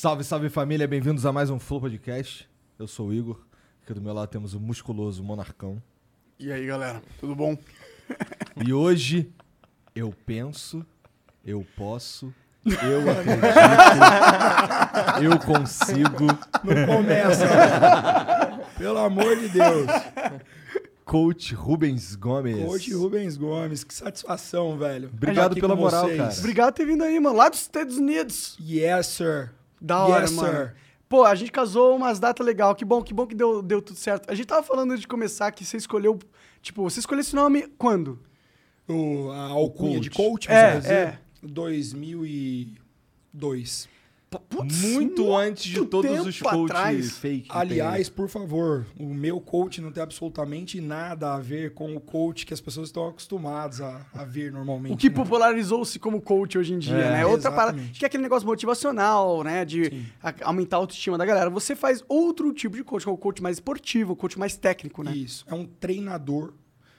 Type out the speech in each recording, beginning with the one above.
Salve, salve família, bem-vindos a mais um Flow Podcast. Eu sou o Igor, aqui do meu lado temos o musculoso Monarcão. E aí, galera, tudo bom? E hoje eu penso, eu posso, eu acredito, eu consigo. Não começa. Pelo amor de Deus. Coach Rubens Gomes. Coach Rubens Gomes, que satisfação, velho. Obrigado pela moral, vocês. cara. Obrigado por ter vindo aí, mano. Lá dos Estados Unidos. Yes, sir. Da hora, yes, mano. Pô, a gente casou umas datas legais. Que bom, que bom que deu, deu tudo certo. A gente tava falando antes de começar que você escolheu. Tipo, você escolheu esse nome quando? O, a alcunha coach. de coach, É, você é. 2002. Muito muito antes de todos os coaches atrás. fake. Aliás, por favor, o meu coach não tem absolutamente nada a ver com o coach que as pessoas estão acostumadas a, a ver normalmente. O que né? popularizou-se como coach hoje em dia, É, né? Outra parada. Que é aquele negócio motivacional, né? De a- aumentar a autoestima da galera. Você faz outro tipo de coach, que é o coach mais esportivo, o coach mais técnico, né? Isso. É um treinador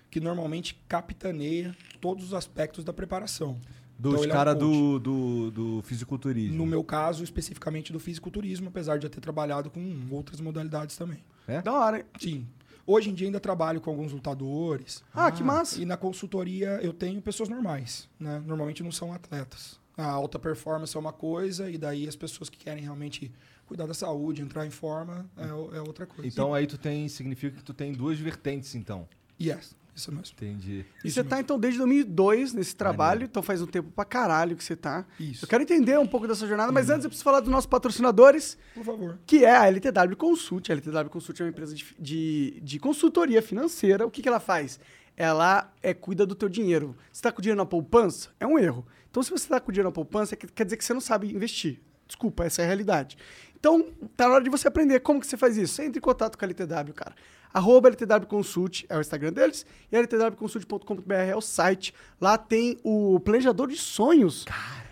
que normalmente capitaneia todos os aspectos da preparação. Dos Então, ele é um caras do, do, do fisiculturismo. No meu caso, especificamente do fisiculturismo, apesar de eu ter trabalhado com outras modalidades também. É? Da hora. Sim. Hoje em dia ainda trabalho com alguns lutadores. Ah, que massa. E na consultoria eu tenho pessoas normais, né? Normalmente não são atletas. A alta performance é uma coisa, e daí as pessoas que querem realmente cuidar da saúde, entrar em forma, é, é outra coisa. Então aí tu tem. Significa que tu tem duas vertentes, então. Yes, isso mesmo. Entendi. E Isso você tá, mesmo. então, desde 2002 nesse trabalho, então faz um tempo pra caralho que você tá. Isso. Eu quero entender um pouco dessa jornada, mas antes eu preciso falar dos nossos patrocinadores, Por favor. que é a LTW Consult. A LTW Consult é uma empresa de, de, de consultoria financeira. O que, que ela faz? Ela é, cuida do teu dinheiro. Você tá com o dinheiro na poupança? É um erro. Então, se você tá com o dinheiro na poupança, quer quer dizer que você não sabe investir. Desculpa, essa é a realidade. Então, tá na hora de você aprender como que você faz isso. Você entra em contato com a LTW, cara. Arroba LTW Consult é o Instagram deles e ltwconsult.com.br é o site. Lá tem o planejador de sonhos.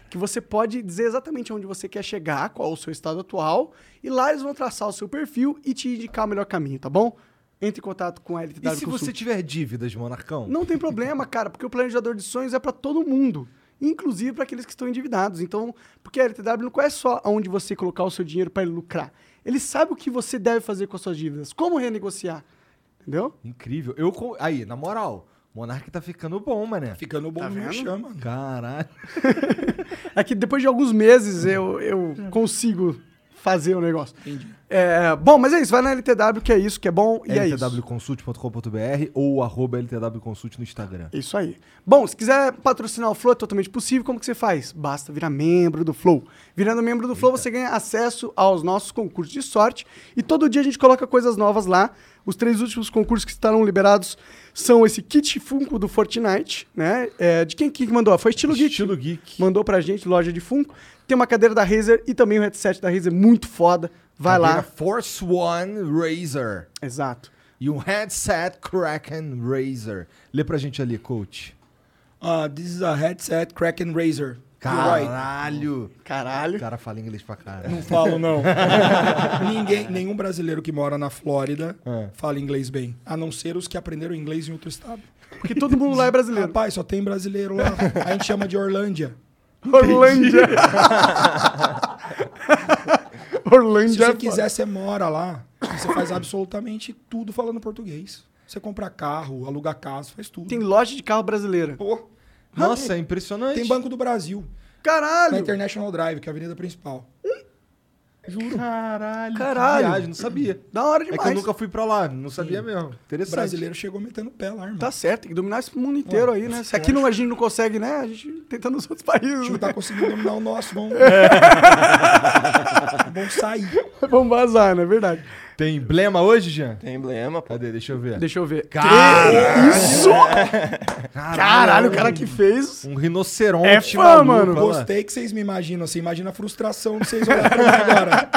Que você pode dizer exatamente onde você quer chegar, qual é o seu estado atual. E lá eles vão traçar o seu perfil e te indicar o melhor caminho, tá bom? Entre em contato com a LTW E se Consult. você tiver dívidas, Monarcão? Não tem problema, cara, porque o planejador de sonhos é para todo mundo, inclusive para aqueles que estão endividados. Então, porque a LTW não conhece só aonde você colocar o seu dinheiro para ele lucrar. Ele sabe o que você deve fazer com as suas dívidas, como renegociar. Entendeu? Incrível. Eu, aí, na moral, Monark tá ficando bom, mané. Ficando bom Tá no mano. Caralho. É que depois de alguns meses eu, eu consigo fazer o negócio. Entendi. É, bom, mas é isso, vai na LTW que é isso, que é bom e é isso. ltwconsult.com.br ou arroba ltwconsult no Instagram. Isso aí. Bom, se quiser patrocinar o Flow, é totalmente possível. Como que você faz? Basta virar membro do Flow. Virando membro do Flow, você ganha acesso aos nossos concursos de sorte. E todo dia a gente coloca coisas novas lá. Os três últimos concursos que estarão liberados são esse kit Funko do Fortnite, né? É, de quem que mandou? Foi Estilo Geek. Estilo Geek. Mandou pra gente, loja de Funko. Tem uma cadeira da Razer e também o headset da Razer, muito foda. Vai lá. Force One Razer. Exato. E um headset Kraken Razer. Lê pra gente ali, coach. Uh, this is a headset Kraken Razer. Right. Caralho. O Caralho. cara fala inglês pra caralho. Não falo, não. Ninguém, nenhum brasileiro que mora na Flórida É. fala inglês bem. A não ser os que aprenderam inglês em outro estado. Porque todo mundo lá é brasileiro. Rapaz, só tem brasileiro lá. A gente chama de Orlândia. Orlândia. Se Orlândia. você é quiser, você mora lá. e Você faz absolutamente tudo falando português. Você compra carro, aluga casa, faz tudo. Tem loja de carro brasileira. Pô, Nossa, é impressionante. tem Banco do Brasil. Na Caralho! International Drive, que é a avenida principal. Juro. Caralho. Caralho. Viagem, não sabia. Da hora É demais. que eu nunca fui pra lá, não sabia mesmo. O Interessante. brasileiro chegou metendo o pé lá, irmão. Tá certo, tem que dominar esse mundo inteiro aí, né? Se aqui não, a gente não consegue, né? A gente tenta nos outros A países. gente não tá conseguindo dominar o nosso, vamos... É. vamos sair. Vamos vazar, não é verdade? Tem emblema hoje, Jean? Tem emblema, pô. Cadê? Deixa eu ver. Deixa eu ver. Caralho. Isso! Caralho, o cara que fez. Um rinoceronte É fã, maluco, mano. Gostei que vocês me imaginam assim. Imagina a frustração de vocês olharem pra mim agora.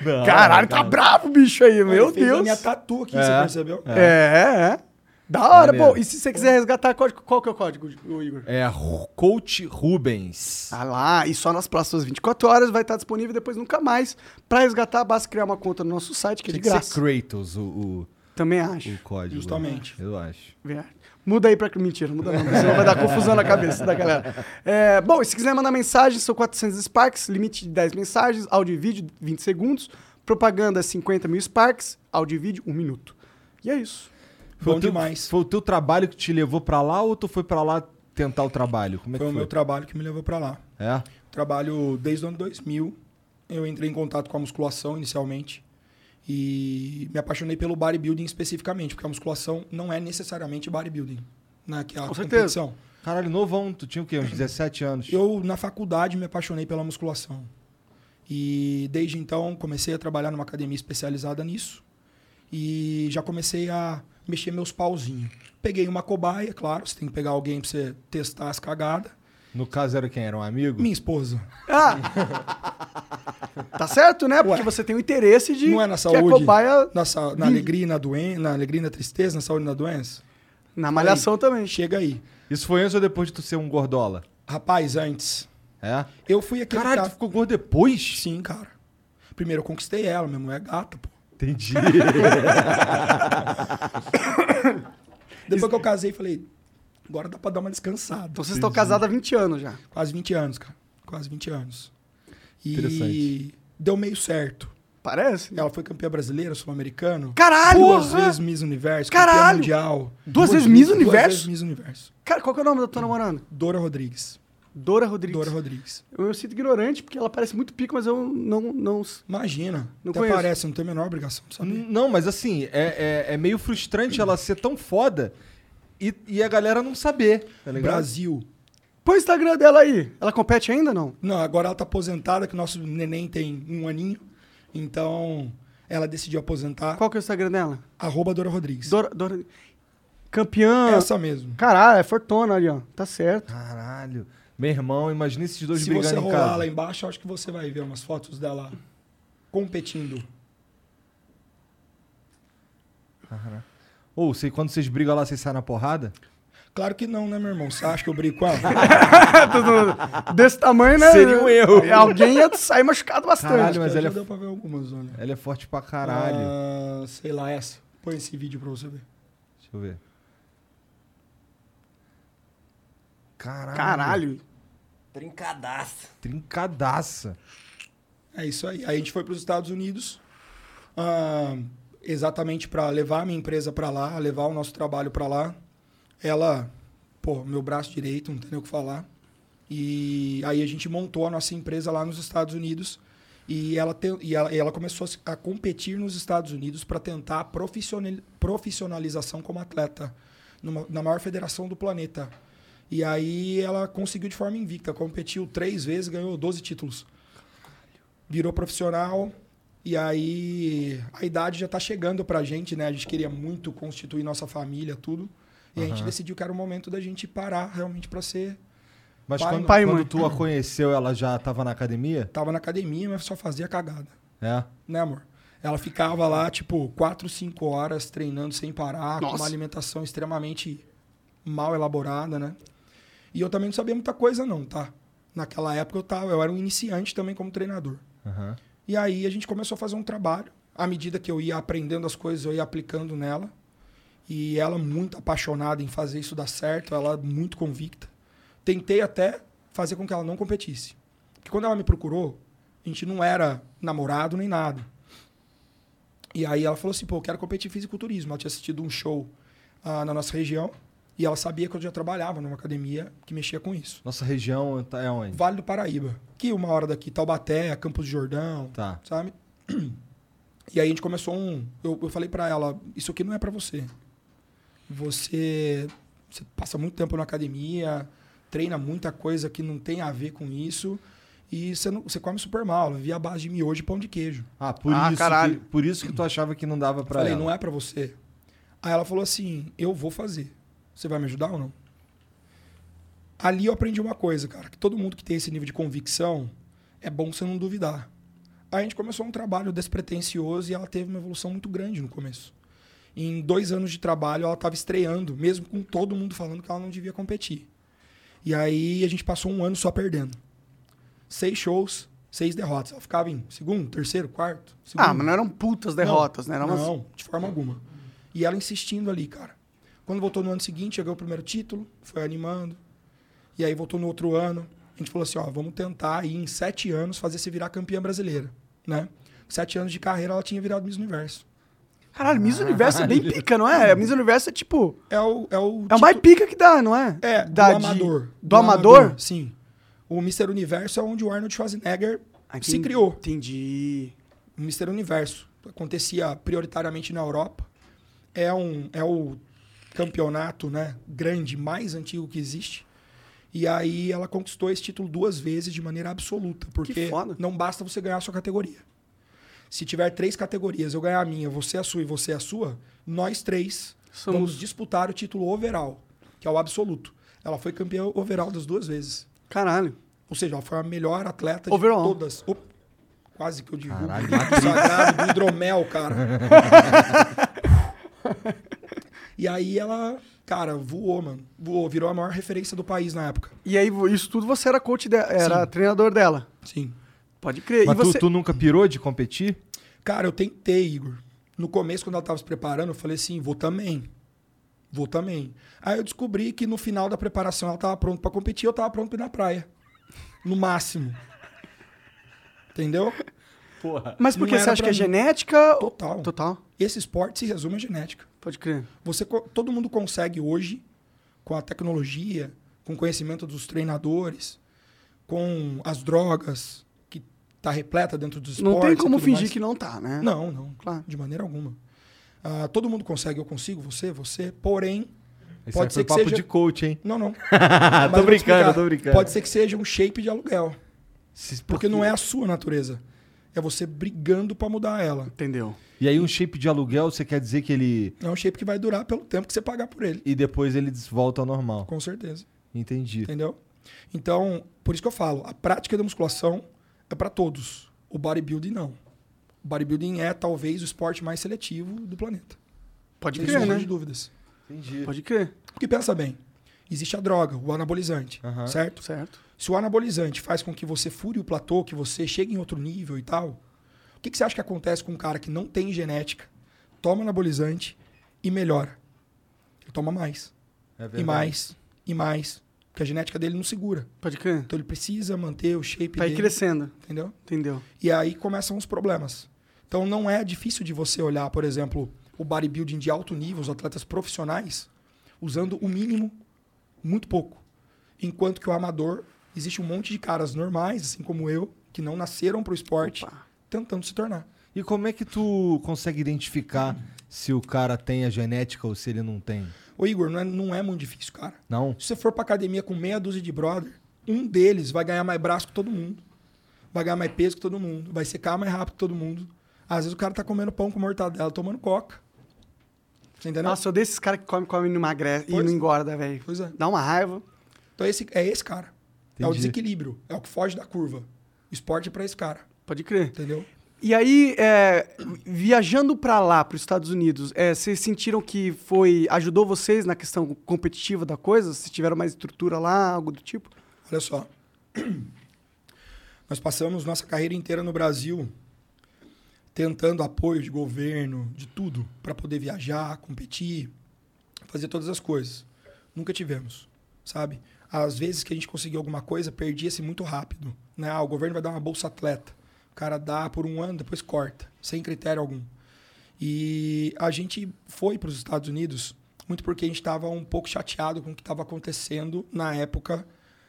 Não, Caralho, tá bravo o bicho aí, meu Ele fez a Deus. minha tatu aqui, É. você percebeu? É, é. Da hora, Maneiro. pô. E se você quiser resgatar, código, qual que é o código, o Igor? É Coach Rubens. Ah lá, e só nas próximas 24 horas vai estar disponível depois nunca mais. Pra resgatar, basta criar uma conta no nosso site, que é de que graça. ser Kratos o, o, Também acho. o código. Justamente. Eu acho. Verdade. Muda aí pra. Mentira, muda não, senão vai dar confusão na cabeça da galera. É, bom, e se quiser mandar mensagem, são 400 Sparks, limite de 10 mensagens, áudio e vídeo 20 segundos, propaganda 50 mil Sparks, áudio e vídeo 1 minuto. E é isso. Foi Bom o teu, demais. Foi o teu trabalho que te levou pra lá ou tu foi pra lá tentar o trabalho? Como é Foi que o foi? meu trabalho que me levou pra lá. É? Trabalho desde o ano 2000. Eu entrei em contato com a musculação inicialmente. E me apaixonei pelo bodybuilding especificamente, porque a musculação não é necessariamente bodybuilding, né? Que é a Com certeza. competição. Caralho, novão. Tu tinha o quê? Uns 17 anos? Eu, na faculdade, me apaixonei pela musculação. E desde então comecei a trabalhar numa academia especializada nisso. E já comecei a mexer meus pauzinhos. Peguei uma cobaia, claro, você tem que pegar alguém pra você testar as cagadas. No caso era quem? Era um amigo? Minha esposa. Ah! tá certo, né? Porque Ué. você tem o interesse de Não é na que saúde? a cobaia Na, sa- na alegria e na doença, na alegria e na tristeza, na saúde e na doença. na malhação também. Chega aí. Isso foi antes ou depois de tu ser um gordola? Rapaz, antes. É? Eu fui aquele Caralho, tu cara. ficou gordo depois? Sim, cara. Primeiro eu conquistei ela, minha mulher é gata, pô. Entendi. Depois que eu casei, falei, agora dá pra dar uma descansada. Então vocês estão casados há 20 anos já. Quase 20 anos, cara. Quase 20 anos. E Interessante. deu meio certo. Parece? Ela foi campeã brasileira, sul-americano. Caralho! Duas Porra! vezes Miss Universo, Caralho! campeã mundial. Duas vezes Miss Universo? Duas vezes Miss Universo. Cara, qual que é o nome da tua namorada? Dora Rodrigues. Dora Rodrigues. Dora Rodrigues. Eu me sinto ignorante porque ela parece muito pico, mas eu não. não... Imagina. Não até conheço. parece, não tem a menor obrigação de saber. Não, mas assim, é, é, é meio frustrante ela ser tão foda e, e a galera não saber, tá ligado? Brasil. Põe o Instagram dela aí. Ela compete ainda não? Não, agora ela tá aposentada, que o nosso neném tem um aninho. Então, ela decidiu aposentar. Qual que é o Instagram dela? Arroba Dora Rodrigues. Dora. Dora... Campeã. Essa mesmo. Caralho, é fortuna ali, ó. Tá certo. Caralho. Meu irmão, imagina esses dois Se você brigando em rolar casa. lá embaixo, eu acho que você vai ver umas fotos dela competindo. Ou, sei, quando vocês brigam lá, vocês saem na porrada? Claro que não, né, meu irmão? Você acha que eu brigo com ela? Desse tamanho, né? Seria um erro. Alguém ia sair machucado bastante. Caralho, mas Já ela é deu pra ver algumas, olha. Ela é forte pra caralho. Ah, sei lá, essa. Põe esse vídeo pra você ver. Deixa eu ver. Caralho. Caralho. Trincadaça. Trincadaça. É isso aí. Aí a gente foi para os Estados Unidos, ah, exatamente para levar a minha empresa para lá, levar o nosso trabalho para lá. Ela, pô, meu braço direito, não tem nem o que falar. E aí a gente montou a nossa empresa lá nos Estados Unidos e ela, te, e ela, e ela começou a competir nos Estados Unidos para tentar a profissional- profissionalização como atleta numa- na maior federação do planeta. E aí ela conseguiu de forma invicta, competiu três vezes, ganhou 12 títulos virou profissional e aí a idade já tá chegando pra gente, né? A gente queria muito constituir nossa família, tudo. E a gente decidiu que era o momento da gente parar realmente pra ser. Mas Pai, quando. Pai quando mãe. tu a conheceu, ela já tava na academia? Tava na academia, mas só fazia cagada, É. né, amor? Ela ficava lá, tipo, quatro, cinco horas treinando sem parar, com Nossa. uma alimentação extremamente mal elaborada, né? E eu também não sabia muita coisa, não, tá? Naquela época eu tava, eu era um iniciante também como treinador. Aham. E aí a gente começou a fazer um trabalho. À medida que eu ia aprendendo as coisas, eu ia aplicando nela. E ela muito apaixonada em fazer isso dar certo, ela muito convicta. Tentei até fazer com que ela não competisse. Porque quando ela me procurou, a gente não era namorado nem nada. E aí ela falou assim, pô, eu quero competir em fisiculturismo. Ela tinha assistido um show ah, na nossa região. E ela sabia que eu já trabalhava numa academia que mexia com isso. Nossa região tá- é onde? Vale do Paraíba. Que uma hora daqui, Taubaté, Campos de Jordão, Tá. sabe? E aí a gente começou um. Eu, eu falei pra ela: Isso aqui não é pra você. Você, você passa muito tempo na academia, treina muita coisa que não tem a ver com isso. E você, não, você come super mal. Eu via a base de miojo e pão de queijo. Ah, por, Ah, isso caralho. que, por isso que tu achava que não dava Eu pra falei: ela. Não é pra você. Aí ela falou assim: Eu vou fazer. Você vai me ajudar ou não? Ali eu aprendi uma coisa, cara: que todo mundo que tem esse nível de convicção é bom você não duvidar. Aí a gente começou um trabalho despretensioso e ela teve uma evolução muito grande no começo. Em dois anos de trabalho, ela estava estreando, mesmo com todo mundo falando que ela não devia competir. E aí a gente passou um ano só perdendo. Seis shows, seis derrotas. Ela ficava em segundo, terceiro, quarto. Ah, segundo. mas não eram putas derrotas, né? Eram umas- Não, de forma alguma. E ela insistindo ali, cara. Quando voltou no ano seguinte, chegou o primeiro título, foi animando. E aí voltou no outro ano. A gente falou assim, ó, vamos tentar aí em sete anos fazer você virar campeã brasileira, né? Sete anos de carreira, ela tinha virado Miss Universo. Caralho, Miss Universo é bem pica, não é? Miss Universo é tipo. É o... É o, É o mais pica que dá, não é? É, Da do de- amador. Do, amador? Sim. O Mr. Universo é onde o Arnold Schwarzenegger Ah, se entendi- criou. Entendi. o Mr. Universo. Acontecia prioritariamente na Europa. É, um, é o campeonato né, grande, mais antigo que existe. E aí ela conquistou esse título duas vezes de maneira absoluta. Porque não basta você ganhar a sua categoria. Se tiver três categorias, eu ganhar a minha, você a sua e você a sua, nós três Somos- vamos disputar o título overall, que é o absoluto. Ela foi campeã overall das duas vezes. Caralho. Ou seja, ela foi a melhor atleta Overall. de todas. Op, quase que eu divulgo. Caralho, o sagrado do hidromel, cara. e aí ela, cara, voou, mano. Voou, virou a maior referência do país na época. E aí, isso tudo você era coach dela, era Sim. treinador dela. Sim. Pode crer. Mas e você... tu, tu nunca pirou de competir? Cara, eu tentei, Igor. No começo, quando ela tava se preparando, eu falei assim, vou também. Vou também. Aí eu descobri que no final da preparação ela tava pronta pra competir, eu tava pronto pra ir na praia. No máximo. Entendeu? Porra. Mas não por que era você acha que é mim. genética? Total. Total. Esse esporte se resume à genética. Pode crer. Você, todo mundo consegue hoje, com a tecnologia, com o conhecimento dos treinadores, com as drogas que tá repleta dentro dos esportes. Não tem como fingir mais. que não tá, né? Não, não. Claro. De maneira alguma. Ah, todo mundo consegue, eu consigo, você, você. Porém, Esse Pode ser que papo seja- de coach, hein? não, não. tô brincando, tô brincando. Pode ser que seja um shape de aluguel. Se- Porque não é a sua natureza. É você brigando pra mudar ela. Entendeu? E aí um shape de aluguel, você quer dizer que ele... É um shape que vai durar pelo tempo que você pagar por ele. E depois ele volta ao normal. Com certeza. Entendi. Entendeu? Então, por isso que eu falo, a prática da musculação é para todos. O bodybuilding não. O bodybuilding é talvez o esporte mais seletivo do planeta. Pode crer, né? de dúvidas. Entendi. Pode crer. Porque pensa bem, existe a droga, o anabolizante, certo? Certo. Se o anabolizante faz com que você fure o platô, que você chegue em outro nível e tal, o que, que você acha que acontece com um cara que não tem genética, toma anabolizante e melhora? Ele toma mais, É e mais, e mais. Porque a genética dele não segura. Pode crer. Então ele precisa manter o shape aí dele. crescendo. Entendeu? Entendeu? E aí começam os problemas. Então não é difícil de você olhar, por exemplo, o bodybuilding de alto nível, os atletas profissionais, usando o mínimo, muito pouco. Enquanto que o amador, existe um monte de caras normais, assim como eu, que não nasceram pro esporte, Opa. tentando se tornar. E como é que tu consegue identificar se o cara tem a genética ou se ele não tem? Ô Igor, não é, não é muito difícil, cara. Não? Se você for pra academia com meia dúzia de brother, um deles vai ganhar mais braço que todo mundo. Vai ganhar mais peso que todo mundo. Vai secar mais rápido que todo mundo. Às vezes o cara tá comendo pão com mortadela, tomando coca. Você entendeu? Nossa, eu desses caras que come, come e não emagrece e Pois. não engorda, velho. Pois é. Dá uma raiva. Então esse, é esse cara. É o Entendi. desequilíbrio. É o que foge da curva. Esporte é pra esse cara. Pode crer. Entendeu? E aí, é, viajando pra lá, pros Estados Unidos, é, vocês sentiram que foi ajudou vocês na questão competitiva da coisa? Se tiveram mais estrutura lá, algo do tipo? Olha só. Nós passamos nossa carreira inteira no Brasil tentando apoio de governo, de tudo, para poder viajar, competir, fazer todas as coisas. Nunca tivemos, sabe? Às vezes que a gente conseguia alguma coisa, perdia-se muito rápido. Né? Ah, o governo vai dar uma bolsa atleta. O cara dá por um ano, depois corta, sem critério algum. E a gente foi para os Estados Unidos muito porque a gente estava um pouco chateado com o que estava acontecendo na época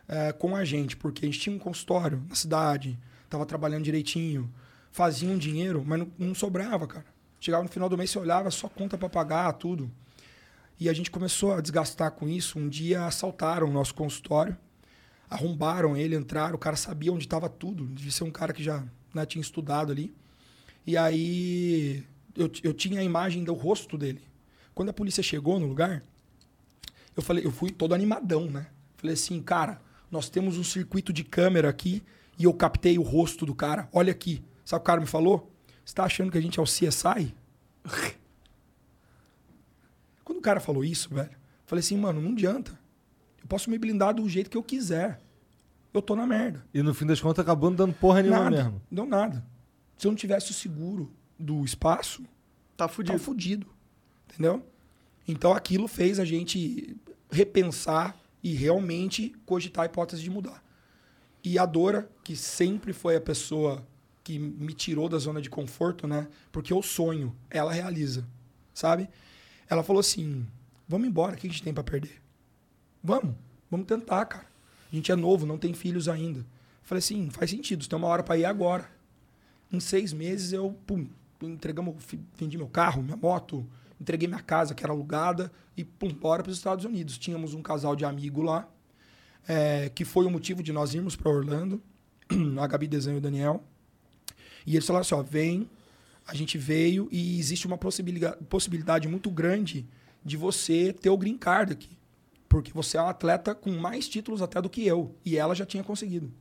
eh, com a gente, porque a gente tinha um consultório na cidade, estava trabalhando direitinho, fazia um dinheiro, mas não, não sobrava, cara. Chegava no final do mês, você olhava, só conta para pagar, tudo. E a gente começou a desgastar com isso. Um dia assaltaram o nosso consultório, arrombaram ele, entraram, o cara sabia onde estava tudo. Devia ser um cara que já né, tinha estudado ali. E aí eu, eu tinha a imagem do rosto dele. Quando a polícia chegou no lugar, eu falei, eu fui todo animadão, né? Falei assim, cara, nós temos um circuito de câmera aqui e eu captei o rosto do cara. Olha aqui. Sabe o que o cara me falou? Você tá achando que a gente é o CSI? O cara falou isso, velho, eu falei assim, mano, não adianta. Eu posso me blindar do jeito que eu quiser. Eu tô na merda. E no fim das contas acabou não dando porra nenhuma Nada. mesmo. Não deu nada. Se eu não tivesse o seguro do espaço, Tá tá fudido. fudido. Entendeu? Então aquilo fez a gente repensar e realmente cogitar a hipótese de mudar. E a Dora, que sempre foi a pessoa que me tirou da zona de conforto, né? Porque eu sonho, ela realiza, sabe? Ela falou assim: vamos embora, o que a gente tem pra perder? Vamos, vamos tentar, cara. A gente é novo, não tem filhos ainda. Eu falei assim: faz sentido, tem uma hora pra ir agora. Em seis meses eu, pum, entregamos, vendi meu carro, minha moto, entreguei minha casa que era alugada e pum, bora para os Estados Unidos. Tínhamos um casal de amigo lá, é, que foi o motivo de nós irmos para Orlando, a Gabi Desenho e o Daniel. E eles falaram assim: ó, vem, a gente veio e existe uma possibilidade, muito grande de você ter o green card aqui. Porque você é um atleta com mais títulos até do que eu. E ela já tinha conseguido.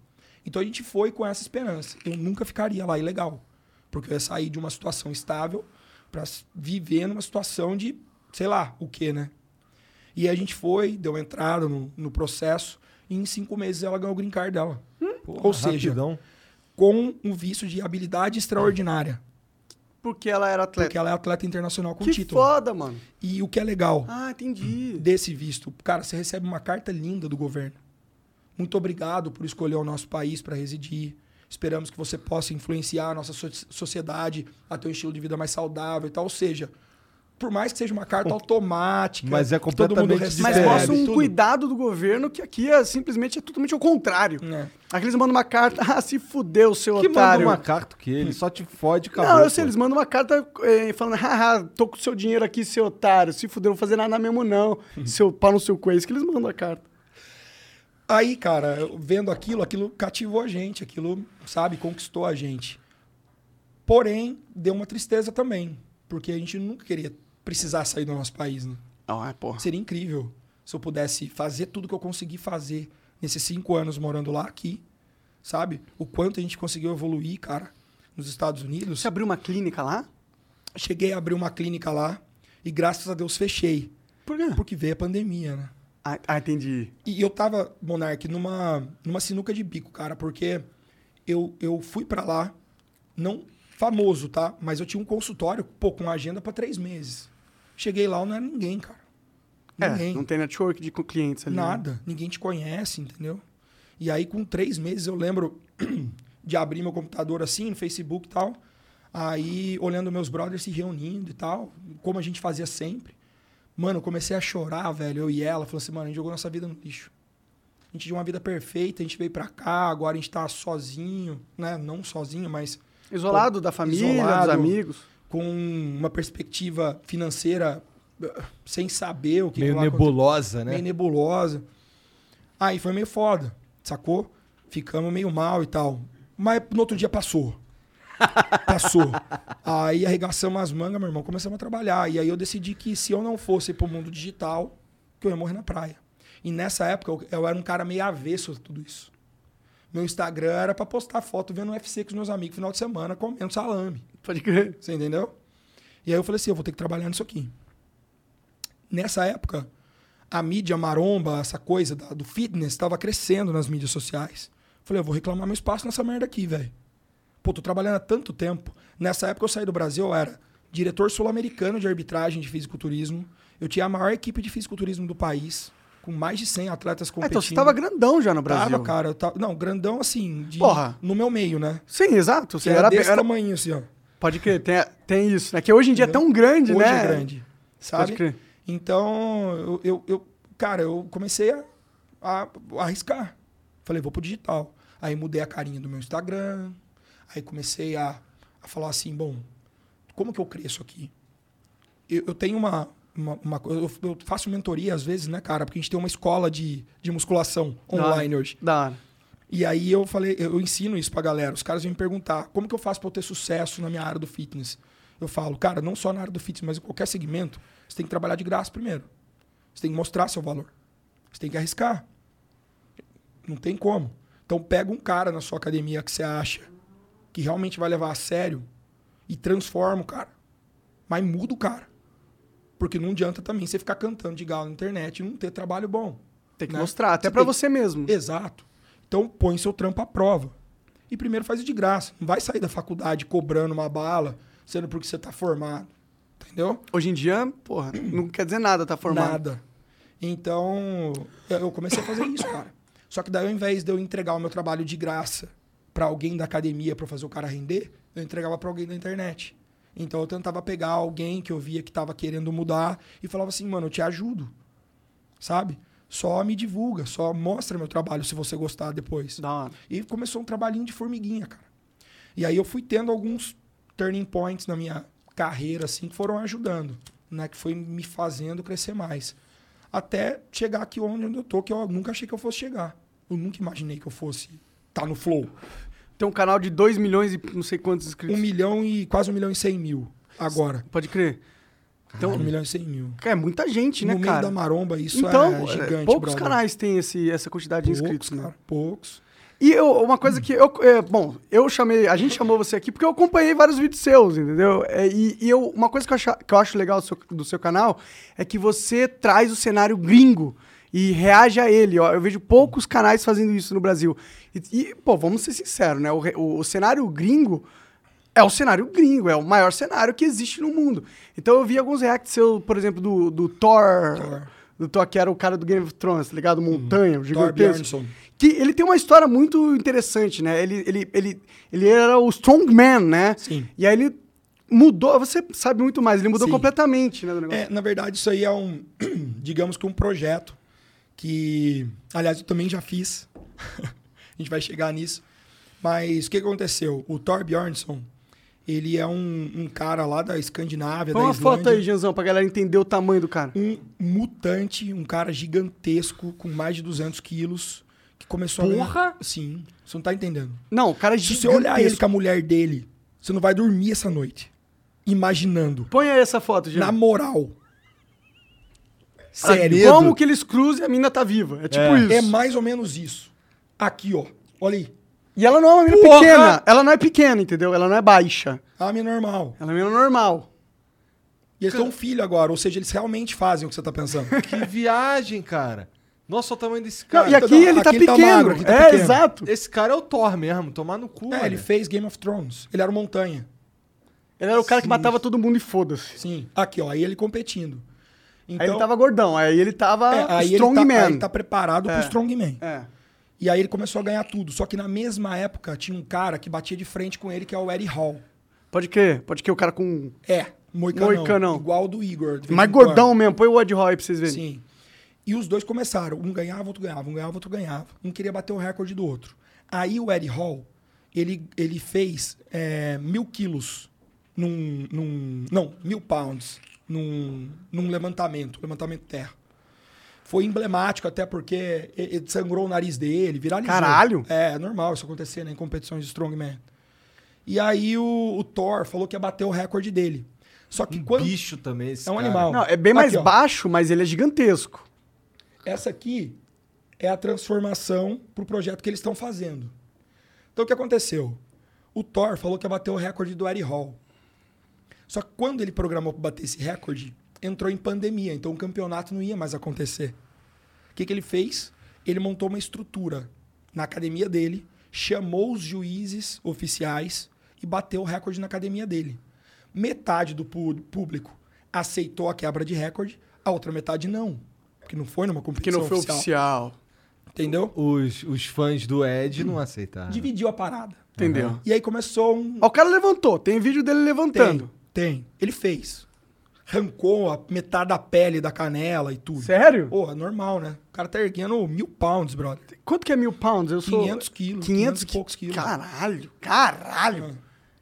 Então a gente foi com essa esperança. Eu nunca ficaria lá ilegal. Porque eu ia sair de uma situação estável para viver numa situação de, sei lá, o quê, né? E a gente foi, deu entrada no, no processo. E em cinco meses ela ganhou o green card dela. Porra, Ou seja, rapidão. com um visto de habilidade extraordinária. Porque ela era atleta. Porque ela é atleta internacional com que título. foda, mano. E o que é legal Ah, entendi. desse visto, cara, você recebe uma carta linda do governo. Muito obrigado por escolher o nosso país para residir. Esperamos que você possa influenciar a nossa so- sociedade a ter um estilo de vida mais saudável e tal. Ou seja, por mais que seja uma carta automática, Mas é que todo mundo completamente recebe, Mas mostra um tudo. cuidado do governo que aqui é simplesmente é totalmente ao contrário. É. Aqui eles mandam uma carta, ah, se fudeu, seu Que manda otário. uma carta que ele só te fode acabou. Não, eu sei, eles mandam uma carta eh, falando, haha, tô com seu dinheiro aqui, seu otário, se fudeu, não vou fazer nada mesmo não, seu pau no seu cu, é isso que eles mandam a carta. Aí, cara, vendo aquilo, aquilo cativou a gente, aquilo, sabe, conquistou a gente. Porém, deu uma tristeza também, porque a gente nunca queria precisar sair do nosso país, né? Ah, porra. Seria incrível se eu pudesse fazer tudo que eu consegui fazer nesses cinco anos morando lá, aqui, sabe? O quanto a gente conseguiu evoluir, cara, nos Estados Unidos. Você abriu uma clínica lá? Cheguei a abrir uma clínica lá e graças a Deus fechei, Por quê? porque veio a pandemia, né? Ah, ah, entendi. E eu tava, Monark, numa, numa sinuca de bico, cara, porque eu, eu fui pra lá, não famoso, tá? Mas eu tinha um consultório, pô, com agenda pra três meses. Cheguei lá, eu não era ninguém, cara. É, Ninguém. não tem network de clientes ali. né? Nada. Ninguém te conhece, entendeu? E aí, com três meses, eu lembro de abrir meu computador assim, no Facebook e tal. Aí, olhando meus brothers se reunindo e tal, como a gente fazia sempre. Mano, eu comecei a chorar, velho, eu e ela. Falei assim, mano, a gente jogou nossa vida no lixo. A gente tinha uma vida perfeita, a gente veio pra cá, agora a gente tá sozinho, né? Não sozinho, mas Isolado da família, Isolado. dos amigos. Com uma perspectiva financeira eh, sem saber o que Meio acontecer nebulosa, né? meio nebulosa. Aí foi meio foda, sacou? Ficamos meio mal e tal. Mas no outro dia passou. Passou. Aí arregaçamos as mangas, meu irmão, começamos a trabalhar. E aí eu decidi que se eu não fosse pro mundo digital, que eu ia morrer na praia. E nessa época eu, eu era um cara meio avesso a tudo isso. Meu Instagram era pra postar foto vendo UFC com os meus amigos no final de semana, comendo salame. Pode crer. Você entendeu? E aí eu falei assim, eu vou ter que trabalhar nisso aqui. Nessa época, a mídia maromba, essa coisa da- do fitness, estava crescendo nas mídias sociais. Falei, eu vou reclamar meu espaço nessa merda aqui, velho. Pô, tô trabalhando há tanto tempo. Nessa época eu saí do Brasil, eu era diretor sul-americano de arbitragem de fisiculturismo. Eu tinha a maior equipe de fisiculturismo do país, com mais de 100 atletas Ah, competindo. então você tava grandão já no Brasil. Tava, cara. Eu tava, não, grandão assim, de- Porra. no meu meio, né? Sim, exato. Você era, era, desse era- tamanho, assim, ó. Pode crer, tem, tem isso, né? Que hoje em dia é tão grande, Hoje né? é grande. Sabe? Pode crer. Então, eu, eu, eu- cara, eu comecei a, a- a arriscar. Falei, vou pro digital. Aí mudei a carinha do meu Instagram. Aí comecei a, a falar assim, bom, como que eu cresço aqui? Eu, eu tenho uma, uma, uma eu, eu faço mentoria às vezes, né, cara? Porque a gente tem uma escola de, de musculação online hoje. Da hora. E aí eu falei, eu ensino isso pra galera. Os caras vêm me perguntar, como que eu faço pra eu ter sucesso na minha área do fitness? Eu falo, cara, não só na área do fitness, mas em qualquer segmento, você tem que trabalhar de graça primeiro. Você tem que mostrar seu valor. Você tem que arriscar. Não tem como. Então pega um cara na sua academia que você acha que realmente vai levar a sério e transforma o cara. Mas muda o cara. Porque não adianta também você ficar cantando de galo na internet e não ter trabalho bom. Tem que né? mostrar, até pra tem- você mesmo. Exato. Então põe seu trampo à prova. E primeiro faz de graça. Não vai sair da faculdade cobrando uma bala, sendo porque você tá formado. Entendeu? Hoje em dia, porra, não quer dizer nada, tá formado. Nada. Então, eu eu comecei a fazer isso, cara. Só que daí, ao invés de eu entregar o meu trabalho de graça pra alguém da academia pra fazer o cara render, eu entregava pra alguém da internet. Então, eu tentava pegar alguém que eu via que tava querendo mudar e falava assim, mano, eu te ajudo. Sabe? Só me divulga, só mostra meu trabalho se você gostar depois. Da hora. E começou um trabalhinho de formiguinha, cara. E aí eu fui tendo alguns turning points na minha carreira, assim, que foram ajudando, né? Que foi me fazendo crescer mais. Até chegar aqui onde eu tô, que eu nunca achei que eu fosse chegar. Eu nunca imaginei que eu fosse estar no flow. Tem um canal de 2 milhões e não sei quantos Um inscritos. milhão e quase um milhão e cem mil agora. Pode crer. Então, um milhão e cem mil. É muita gente, né, no meio cara? da maromba, isso então, é gigante, poucos brother. canais têm esse, essa quantidade de Poucos, inscritos, né? cara, poucos. E eu- uma coisa que eu. é, bom, eu chamei. A gente chamou você aqui porque eu acompanhei vários vídeos seus, entendeu? É, e e eu, uma coisa que eu, acha- que eu acho legal do seu, do seu canal é que você traz o cenário gringo e reage a ele. Ó, eu vejo poucos canais fazendo isso no Brasil. E, e, pô, vamos ser sinceros, né? O, o- o cenário gringo é o cenário gringo, é o maior cenário que existe no mundo. Então eu vi alguns reacts por exemplo, do, do Thor. Thor. Do Thor, que era o cara do Game of Thrones, tá ligado? Montanha, o Thor gigantesco. Bjornsson. Que ele tem uma história muito interessante, né? Ele, ele, ele, ele era o strongman, né? Sim. E aí ele mudou, você sabe muito mais, ele mudou Sim. completamente, né? É, na verdade, isso aí é um, digamos que um projeto que, aliás, eu também já fiz. a gente vai chegar nisso. Mas o que aconteceu? O Thor Bjornsson, ele é um, um cara lá da Escandinávia, Põe da uma foto aí, Janzão, pra galera entender o tamanho do cara. Um mutante, um cara gigantesco, com mais de 200 quilos, que começou a Porra! Sim, você não tá entendendo. Não, o cara é Se você gigantesco. olhar ele com a mulher dele, você não vai dormir essa noite. Imaginando. Põe aí essa foto, Na Jean. moral. Sério. Como que eles cruzam e a mina tá viva. É tipo É. isso. É mais ou menos isso. Aqui, ó. Olha aí. E ela não é uma mina Porra! pequena. Ela não é pequena, entendeu? Ela não é baixa. A minha normal. Ela é uma mina normal. E eles têm um filho agora, ou seja, eles realmente fazem o que você tá pensando. Que viagem, cara. Nossa, olha o tamanho desse Não, cara. e aqui não, ele tá aqui ele tá pequeno. magro, aqui tá é, pequeno. exato. Esse cara é o Thor mesmo, tomar no cu. é, mano. ele fez Game of Thrones. Ele era o Montanha. Ele era o cara que matava todo mundo e foda-se. Sim. Aqui, ó. Aí ele competindo. Então, Aí ele tava gordão, aí ele tava é, aí strongman. ele tá, aí ele tá preparado É. pro Strongman. É. E aí ele começou a ganhar tudo. Só que na mesma época tinha um cara que batia de frente com ele, que é o Eddie Hall. Pode crer, pode crer o cara com. É, moicanão. Moicanão. Igual do Igor. Mais gordão mesmo, põe o Ed Roy pra vocês verem. Sim. E os dois começaram. Um ganhava, outro ganhava. Um ganhava, outro ganhava. Um queria bater o recorde do outro. Aí o Eddie Hall, ele, ele fez é, mil quilos num, num... Não, mil pounds num, num levantamento. Levantamento terra. Foi emblemático até porque ele sangrou o nariz dele, viralizou. Caralho! É, é normal isso acontecer né, em competições de strongman. E aí o, o Thor falou que ia bater o recorde dele. Só que Um quando... bicho também, esse É um cara. animal. Não, é bem mais Aqui, baixo, mas ele é gigantesco. Essa aqui é a transformação pro projeto que eles estão fazendo. Então o que aconteceu? O Thor falou que ia bater o recorde do Eddie Hall. Só que quando ele programou para bater esse recorde, entrou em pandemia, então o campeonato não ia mais acontecer. O que, que ele fez? Ele montou uma estrutura na academia dele, chamou os juízes oficiais e bateu o recorde na academia dele. Metade do público aceitou a quebra de recorde, a outra metade não. Porque não foi numa Que competição não foi oficial. oficial. Entendeu? Os, os fãs do Ed não aceitaram. Dividiu a parada. Entendeu? E aí começou um. Ó, o cara levantou, tem vídeo dele levantando. Tem, tem. Ele fez. Arrancou a metade da pele da canela e tudo. Sério? Pô, é normal, né? O cara tá erguendo mil pounds, brother. Quanto que é mil pounds? Eu sou... 500 quilos, 500 500 e poucos quilos. Caralho, caralho.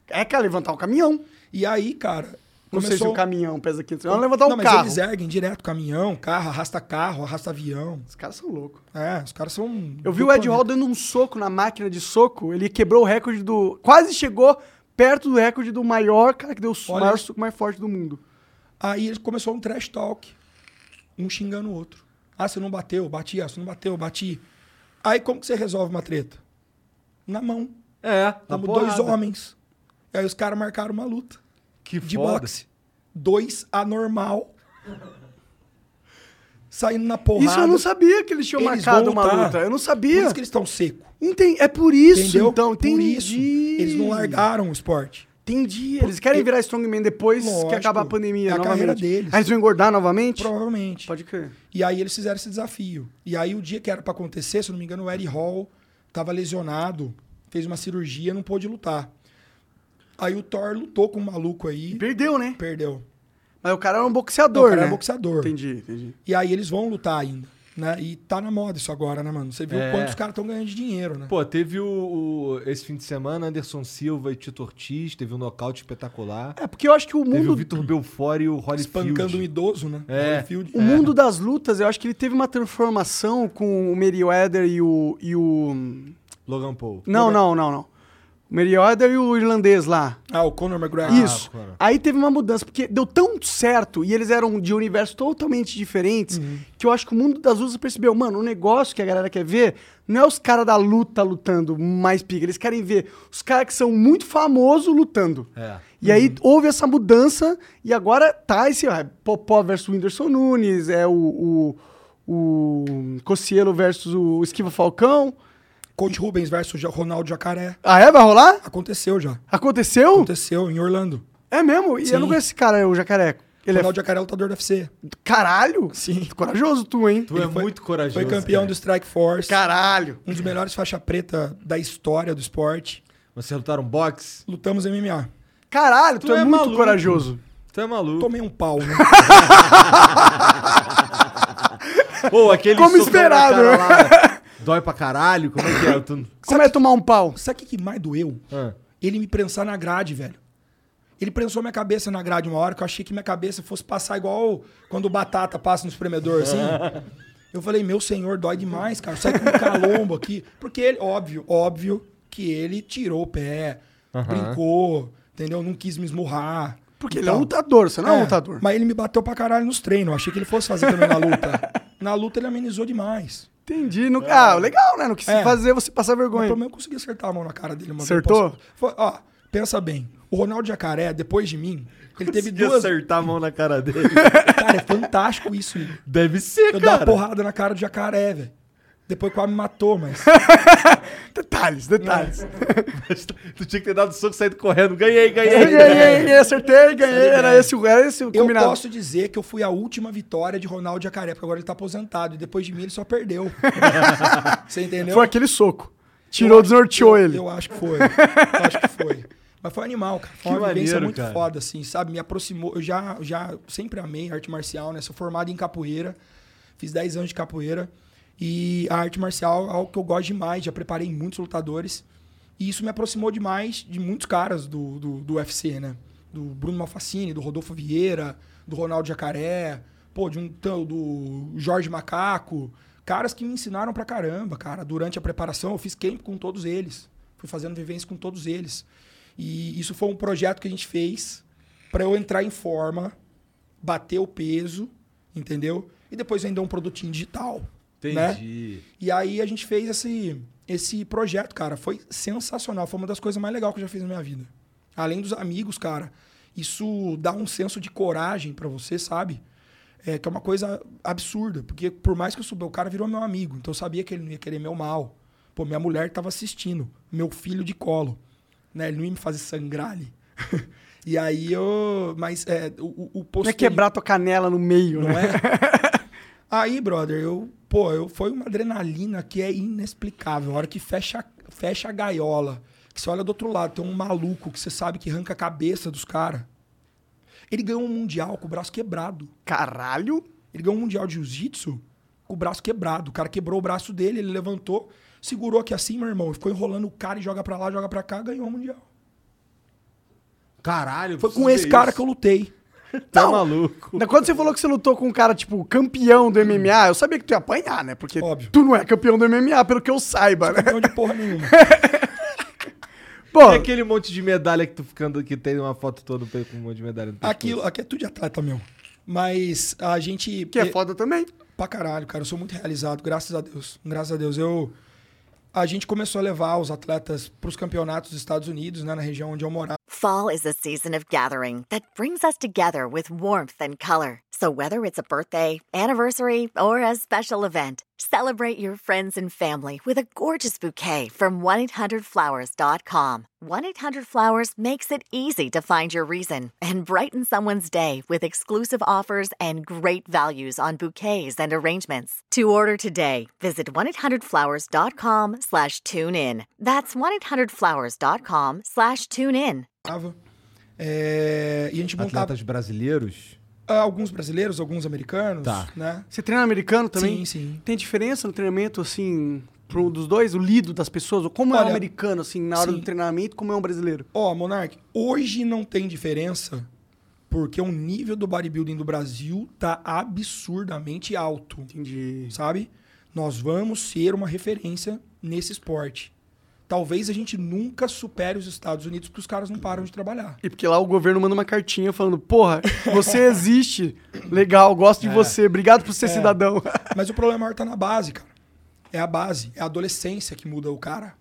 É que é levantar um caminhão. E aí, cara, Não sei se começou... um caminhão pesa 500 Vamos levantar um Não, mas carro. eles erguem direto caminhão, carro, arrasta carro, arrasta avião. Os caras são loucos. É, os caras são... Eu vi o Ed. Hall dando um soco na máquina de soco. Ele quebrou o recorde do. Quase chegou perto do recorde do maior cara que deu o Olha maior soco mais forte do mundo. Aí ele começou um trash talk. Um xingando o outro. Ah, você não bateu, bati. Ah, você não bateu, bati. Aí como que você resolve uma treta? Na mão. É, na Tamo dois homens. Aí os caras marcaram uma luta Que de foda. boxe. Dois anormal. Saindo na porrada. Isso eu não sabia que eles tinham Eles marcado uma luta. Eu não Por sabia. isso que eles estão secos. Entendi. É por isso, Entendeu? então. Por Entendi. isso. Eles não largaram o esporte. Entendi. Eles querem virar strongman depois que Lógico. acabar a pandemia É a novamente. carreira deles. Aí eles vão engordar novamente? Provavelmente. Pode crer. E aí eles fizeram esse desafio. E aí o dia que era pra acontecer, se eu não me engano, o Eddie Hall tava lesionado, fez uma cirurgia, não pôde lutar. Aí o Thor lutou com um maluco aí, Perdeu, né? perdeu. Mas o cara era um Não, boxeador, o cara né? é boxeador. Entendi, entendi. E aí eles vão lutar ainda, né? E tá na moda isso agora, né, mano? Você viu É. quanto os caras estão ganhando de dinheiro, né? Pô, teve o, o- esse fim de semana Anderson Silva e Tito Ortiz, teve um nocaute espetacular. É porque eu acho que o Teve o mundo Vitor Belfort e o Holyfield. Espancando um idoso, né? É. Holyfield. O mundo das lutas, eu acho que ele teve uma transformação com o Meriwether e o. E o... Logan Paul. Não, não, não, não. O Meriwether e o irlandês lá. Ah, o Conor McGregor. Isso. cara. Aí teve uma mudança, porque deu tão certo e eles eram de universos totalmente diferentes que eu acho que o mundo das lutas percebeu, mano, o negócio que a galera quer ver não é os caras da luta lutando mais pica, eles querem ver os caras que são muito famosos lutando. É. E aí houve essa mudança e agora tá esse ó, Popó versus Whindersson Nunes, é o, o, o Cocielo versus o Esquiva Falcão. Coach Rubens versus Ronaldo Jacaré. Ah, é? Vai rolar? Aconteceu já. Aconteceu? Aconteceu em Orlando. É mesmo? E Sim. eu não conheço esse cara, o Jacaré. Ele Ronaldo Jacaré é lutador do UFC. é... Caralho? Sim. Corajoso tu, hein? Tu é muito corajoso. Foi campeão do Strike Force. Caralho. Um dos melhores faixa preta da história do esporte. Vocês lutaram boxe? Lutamos MMA. Caralho, tu, Tu é, é muito maluco. corajoso. Tu é maluco. Tomei um pau, né? Pô, aquele Como esperado. cara lá, Dói pra caralho? Como é que é? Tu... Como é tomar um pau? Sabe o que que mais doeu? Ah. Ele me prensar na grade, velho. Ele prensou minha cabeça na grade uma hora que eu achei que minha cabeça fosse passar igual quando o batata passa no espremedor, assim. Eu falei, meu senhor, dói demais, cara. Sai com um calombo aqui. Porque ele, óbvio, óbvio que ele tirou o pé, brincou, entendeu? Não quis me esmurrar. Porque ele é um lutador, você não é, um lutador. Mas ele me bateu pra caralho nos treinos. Eu achei que ele fosse fazer também na luta. na luta ele amenizou demais. Entendi. No... Ah, legal, né? Não quis É. fazer você passar Mas vergonha. pelo menos eu consegui acertar a mão na cara dele. Uma vez. Acertou? Posso- Foi- ó, pensa bem. O Ronaldo Jacaré, depois de mim, ele teve Consegui duas... acertar a mão na cara dele. Cara, é fantástico isso. Deve ser, Eu dou uma cara. porrada na cara do jacaré, velho. Depois quase me matou, mas... Detalhes, detalhes. Tu- tinha que ter dado soco e saído correndo. Ganhei, ganhei. Ganhei, ganhei, ganhei, acertei, ganhei. Era esse, o- era esse o Eu combinado. posso dizer que eu fui a última vitória de Ronaldo Jacaré, porque agora ele tá aposentado. E depois de mim ele só perdeu. Você entendeu? Foi aquele soco. Tirou, Eu desnorteou eu- ele. Eu acho que foi. Eu acho que foi. Mas foi animal, cara. Foi Que uma vivência maneiro, muito cara. foda, assim, sabe? Me aproximou. Eu já, já sempre amei arte marcial, né? Sou formado em capoeira. Fiz 10 anos de capoeira. E a arte marcial é algo que eu gosto demais. Já preparei muitos lutadores. E isso me aproximou demais de muitos caras do, do, do UFC, né? Do Bruno Malfacini, do Rodolfo Vieira, do Ronaldo Jacaré, pô, de um, do Jorge Macaco. Caras que me ensinaram pra caramba, cara. Durante a preparação, eu fiz camp com todos eles. Fui fazendo vivência com todos eles. E isso foi um projeto que a gente fez pra eu entrar em forma, bater o peso, entendeu? E depois vender um produtinho digital. Né? Entendi. E aí a gente fez esse, esse projeto, cara. Foi sensacional. Foi uma das coisas mais legais que eu já fiz na minha vida. Além dos amigos, cara, isso dá um senso de coragem pra você, sabe? É, que é uma coisa absurda. Porque por mais que eu soube, o cara virou meu amigo. Então eu sabia que ele não ia querer meu mal. Pô, minha mulher tava assistindo. Meu filho de colo. Né? Ele não ia me fazer sangrar ali. e aí eu... Mas é, o, o Não é quebrar tua canela no meio, não né? é? Aí, brother, eu, pô, eu foi uma adrenalina que é inexplicável. A hora que fecha, fecha a gaiola, que você olha do outro lado, tem um maluco que você sabe que arranca a cabeça dos caras. Ele ganhou um mundial com o braço quebrado. Caralho. Ele ganhou um mundial de jiu-jitsu com o braço quebrado. O cara quebrou o braço dele, ele levantou, segurou aqui assim, meu irmão, e ficou enrolando o cara e joga pra lá, joga pra cá, ganhou o mundial. Caralho, Foi com esse cara que eu lutei. Tá Não. maluco. Quando você falou que você lutou com um cara, tipo, campeão do MMA, eu sabia que tu ia apanhar, né? Porque Óbvio. tu não é campeão do MMA, pelo que eu saiba, né? Campeão de porra nenhuma. Pô, E aquele monte de medalha que tu ficando que tem uma foto toda com um monte de medalha no Aqui, pescoço? aqui é tudo de atleta, meu. Mas a gente. que é foda também. Pra caralho, cara. Eu sou muito realizado, graças a Deus. Graças a Deus. Eu. A gente começou a levar os atletas pros campeonatos dos Estados Unidos, né? Na região onde eu morava. Fall is a season of gathering that brings us together with warmth and color. So, whether it's a birthday, anniversary, or a special event, celebrate your friends and family with a gorgeous bouquet from 1-800-Flowers.com. 1-800-Flowers makes it easy to find your reason and brighten someone's day with exclusive offers and great values on bouquets and arrangements. To order today, visit 1-800-Flowers.com slash tune in. That's 1-800-Flowers.com slash tune in. É, e a gente Atletas brasileiros? Ah, alguns brasileiros, alguns americanos, Tá. né? Você treina americano também? Sim, sim. Tem diferença no treinamento, assim, pro dos dois? O lido das pessoas? Ou Como é o Olha, americano, assim, na hora sim. do treinamento, como é um brasileiro? Ó, Monark, hoje não tem diferença porque o nível do bodybuilding do Brasil tá absurdamente alto. Entendi. sabe? Nós vamos ser uma referência nesse esporte. Talvez a gente nunca supere os Estados Unidos porque os caras não param de trabalhar. E porque lá o governo manda uma cartinha falando, porra, você existe, legal, gosto de você, obrigado por ser cidadão. Mas o problema maior tá na base, cara. É a base, é a adolescência que muda o cara,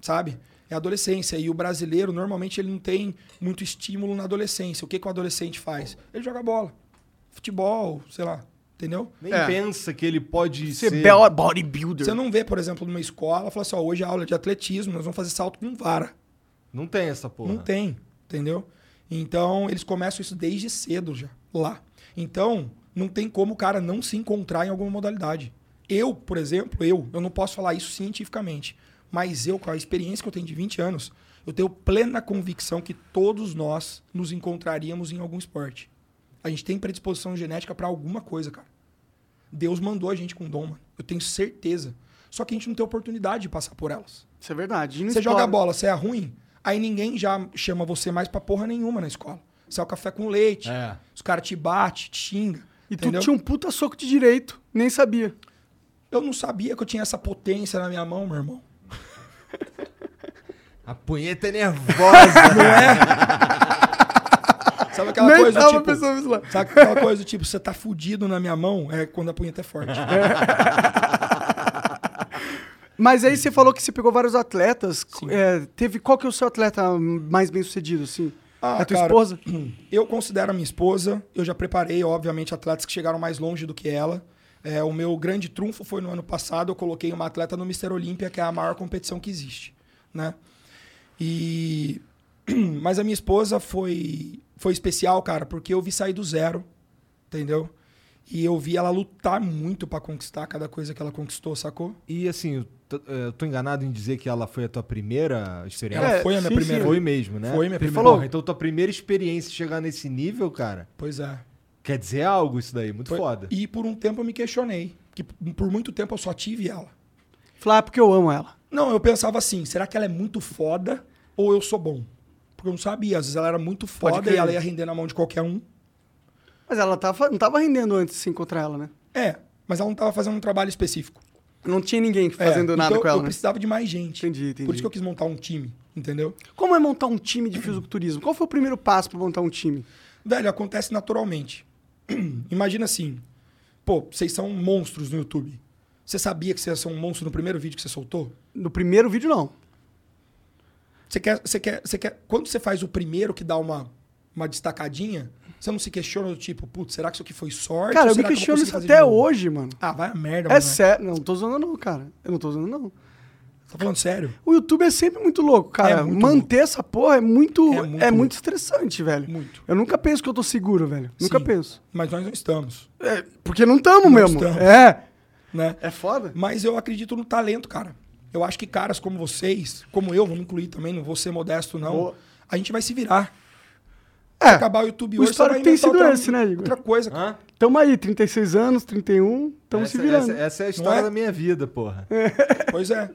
sabe? É a adolescência. E o brasileiro, normalmente, ele não tem muito estímulo na adolescência. O que, que o adolescente faz? Ele joga bola. Futebol, sei lá. Entendeu? Nem É. pensa que ele pode Ser ser... bodybuilder. Você não vê, por exemplo, numa escola, fala assim, ó, hoje é aula de atletismo, nós vamos fazer salto com vara. Não tem essa porra. Não tem, entendeu? Então, eles começam isso desde cedo já, lá. Então, não tem como o cara não se encontrar em alguma modalidade. Eu, por exemplo, eu, eu não posso falar isso cientificamente, mas eu, com a experiência que eu tenho de 20 anos, eu tenho plena convicção que todos nós nos encontraríamos em algum esporte. A gente tem predisposição genética para alguma coisa, cara. Deus mandou a gente com dom, mano. Eu tenho certeza. Só que a gente não tem oportunidade de passar por elas. Isso é verdade. Você joga bola, você é ruim, aí ninguém já chama você mais pra porra nenhuma na escola. Você é o café com leite, É. os caras te batem, te xingam. E tu entendeu? tinha um puta soco de direito, nem sabia. Eu não sabia que eu tinha essa potência na minha mão, meu irmão. A punheta é nervosa. Não é? Sabe aquela nem coisa do tava tipo... pensando lá. Sabe aquela coisa do tipo, você tá fudido na minha mão? É quando a punheta é forte. Mas aí você falou que você pegou vários atletas. É, teve qual que é o seu atleta mais bem sucedido, assim? Ah, é a tua cara, esposa? Eu considero a minha esposa. Eu já preparei, obviamente, atletas que chegaram mais longe do que ela. É, o meu grande trunfo foi no ano passado. Eu coloquei uma atleta no Mister Olímpia, que é a maior competição que existe, né? E mas a minha esposa foi foi especial, cara, porque eu vi sair do zero, entendeu? E eu vi ela lutar muito pra conquistar cada coisa que ela conquistou, sacou? e assim, eu tô, eu tô enganado em dizer que ela foi a tua primeira experiência? Ela É, foi a minha sim, primeira. sim. Foi mesmo, né? Foi minha Ele primeira. falou. Porra, então tua primeira experiência chegar nesse nível, cara, Pois é. quer dizer algo isso daí, muito Foi- foda. E por um tempo eu me questionei, que por muito tempo eu só tive ela. Falar, porque eu amo ela. Não, eu pensava assim, será que ela é muito foda ou eu sou bom? Porque eu não sabia, às vezes ela era muito foda e ela ia render na mão de qualquer um. Mas ela tava, não tava rendendo antes de se encontrar ela, né? É, mas ela não tava fazendo um trabalho específico. Não tinha ninguém É, fazendo nada então com ela, Eu né? precisava de mais gente. Entendi, entendi. Por isso que eu quis montar um time, entendeu? Como é montar um time de fisiculturismo? Qual foi o primeiro passo pra montar um time? Velho, acontece naturalmente. Imagina assim, pô, vocês são monstros no YouTube. Você sabia que você ia ser um monstro no primeiro vídeo que você soltou? No primeiro vídeo, não. Você quer, você quer, você quer. Quando você faz o primeiro que dá uma, uma destacadinha, você não se questiona do tipo, putz, será que isso aqui foi sorte? Cara, eu me questiono conseguir isso até hoje, mano. Ah, vai a merda, É mano. sério. Não, não tô zoando não, cara. Eu não tô zoando não. Tá falando sério? O YouTube é sempre muito louco, cara. É muito Manter essa porra é muito, É é muito muito, louco. estressante, velho. Muito. Eu nunca penso que eu tô seguro, velho. Nunca Sim. penso. Mas nós não estamos, É, porque não tamo Não mesmo. estamos. É. né? É foda? Mas eu acredito no talento, cara. Eu acho que caras como vocês, como eu, vou me incluir também, não vou ser modesto, não. Boa. A gente vai se virar. Se acabar o YouTube o hoje, você vai tem sido outra, esse, né, Igor? outra coisa. Hã? Tamo aí, 36 anos, 31, tamo se essa, virando. essa- essa é a história é? da minha vida, porra. Pois é.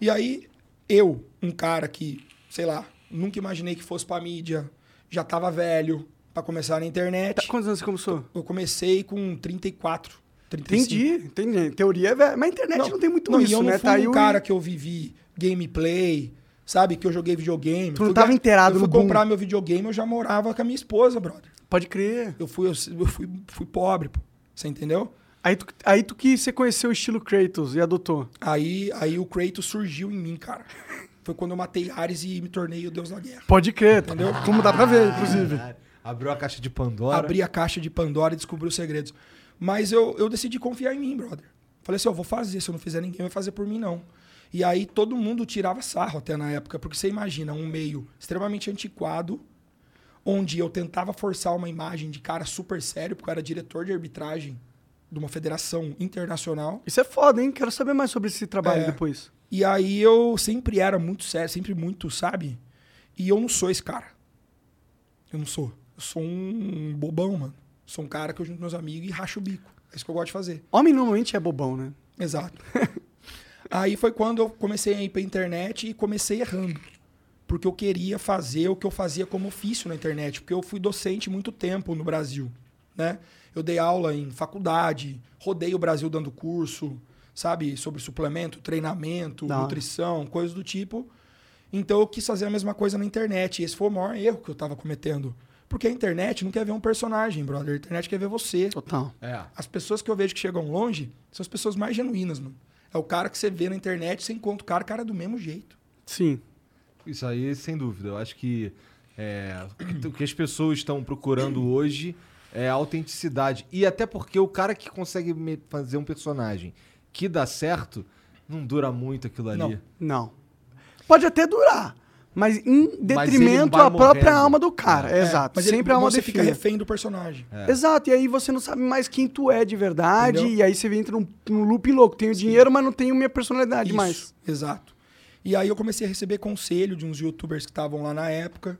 E aí, eu, um cara que, sei lá, nunca imaginei que fosse pra mídia, já tava velho pra começar na internet. Tá, quantos anos você começou? Eu comecei com 34, 35. Entendi, entendi. Teoria é velho. Mas a internet não, tem muito não, isso, e eu né? não fui Tá aí um o- cara que eu vivi gameplay, sabe? Que eu joguei videogame. Tu não Fui tava inteirado Eu fui no boom. comprar meu videogame, eu já morava com a minha esposa, brother. Pode crer. Eu fui, eu, eu fui, fui pobre, pô. Você entendeu? Aí tu, aí tu que você conheceu o estilo Kratos e adotou. Aí, aí o Kratos surgiu em mim, cara. Foi quando eu matei Ares e me tornei o deus da guerra. Pode crer, entendeu? Como dá pra ver, inclusive. Abriu a caixa de Pandora. Abri a caixa de Pandora e descobri os segredos. Mas eu, eu decidi confiar em mim, brother. Falei assim, eu vou fazer. Se eu não fizer, ninguém vai fazer por mim, não. E aí todo mundo tirava sarro até na época, porque você imagina um meio extremamente antiquado, onde eu tentava forçar uma imagem de cara super sério, porque eu era diretor de arbitragem de uma federação internacional. Isso é foda, hein? Quero saber mais sobre esse trabalho É. depois. E aí eu sempre era muito sério, sempre muito, sabe? E eu não sou esse cara. Eu não sou. Eu sou um bobão, mano. Sou um cara que eu junto meus amigos e racho o bico. É isso que eu gosto de fazer. Homem normalmente é bobão, né? Exato. aí foi quando eu comecei a ir pra internet e comecei errando. Porque eu queria fazer o que eu fazia como ofício na internet. Porque eu fui docente muito tempo no Brasil, né? Eu dei aula em faculdade, rodei o Brasil dando curso, sabe? Sobre suplemento, treinamento, hora. nutrição, coisas do tipo. Então eu quis fazer a mesma coisa na internet. E esse foi o maior erro que eu tava cometendo. Porque a internet não quer ver um personagem, brother. A internet quer ver você. Total. É. As pessoas que eu vejo que chegam longe são as pessoas mais genuínas, mano. É o cara que você vê na internet, você encontra o cara, cara do mesmo jeito. Sim. Isso aí, sem dúvida. Eu acho que é, o que as pessoas estão procurando hoje é a autenticidade. E até porque o cara que consegue fazer um personagem que dá certo, não dura muito aquilo ali. Não. Não. Pode até durar, mas em detrimento à própria alma do cara. É, Exato. Mas ele- Sempre a alma você fica refém do personagem. Exato, e aí você não sabe mais quem tu é de verdade, Entendeu? e aí você entra num, num loop louco. Tenho dinheiro, mas não tenho minha personalidade Isso, mais. Exato. E aí eu comecei a receber conselho de uns youtubers que estavam lá na época,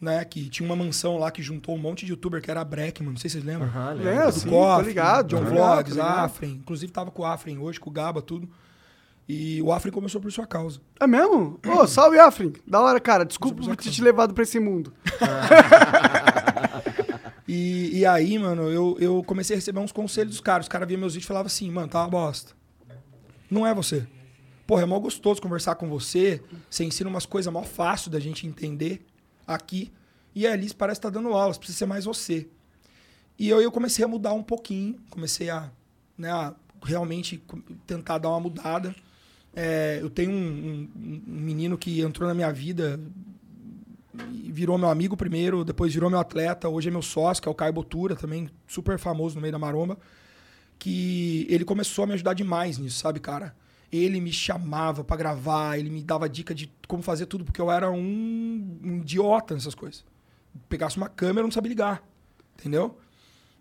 né? Que tinha uma mansão lá que juntou um monte de youtuber, que era a Breckman, não sei se vocês lembram. É, lembro. do sim, Coffee, ligado, John tô ligado, Vlogs. Afren. Inclusive tava com o Afren hoje, com o Gaba, tudo. E o Afren começou por sua causa. É mesmo? Ô, salve, Afrin. Da hora, cara. Desculpa por ter te levado pra esse mundo. E, e aí, mano, eu, eu comecei a receber uns conselhos dos caras. Os caras viam meus vídeos e falavam assim, mano, tá uma bosta. Não é você. Porra, é mó gostoso conversar com você. Você ensina umas coisas mó fácil da gente entender aqui. E a Alice parece estar dando aulas, precisa ser mais você. E eu, eu comecei a mudar um pouquinho. Comecei a, né, a realmente tentar dar uma mudada. É, eu tenho um, um- um menino que entrou na minha vida virou meu amigo primeiro, depois virou meu atleta, hoje é meu sócio, que é o Caio Botura, também super famoso no meio da maromba, que ele começou a me ajudar demais nisso, sabe, cara? Ele me chamava pra gravar, ele me dava dica de como fazer tudo, porque eu era um, idiota nessas coisas. Pegasse uma câmera, não sabia ligar, entendeu?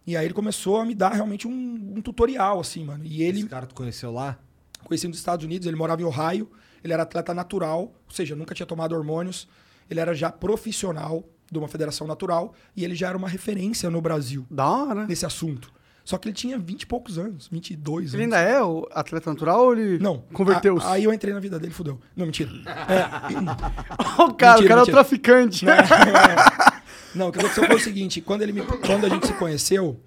E aí ele começou a me dar realmente um, um tutorial, assim, mano. E ele Esse cara tu conheceu lá? Conheci nos Estados Unidos, ele morava em Ohio, ele era atleta natural, ou seja, nunca tinha tomado hormônios, ele era já profissional de uma federação natural e ele já era uma referência no Brasil Da hora. nesse assunto. Só que ele tinha 20 e poucos anos, 22 Ele anos. ainda é o atleta natural ou ele Não. converteu-se? Aí eu entrei na vida dele, fudeu. Não, mentira. Ô, cara, Mentira, o cara é o mentira. traficante. Não, o que aconteceu foi o seguinte: quando, ele me, quando a gente se conheceu,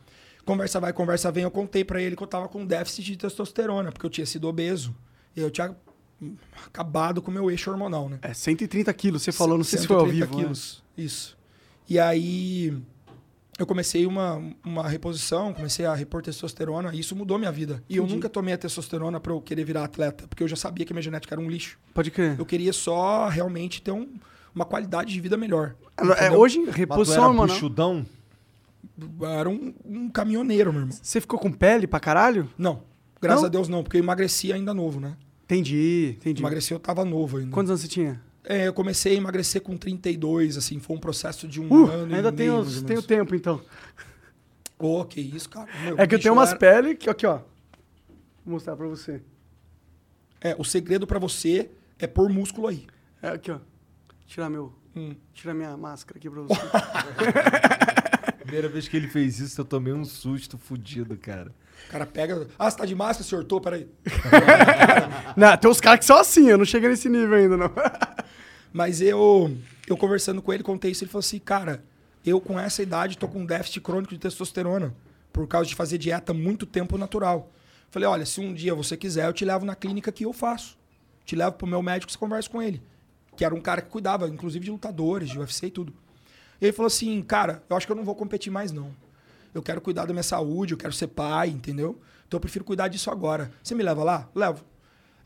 conversa vai, conversa vem, eu contei pra ele que eu tava com déficit de testosterona, porque eu tinha sido obeso. E eu tinha acabado com o meu eixo hormonal, né? É 130 quilos, você falou, não sei se foi ao 130 vivo. né? quilos. Isso. E aí eu comecei uma, uma reposição, comecei a repor testosterona e isso mudou minha vida. E eu Entendi. nunca tomei a testosterona pra eu querer virar atleta, porque eu já sabia que a minha genética era um lixo. Pode crer. Eu queria só realmente ter um- uma qualidade de vida melhor. É, hoje, reposição hormonal. buchudão? Era um, um caminhoneiro, meu irmão. Você ficou com pele pra caralho? Não, graças Não? a Deus não, porque eu emagreci ainda novo, né? Entendi, entendi. Emagreci eu tava novo ainda. Quantos anos você tinha? É, eu comecei a emagrecer com 32, assim, foi um processo de um Uh, ano ainda e tem, meio, tem o tempo, então. Ô, que isso, cara. Meu, É que eu tenho umas era- peles que, aqui, ó. Vou mostrar pra você. É, o segredo pra você é pôr músculo aí. É aqui, ó. Tirar meu Tira minha máscara aqui pra você. Primeira vez que ele fez isso, eu tomei um susto fudido, cara. O cara pega. Ah, você tá de máscara, senhor? Tô, peraí. não, tem uns caras que são assim, eu não cheguei nesse nível ainda, não. Mas eu, eu conversando com ele, contei isso. Ele falou assim: Cara, eu com essa idade tô com um déficit crônico de testosterona. Por causa de fazer dieta muito tempo natural. Falei: Olha, se um dia você quiser, eu te levo na clínica que eu faço. Te levo pro meu médico, você conversa com ele. Que era um cara que cuidava, inclusive, de lutadores, de UFC e tudo. E ele falou assim: Cara, eu acho que eu não vou competir mais, não. Eu quero cuidar da minha saúde, eu quero ser pai, entendeu? Então eu prefiro cuidar disso agora. Você me leva lá? Levo.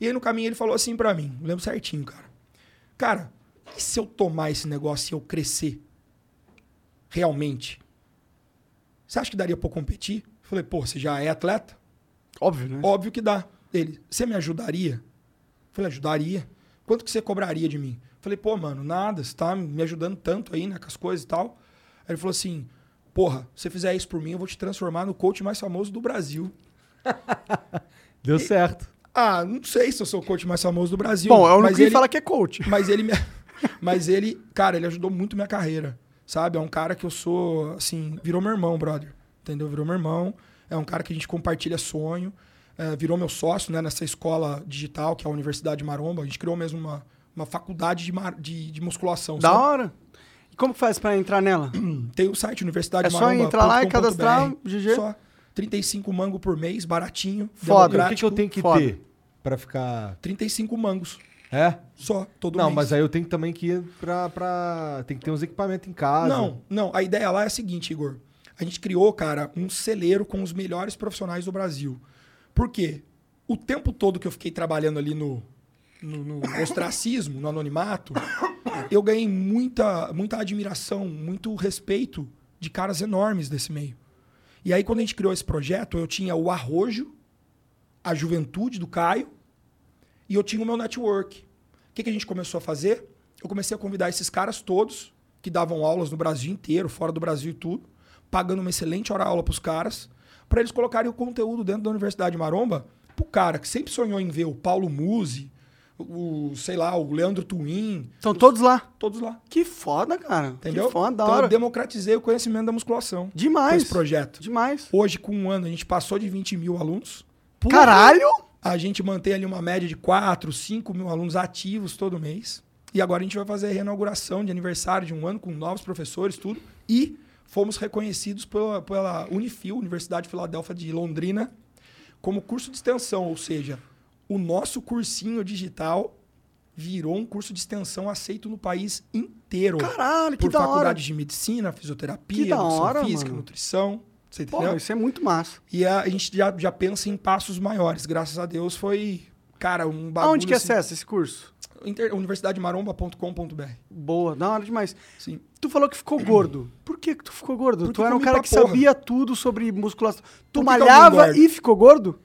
E aí no caminho ele falou assim pra mim, lembro certinho, cara. Cara, e se eu tomar esse negócio e eu crescer? Realmente? Você acha que daria pra eu competir? Eu falei, pô, você já é atleta? Óbvio, né? Óbvio que dá. Ele, você me ajudaria? Eu falei, ajudaria. Quanto que você cobraria de mim? Eu falei, pô, mano, nada, você tá me ajudando tanto aí, né, com as coisas e tal. Aí ele falou assim, porra, se você fizer isso por mim, eu vou te transformar no coach mais famoso do Brasil. Deu certo. Ah, não sei se eu sou o coach mais famoso do Brasil. Bom, é o único mas que ele, fala que é coach. Mas ele, me, mas ele, cara, ele ajudou muito minha carreira, sabe? É um cara que eu sou, assim, virou meu irmão, brother. Entendeu? Virou meu irmão. É um cara que a gente compartilha sonho. É, virou meu sócio, né, nessa escola digital, que é a Universidade Maromba. A gente criou mesmo uma, uma faculdade de, mar, de, de musculação. Da sabe? hora. E como que faz pra entrar nela? Tem o site Universidade É só entrar lá e cadastrar, GG? Só 35 mango por mês, baratinho. Foda. O que, que eu tenho que Foda. ter pra ficar. 35 mangos. É? Só, todo Não, mês. mas aí eu tenho também que ir pra, pra. Tem que ter uns equipamentos em casa. Não, não. A ideia lá é a seguinte, Igor. A gente criou, cara, um celeiro com os melhores profissionais do Brasil. Por quê? O tempo todo que eu fiquei trabalhando ali no, no, no ostracismo, no anonimato, eu ganhei muita, muita admiração, muito respeito de caras enormes desse meio. E aí, quando a gente criou esse projeto, eu tinha o Arrojo, a Juventude do Caio, e eu tinha o meu network. O que, que a gente começou a fazer? Eu comecei a convidar esses caras todos, que davam aulas no Brasil inteiro, fora do Brasil e tudo, pagando uma excelente hora aula para os caras, para eles colocarem o conteúdo dentro da Universidade Maromba, pro cara que sempre sonhou em ver o Paulo Musi, o, sei lá, o Leandro Twin, Estão todos lá. todos lá. Que foda, cara. Entendeu? Que foda, da então hora. eu democratizei o conhecimento da musculação. Com Demais. esse projeto. Demais. Hoje, com um ano, a gente passou de 20 mil alunos. Caralho! A gente mantém ali uma média de 4, 5 mil alunos ativos todo mês. E agora a gente vai fazer a reinauguração de aniversário de um ano com novos professores, tudo. E fomos reconhecidos pela, pela Unifil, Universidade de Filadélfia de Londrina, como curso de extensão. Ou seja, o nosso cursinho digital virou um curso de extensão aceito no país inteiro. Caralho, que por da hora. faculdade de medicina, fisioterapia, Que da hora, física, mano. nutrição. Você entendeu? Pô, isso é muito massa. E a, a gente já, já pensa em passos maiores. Graças a Deus foi, cara, um bagulho. Aonde que assim, acessa esse curso? Inter, universidademaromba.com.br. Boa, da hora demais. Sim. Tu falou que ficou gordo. Por que, que tu ficou gordo? Porque tu era um cara que porra. sabia tudo sobre musculação. Tu Por malhava e ficou gordo?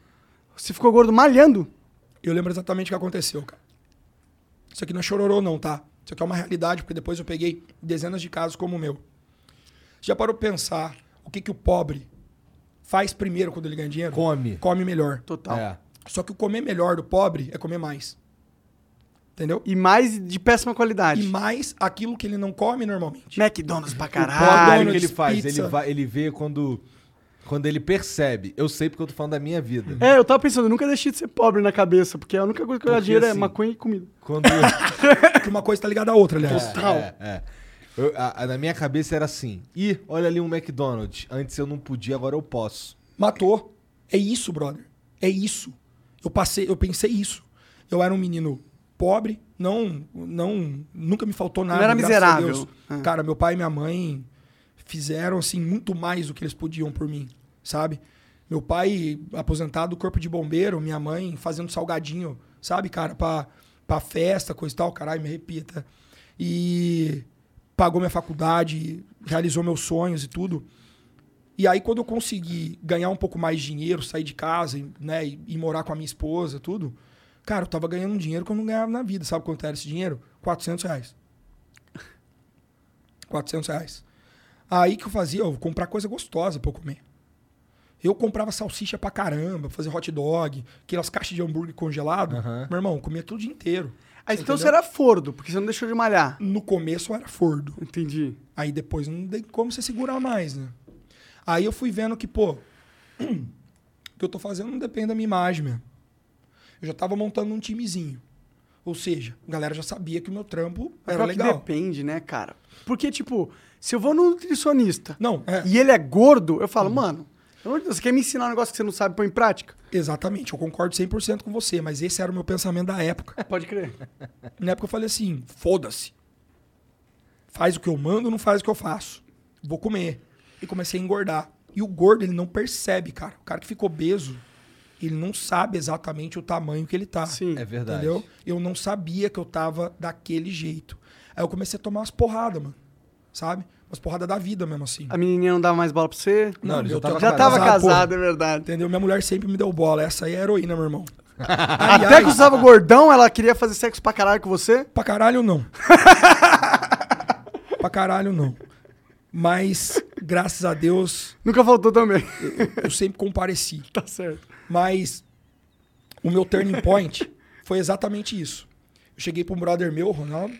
Você ficou gordo malhando? Eu lembro exatamente o que aconteceu, cara. Isso aqui não é chororô, não, tá? Isso aqui é uma realidade, porque depois eu peguei dezenas de casos como o meu. Já parou pra pensar o que, que o pobre faz primeiro quando ele ganha dinheiro? Come. Come melhor. Total. É. Só que o comer melhor do pobre é comer mais. Entendeu? E mais de péssima qualidade. E mais aquilo que ele não come normalmente. McDonald's pra caralho. o que ele faz? pizza. Ele, vai, ele vê quando. Quando ele percebe. Eu sei porque eu tô falando da minha vida. É, eu tava pensando, eu nunca deixei de ser pobre na cabeça, porque a única coisa que eu dinheiro é assim, maconha e comida. Quando. Que uma coisa tá ligada à outra, aliás. É, é. Eu- a- a- na minha cabeça era assim: ih, olha ali um McDonald's. Antes eu não podia, agora eu posso. Matou. É isso, brother. É isso. Eu passei, eu pensei isso. Eu era um menino pobre, não, não, nunca me faltou nada. Não era miserável. Deus. Ah. Cara, meu pai e minha mãe fizeram assim muito mais do que eles podiam por mim, sabe? Meu pai aposentado do corpo de bombeiro, minha mãe fazendo salgadinho, sabe, cara, pra, pra festa, coisa e tal, caralho, me repita. E pagou minha faculdade, realizou meus sonhos e tudo. E aí, quando eu consegui ganhar um pouco mais de dinheiro, sair de casa, né, e, e morar com a minha esposa, tudo, cara, eu tava ganhando um dinheiro que eu não ganhava na vida. Sabe quanto era esse dinheiro? 400 reais. 400 reais. Aí que eu fazia, eu vou comprar coisa gostosa pra eu comer. Eu comprava salsicha pra caramba, fazer hot dog, aquelas caixas de hambúrguer congelado. Aham. Meu irmão, comia tudo o dia inteiro. Aí Você então você entendeu? era fordo, porque você não deixou de malhar. No começo eu era fordo. Entendi. Aí depois não tem como você segurar mais, né? Aí eu fui vendo que, pô, o que eu tô fazendo não depende da minha imagem mesmo. Eu já tava montando um timezinho. Ou seja, a galera já sabia que o meu trampo era Pior que legal. depende, né, cara? Porque, tipo, se eu vou no nutricionista Não, é, e ele é gordo, eu falo, mano, pelo amor de Deus, você quer me ensinar um negócio que você não sabe pôr em prática? exatamente, eu concordo 100% com você, mas esse era o meu pensamento da época. Pode crer. Na época eu falei assim, foda-se. Faz o que eu mando, não faz o que eu faço. Vou comer. E comecei a engordar. E o gordo, ele não percebe, cara. O cara que ficou obeso, ele não sabe exatamente o tamanho que ele tá. Sim. É verdade. Entendeu? Eu não sabia que eu tava daquele jeito. Aí eu comecei a tomar umas porradas, mano. Sabe? Umas porradas da vida mesmo, assim. A menininha não dava mais bola pra você? Não, ele já eu tava Já tava casado, é verdade. Entendeu? Minha mulher sempre me deu bola. Essa aí é heroína, meu irmão. Até que usava gordão, ela queria fazer sexo pra caralho com você? Pra caralho, não. pra caralho, não. Mas, graças a Deus, Nunca faltou também. eu sempre compareci. tá certo. Mas o meu turning point foi exatamente isso. Eu cheguei pra um brother meu, Ronaldo,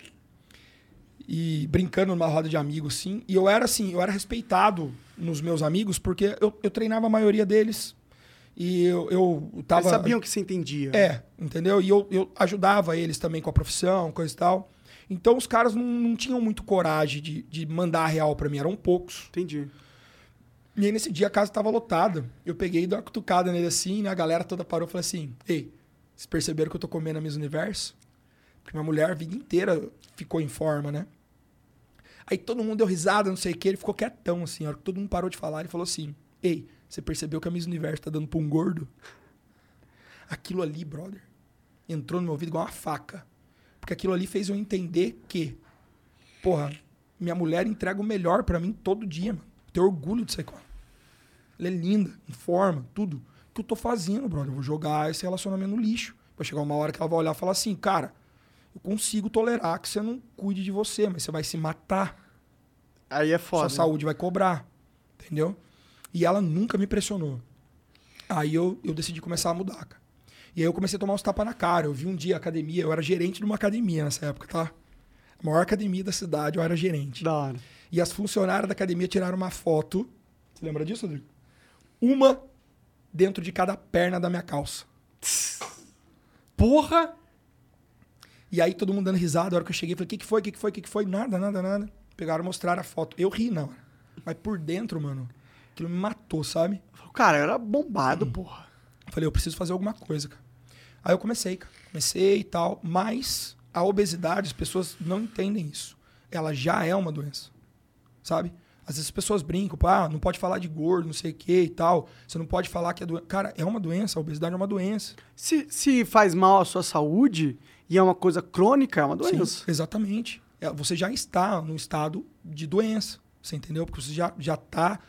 e brincando numa roda de amigos, assim. E eu era assim, eu era respeitado nos meus amigos, porque eu, eu treinava a maioria deles. E eu, eu tava. Eles sabiam que você entendia. É, entendeu? E eu, eu ajudava eles também com a profissão, coisa e tal. Então os caras não, não tinham muito coragem de, de mandar a real pra mim, eram poucos. Entendi. E aí nesse dia a casa tava lotada. Eu peguei e dei uma cutucada nele assim, né? A galera toda parou e falou assim: Ei, vocês perceberam que eu tô comendo a Miss Universo? Porque minha mulher a vida inteira ficou em forma, né? Aí todo mundo deu risada, não sei o que, ele ficou quietão, assim. A hora que todo mundo parou de falar, ele falou assim: Ei, você percebeu que a Miss Universo tá dando pra um gordo? Aquilo ali, brother, entrou no meu ouvido igual uma faca. Porque aquilo ali fez eu entender que, porra, minha mulher entrega o melhor pra mim todo dia, mano. Eu tenho orgulho de sair com ela. Ela é linda, em forma, tudo. O que eu tô fazendo, brother? Eu vou jogar esse relacionamento no lixo. Vai chegar uma hora que ela vai olhar e falar assim, cara, eu consigo tolerar que você não cuide de você, mas você vai se matar. Aí é foda. Sua saúde vai cobrar. Entendeu? E ela nunca me pressionou. Aí eu, eu decidi começar a mudar, cara. E aí eu comecei a tomar uns tapas na cara. Eu vi um dia a academia, eu era gerente de uma academia nessa época, tá? A maior academia da cidade, eu era gerente. Da hora. E as funcionárias da academia tiraram uma foto. Você lembra disso, Rodrigo? Uma dentro de cada perna da minha calça. Porra! E aí todo mundo dando risada, a hora que eu cheguei, falei, o que, que foi, o que, que foi, o que, que foi? Nada, nada, nada. Pegaram mostraram a foto. Eu ri hora. Mas por dentro, mano, aquilo me matou, sabe? Cara, eu era bombado, porra. Eu Falei, eu preciso fazer alguma coisa, cara. Aí eu comecei, cara. Comecei e tal. Mas a obesidade, as pessoas não entendem isso. Ela já é uma doença. Sabe? Às vezes as pessoas brincam, ah, não pode falar de gordo, não sei o que e tal. Você não pode falar que é doença. Cara, é uma doença. A obesidade é uma doença. Se, se faz mal à sua saúde e é uma coisa crônica, é uma doença. Sim, exatamente. É, Você já está no estado de doença. Você entendeu? Porque você já, já tá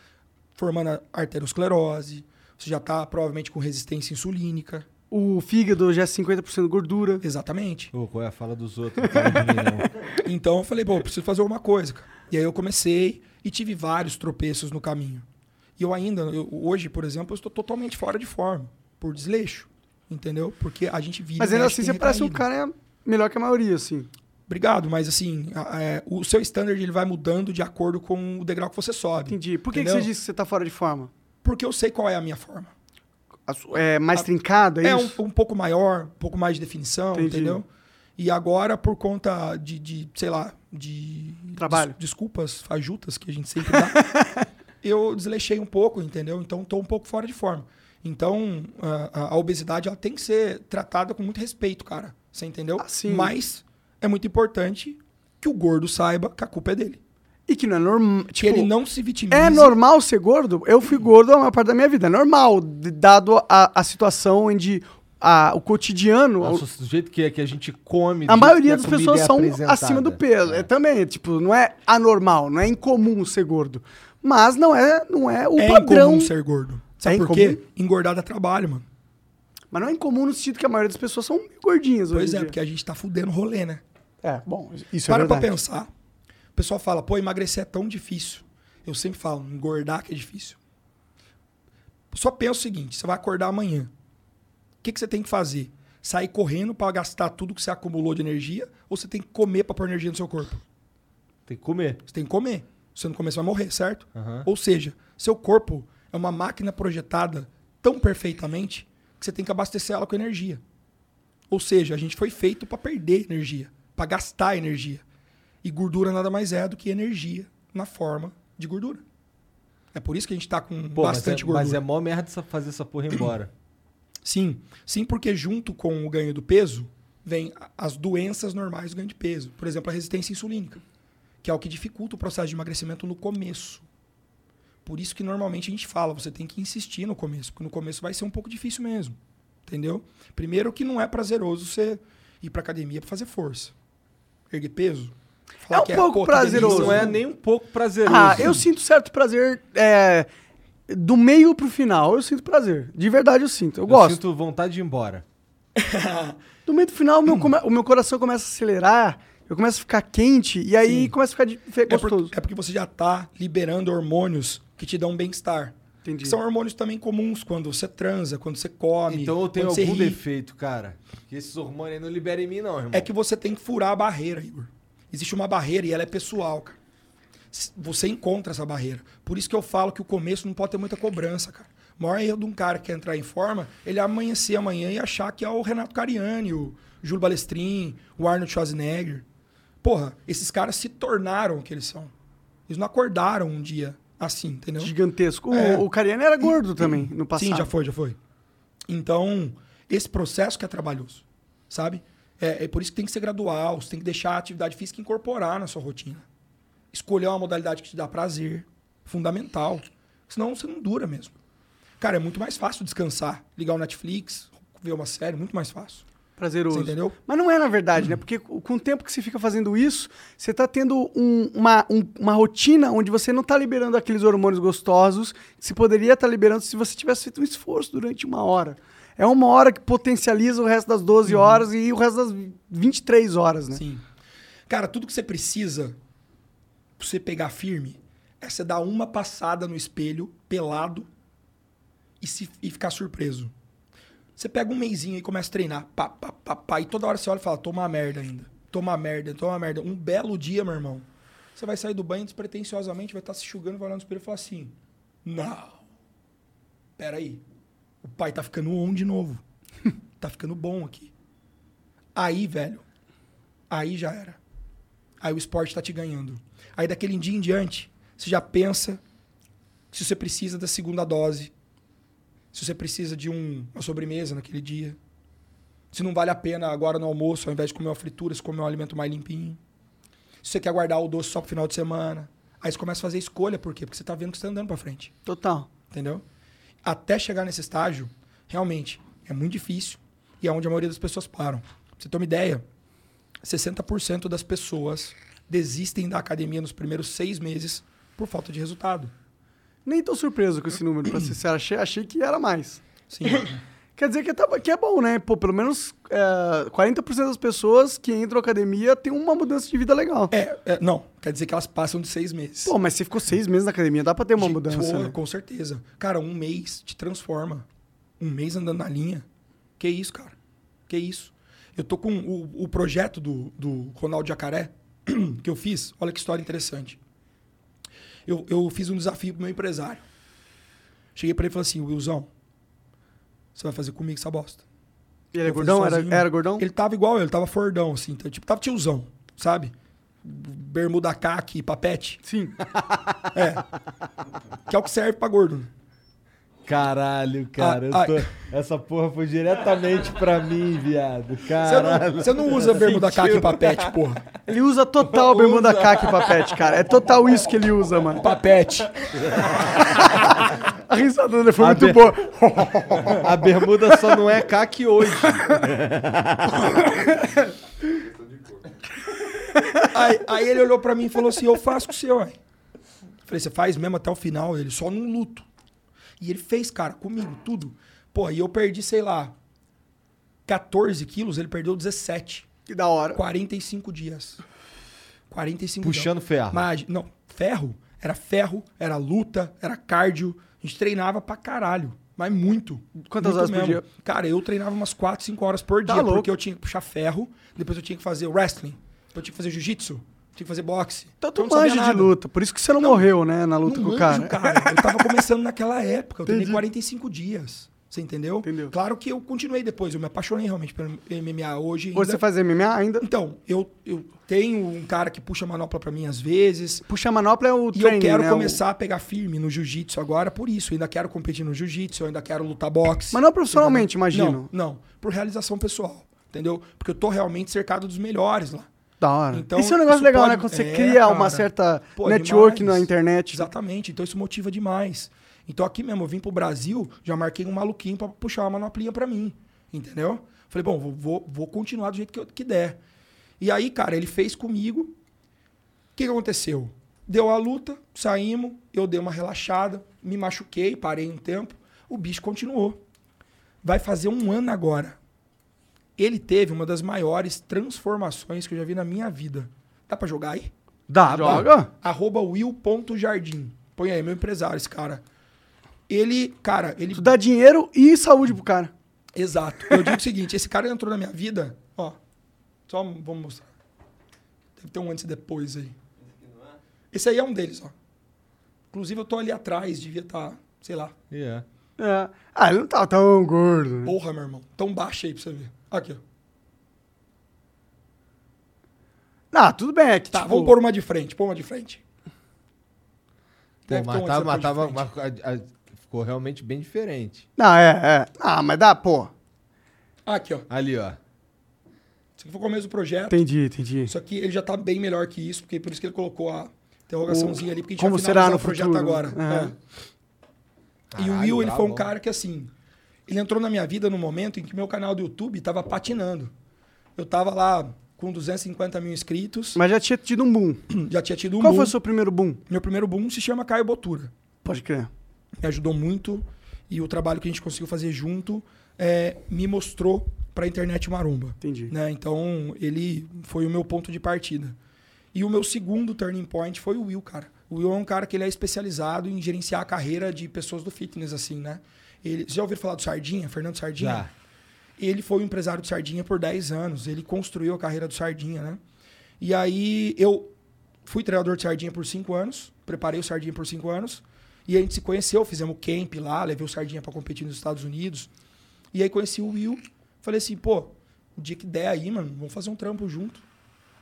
formando a arteriosclerose. Você já tá provavelmente com resistência insulínica. O fígado já é 50% gordura. Exatamente. Ô, qual é a fala dos outros? Mim. Então eu falei, pô, eu preciso fazer alguma coisa. Cara. E aí eu comecei e tive vários tropeços no caminho. E eu ainda, eu- hoje, por exemplo, eu estou totalmente fora de forma, por desleixo. Entendeu? Porque a gente vive. Mas ainda assim você parece um cara melhor que a maioria, assim. Obrigado, mas assim, a- é, o seu standard ele vai mudando de acordo com o degrau que você sobe. Entendi. Por que, que você disse que você tá fora de forma? Porque eu sei qual é a minha forma. A É mais trincada, é É um, isso? um pouco maior, um pouco mais de definição, Entendi. entendeu? E agora, por conta de, de, sei lá, de. Trabalho. des- desculpas fajutas que a gente sempre dá, eu desleixei um pouco, entendeu? Então, estou um pouco fora de forma. Então, a, a- obesidade ela tem que ser tratada com muito respeito, cara. Você entendeu? Ah, sim. Mas é muito importante que o gordo saiba que a culpa é dele. E que não é normal. Tipo, ele não se vitimize. É normal ser gordo? Eu fui gordo a maior parte da minha vida. É normal, dado a, a situação onde a- o cotidiano. Nossa, do jeito que, é que a gente come. a maioria das pessoas é são acima do peso. É. também, tipo, não é anormal, não é incomum ser gordo. Mas não é, não é o é padrão. incomum ser gordo. Sabe É por incomum? quê? Engordar dá trabalho, mano. Mas não é incomum no sentido que a maioria das pessoas são gordinhas Pois hoje. em é, dia. porque a gente tá fudendo o rolê, né? É, bom, isso Para é pra verdade. pensar. O pessoal fala, pô, emagrecer é tão difícil. Eu sempre falo, engordar que é difícil. Só pensa o seguinte: você vai acordar amanhã. O que, que você tem que fazer? sair correndo pra gastar tudo que você acumulou de energia ou você tem que comer pra pôr energia no seu corpo? Tem que comer. Você tem que comer. Se você não comer, você vai morrer, certo? Aham. Ou seja, seu corpo é uma máquina projetada tão perfeitamente que você tem que abastecer ela com energia. Ou seja, a gente foi feito para perder energia, para gastar energia. E gordura nada mais é do que energia na forma de gordura. É por isso que a gente tá com Pô, mas é, bastante gordura. mas é mó merda fazer essa porra embora. Sim, sim, porque junto com o ganho do peso vem as doenças normais do ganho de peso. Por exemplo, a resistência insulínica, que é o que dificulta o processo de emagrecimento no começo. Por isso que normalmente a gente fala, você tem que insistir no começo, porque no começo vai ser um pouco difícil mesmo. Entendeu? Primeiro que não é prazeroso você ir pra academia pra fazer força. Erguer peso. É um pouco pô, que prazeroso. Não é nem um pouco prazeroso. Ah, eu sinto certo prazer é, do meio pro final. Eu sinto prazer. De verdade eu sinto. Eu, Eu gosto. sinto vontade de ir embora. Do meio pro final, o meu, come- o meu coração começa a acelerar, eu começo a ficar quente, e aí Sim. começa a ficar de- fe- É, por- gostoso. é porque você já tá liberando hormônios que te dão bem-estar. Entendi. Que são hormônios também comuns quando você transa, quando você come. Então eu tenho algum ri. defeito, cara. Que esses hormônios aí não liberam em mim, não, irmão. É que você tem que furar a barreira, Igor. Existe uma barreira e ela é pessoal, cara. Você encontra essa barreira. Por isso que eu falo que o começo não pode ter muita cobrança, cara. O maior erro de um cara que quer entrar em forma, ele amanhecer amanhã e achar que é o Renato Cariani, o Júlio Balestrin, o Arnold Schwarzenegger. Porra, esses caras se tornaram o que eles são. Eles não acordaram um dia assim, entendeu? Gigantesco. O, É. o Cariani era gordo também, no passado. Sim, já foi, já foi. Então, esse processo que é trabalhoso, sabe? É, é por isso que tem que ser gradual, você tem que deixar a atividade física incorporar na sua rotina. Escolher uma modalidade que te dá prazer, fundamental. Senão você não dura mesmo. Cara, é muito mais fácil descansar, ligar o Netflix, ver uma série, muito mais fácil. Prazeroso. Você entendeu? Mas não é na verdade, né? Porque com o tempo que você fica fazendo isso, você tá tendo um- uma, um- uma rotina onde você não tá liberando aqueles hormônios gostosos que se poderia estar liberando se você tivesse feito um esforço durante uma hora. É uma hora que potencializa o resto das 12 horas e o resto das 23 horas, né? Sim. Cara, tudo que você precisa pra você pegar firme é você dar uma passada no espelho, pelado, e, se, e ficar surpreso. Você pega um mêsinho e começa a treinar, pá, pá, pá, pá, e toda hora você olha e fala, toma uma merda ainda. Toma uma merda, toma uma merda. Um belo dia, meu irmão, você vai sair do banho despretensiosamente, vai estar se enxugando, vai olhar no espelho e falar assim, não, peraí, o pai tá ficando on de novo. tá ficando bom aqui. Aí, velho, aí já era. Aí o esporte tá te ganhando. Aí daquele dia em diante, você já pensa se você precisa da segunda dose, se você precisa de um- uma sobremesa naquele dia, se não vale a pena agora no almoço, ao invés de comer uma fritura, você comer um alimento mais limpinho. Se você quer guardar o doce só pro final de semana. Aí você começa a fazer escolha, por quê? Porque você tá vendo que você tá andando pra frente. Total. Entendeu? Até chegar nesse estágio, realmente, é muito difícil e é onde a maioria das pessoas param. Pra você ter uma ideia, 60% das pessoas desistem da academia nos primeiros seis meses por falta de resultado. Nem tô surpreso com esse número, pra ser sincero. Achei, achei que era mais. Sim. Quer dizer que, tá- que é bom, né? Pô, pelo menos é, 40% das pessoas que entram na academia tem uma mudança de vida legal. é, é, não, quer dizer que elas passam de seis meses. Pô, mas você ficou seis meses na academia, dá pra ter uma De- mudança. Pô, né? Com certeza. Cara, um mês te transforma. Um mês andando na linha. Que isso, cara? Que isso? Eu tô com o, o projeto do, do Ronaldo Jacaré que eu fiz. Olha que história interessante. Eu, eu fiz um desafio pro meu empresário. Cheguei pra ele e falei assim, Wilson, você vai fazer comigo essa bosta. Ele é fazer gordão? Era, era gordão? Ele tava igual eu, ele tava fordão, assim. Então, tipo, tava tiozão, sabe? Bermuda caque, papete. Sim. Que é o que serve pra gordo. Caralho, cara. eu Ah, tô- Essa porra foi diretamente pra mim, viado. Você Caralho. não, você não usa bermuda caque e papete, porra. Ele usa total bermuda caque e papete, cara. É total isso que ele usa, mano. Papete. A risada dele foi A muito be- boa. A bermuda só não é caque hoje. Aí, aí ele olhou pra mim e falou assim: Eu faço com o senhor. ué." Falei: Você faz mesmo até o final? Ele só num luto. E ele fez, cara, comigo, tudo. Pô, e eu perdi, sei lá, 14 quilos, ele perdeu 17. Que da hora. 45 dias. 45 Puxando dias. ferro. Mas, não, ferro. Era ferro, era luta, era cardio. A gente treinava pra caralho. Mas muito. Quantas Muito horas por dia? Cara, eu treinava umas 4, 5 horas por Tá dia, louco. porque eu tinha que puxar ferro, depois eu tinha que fazer wrestling, depois eu tinha que fazer jiu-jitsu, tinha que fazer boxe. Então Eu tu não manja de nada. luta. Por isso que você não, morreu, né? Na luta Não com o cara. cara. Eu tava começando naquela época, eu treinei Entendi. 45 dias. Você entendeu? Entendeu. Claro que eu continuei depois, eu me apaixonei realmente pelo MMA hoje. ainda- você faz MMA ainda? Então, eu, eu tenho um cara que puxa manopla pra mim às vezes. Puxa manopla é o E training, eu quero né? começar a pegar firme no jiu-jitsu agora por isso. Eu ainda quero competir no jiu-jitsu, eu ainda quero lutar boxe. Mas não profissionalmente, Entendeu? imagino. Não, não. Por realização pessoal. Entendeu? Porque eu tô realmente cercado dos melhores lá. Da hora. Então, isso é um negócio legal, pode- né? Quando você É, cria uma cara. certa Pô, network demais. na internet. Exatamente. Então isso motiva demais. Então aqui mesmo, eu vim pro Brasil, já marquei um maluquinho pra puxar uma manoplinha pra mim. Entendeu? Falei, bom, vou, vou, vou continuar do jeito que, eu- que der. E aí, cara, ele fez comigo. O que, que aconteceu? Deu a luta, saímos, eu dei uma relaxada, me machuquei, parei um tempo. O bicho continuou. Vai fazer um ano agora. Ele teve uma das maiores transformações que eu já vi na minha vida. Dá pra jogar aí? Dá, Joga? arroba will.jardim. Põe aí, meu empresário, esse cara. Ele, cara, ele. Tu dá dinheiro e saúde pro cara. Exato. Eu digo o seguinte: esse cara entrou na minha vida, ó. Só vamos mostrar. Deve ter um antes e depois aí. Esse aí é um deles, ó. Inclusive, eu tô ali atrás, devia estar, sei lá. Yeah. É. Ah, ele não tá tão gordo. né? Porra, meu irmão. Tão baixo aí pra você ver. Aqui, ó. Ah, tudo bem. É que, Tá, tipo, vamos pôr uma de frente, pôr uma de frente. Pô, Deve ter mas um tava, antes e mas tava, depois de frente. mas a- a- ficou realmente bem diferente. Não, é, é. Ah, mas dá, pô. Aqui, ó. Ali, ó. Isso aqui foi o começo do projeto. Entendi, entendi. Isso aqui ele já tá bem melhor que isso, porque por isso que ele colocou a interrogaçãozinha ali, porque a gente como vai será no o projeto futuro? agora. É. É. E o Caralho, Will, ele foi um cara que assim, ele entrou na minha vida no momento em que meu canal do YouTube tava patinando. Eu tava lá com 250 mil inscritos, Mas já tinha tido um boom. já tinha tido um Qual boom. foi o seu primeiro boom? Meu primeiro boom se chama Caio Botura. Pode crer. Me ajudou muito e o trabalho que a gente conseguiu fazer junto é, me mostrou pra internet maromba. Entendi. né? Então, ele foi o meu ponto de partida. E o meu segundo turning point foi o Will, cara. O Will é um cara que ele é especializado em gerenciar a carreira de pessoas do fitness, assim, né? Ele, você já ouviu falar do Sardinha, Fernando Sardinha? Já. Ele foi o empresário do Sardinha por 10 anos. Ele construiu a carreira do Sardinha, né? E aí eu fui treinador de Sardinha por 5 anos, preparei o Sardinha por 5 anos. E a gente se conheceu, fizemos camp lá, levei o Sardinha para competir nos Estados Unidos. E aí conheci o Will. Falei assim, pô, o dia que der aí, mano, vamos fazer um trampo junto.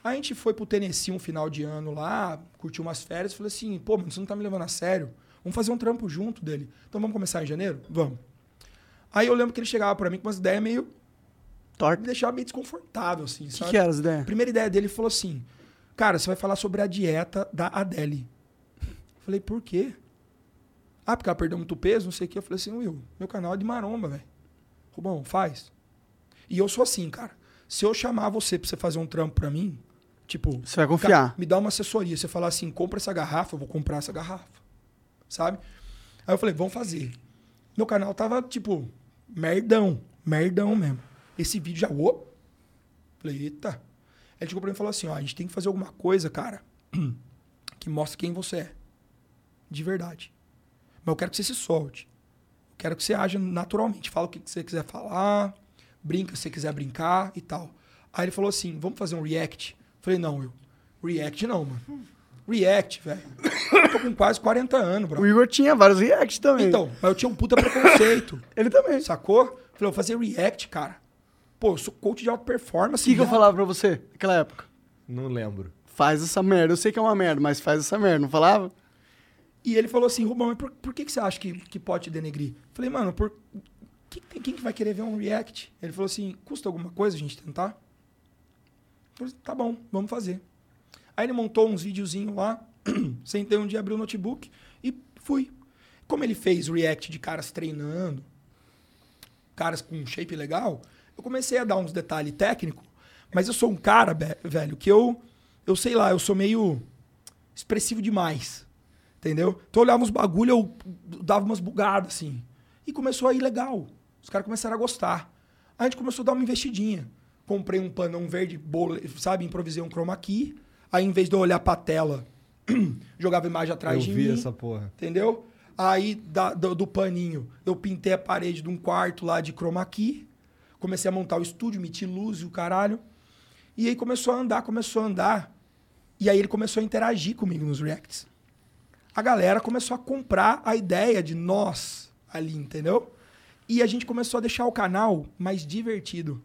Aí a gente foi pro Tennessee um final de ano lá, curtiu umas férias. Falei assim, pô, mano, você não tá me levando a sério? Vamos fazer um trampo junto dele. Então vamos começar em janeiro? Vamos. Aí eu lembro que ele chegava pra mim com umas ideias meio. me Torta. deixava meio desconfortável, assim, O que, que era as ideias? A primeira ideia dele falou assim: Cara, você vai falar sobre a dieta da Adele. Eu falei, por quê? Ah, porque ela perdeu muito peso, não sei o quê. Eu falei assim, Will, meu canal é de maromba, velho. Rubão, faz. E eu sou assim, cara. Se eu chamar você pra você fazer um trampo pra mim, tipo. Você vai confiar. cara, me dá uma assessoria. Você falar assim, compra essa garrafa, eu vou comprar essa garrafa. Sabe? Aí eu falei, vamos fazer. Meu canal tava, tipo, merdão. Merdão mesmo. Esse vídeo já. Ô! Falei, eita. Ele chegou pra mim e falou assim: ó, a gente tem que fazer alguma coisa, cara, que mostre quem você é. De verdade. Mas eu quero que você se solte. Eu quero que você haja naturalmente. Fala o que você quiser falar, brinca se você quiser brincar e tal. Aí ele falou assim: vamos fazer um react? Falei, não, eu. React não, mano. React, velho. Eu tô com quase 40 anos, bro. O Igor tinha vários reacts também. Então, mas eu tinha um puta preconceito. Ele também. O Sacou? Falei, vou fazer react, cara. Pô, eu sou coach de alta performance. que, que eu né? falava pra você naquela época? Não lembro. Faz essa merda. Eu sei que é uma merda, mas faz essa merda. Não falava? E ele falou assim, Rubão, mas por, por que, que você acha que, que pode te denegrir? Falei, mano, por que, que tem- quem que vai querer ver um react? Ele falou assim, custa alguma coisa a gente tentar? Eu falei, tá bom, vamos fazer. Aí ele montou uns videozinhos lá, sentei um dia, abri o notebook e fui. Como ele fez react de caras treinando, caras com shape legal, eu comecei a dar uns detalhes técnicos, mas eu sou um cara, velho, que eu, eu sei lá, eu sou meio expressivo demais. Entendeu? Então eu olhava uns bagulho, eu dava umas bugadas, assim. E começou a ir legal. Os caras começaram a gostar. A gente começou a dar uma investidinha. Comprei um panão verde, bole, sabe? Improvisei um chroma key. Aí, em vez de eu olhar pra tela, jogava imagem atrás Eu de vi mim. essa porra. Entendeu? Aí, da- do, do paninho, eu pintei a parede de um quarto lá de chroma key. Comecei a montar o estúdio, meti luz e o caralho. E aí começou a andar, começou a andar. E aí ele começou a interagir comigo nos reacts. A galera começou a comprar a ideia de nós ali, entendeu? E a gente começou a deixar o canal mais divertido.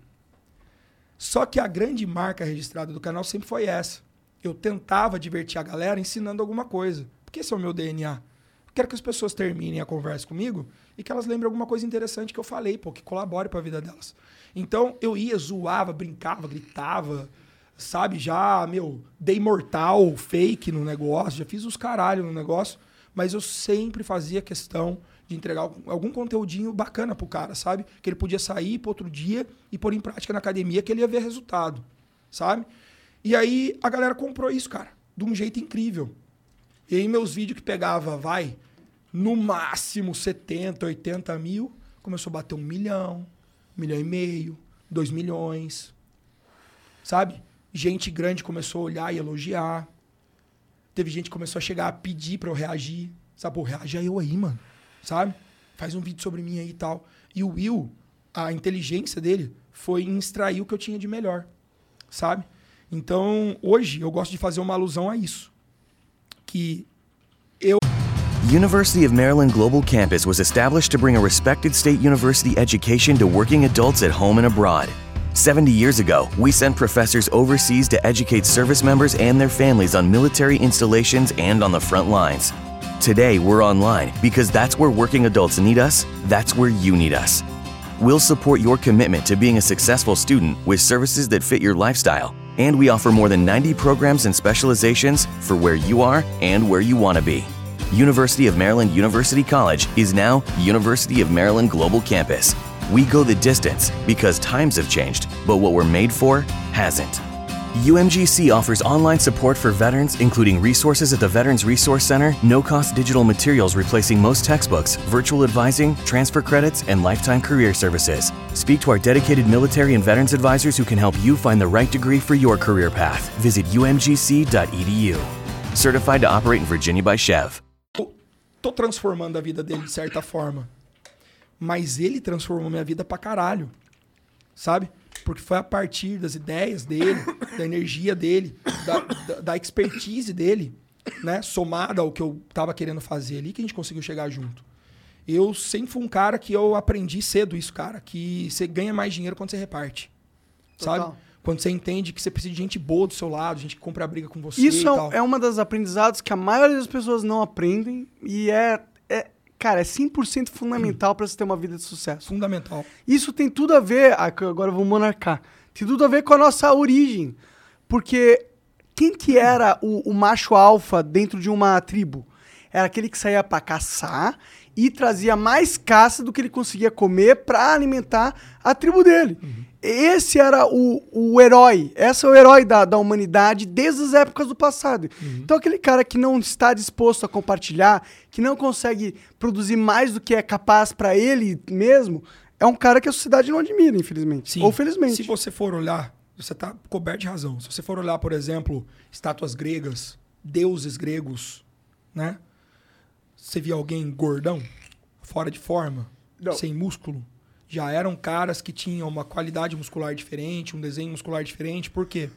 Só que a grande marca registrada do canal sempre foi essa. Eu tentava divertir a galera ensinando alguma coisa. Porque esse é o meu DNA. Eu quero que as pessoas terminem a conversa comigo e que elas lembrem alguma coisa interessante que eu falei, pô, que colabore para a vida delas. Então eu ia, zoava, brincava, gritava, sabe? Já, meu, dei mortal, fake no negócio, já fiz os caralho no negócio, mas eu sempre fazia questão de entregar algum- conteúdinho bacana pro cara, sabe? Que ele podia sair pro outro dia e pôr em prática na academia que ele ia ver resultado, sabe? E aí a galera comprou isso, cara, de um jeito incrível. E aí meus vídeos que pegava, vai, no máximo 70, 80 mil, começou a bater um milhão, um milhão e meio, dois milhões, sabe? Gente grande começou a olhar e elogiar. Teve gente que começou a chegar a pedir pra eu reagir. Sabe, pô, reage aí eu aí, mano. Sabe? Faz um vídeo sobre mim aí e tal. E o Will, a inteligência dele foi em extrair o que eu tinha de melhor. Sabe? Então, hoje eu gosto de fazer uma alusão a isso. Que eu University of Maryland Global Campus was established to bring a respected state university education to working adults at home and abroad. 70 years ago, we sent professors overseas to educate service members and their families on military installations and on the front lines. Today, we're online because that's where working adults need us, that's where you need us. We'll support your commitment to being a successful student with services that fit your lifestyle, and we offer more than 90 programs and specializations for where you are and where you want to be. University of Maryland University College is now University of Maryland Global Campus. We go the distance because times have changed, but what we're made for hasn't. UMGC offers online support for veterans, including resources at the Veterans Resource Center, no cost digital materials replacing most textbooks, virtual advising, transfer credits, and lifetime career services. Speak to our dedicated military and veterans advisors who can help you find the right degree for your career path. Visit umgc.edu. Certified to operate in Virginia by Chev. tô, transformando a vida dele de certa forma. Mas ele transformou minha vida pra caralho. Sabe? Porque foi a partir das ideias dele, da energia dele, da, da, da expertise dele, né? Somada ao que eu tava querendo fazer ali, que a gente conseguiu chegar junto. Eu sempre fui um cara que eu aprendi cedo isso, cara. Que você ganha mais dinheiro quando você reparte. Total. Sabe? Quando você entende que você precisa de gente boa do seu lado, gente que compra a briga com você Isso e é, tal. é uma das aprendizados que a maioria das pessoas não aprendem e é cara, é 100% fundamental para você ter uma vida de sucesso. Fundamental. Isso tem tudo a ver, ah, agora eu vou monarcar, tem tudo a ver com a nossa origem. Porque quem que era o, o macho alfa dentro de uma tribo? Era aquele que saía para caçar e trazia mais caça do que ele conseguia comer para alimentar a tribo dele. Esse era o, o herói, esse é o herói da, da humanidade desde as épocas do passado. Então aquele cara que não está disposto a compartilhar, que não consegue produzir mais do que é capaz para ele mesmo, é um cara que a sociedade não admira, infelizmente. Sim. Ou felizmente. Se você for olhar, você está coberto de razão. Se você for olhar, por exemplo, estátuas gregas, deuses gregos, né? Você via alguém gordão, fora de forma, Não. sem músculo, já eram caras que tinham uma qualidade muscular diferente, um desenho muscular diferente. Por quê?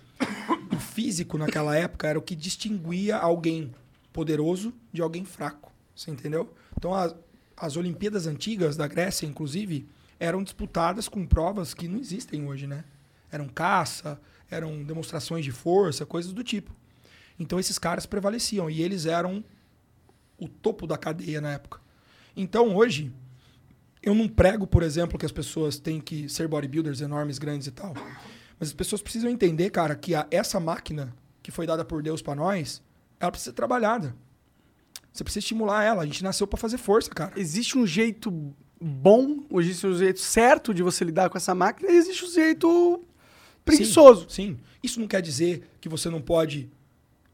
O físico naquela época era o que distinguia alguém poderoso de alguém fraco. Você entendeu? Então, as, as Olimpíadas antigas da Grécia, inclusive, eram disputadas com provas que não existem hoje, né? Eram caça, eram demonstrações de força, coisas do tipo. Então, esses caras prevaleciam e eles eram o topo da cadeia na época. Então, hoje, eu não prego, por exemplo, que as pessoas têm que ser bodybuilders enormes, grandes e tal. Mas as pessoas precisam entender, cara, que a- essa máquina que foi dada por Deus pra nós, ela precisa ser trabalhada. Você precisa estimular ela. A gente nasceu pra fazer força, cara. Existe um jeito bom, existe um jeito certo de você lidar com essa máquina, e existe um jeito preguiçoso. Sim, sim. Isso não quer dizer que você não pode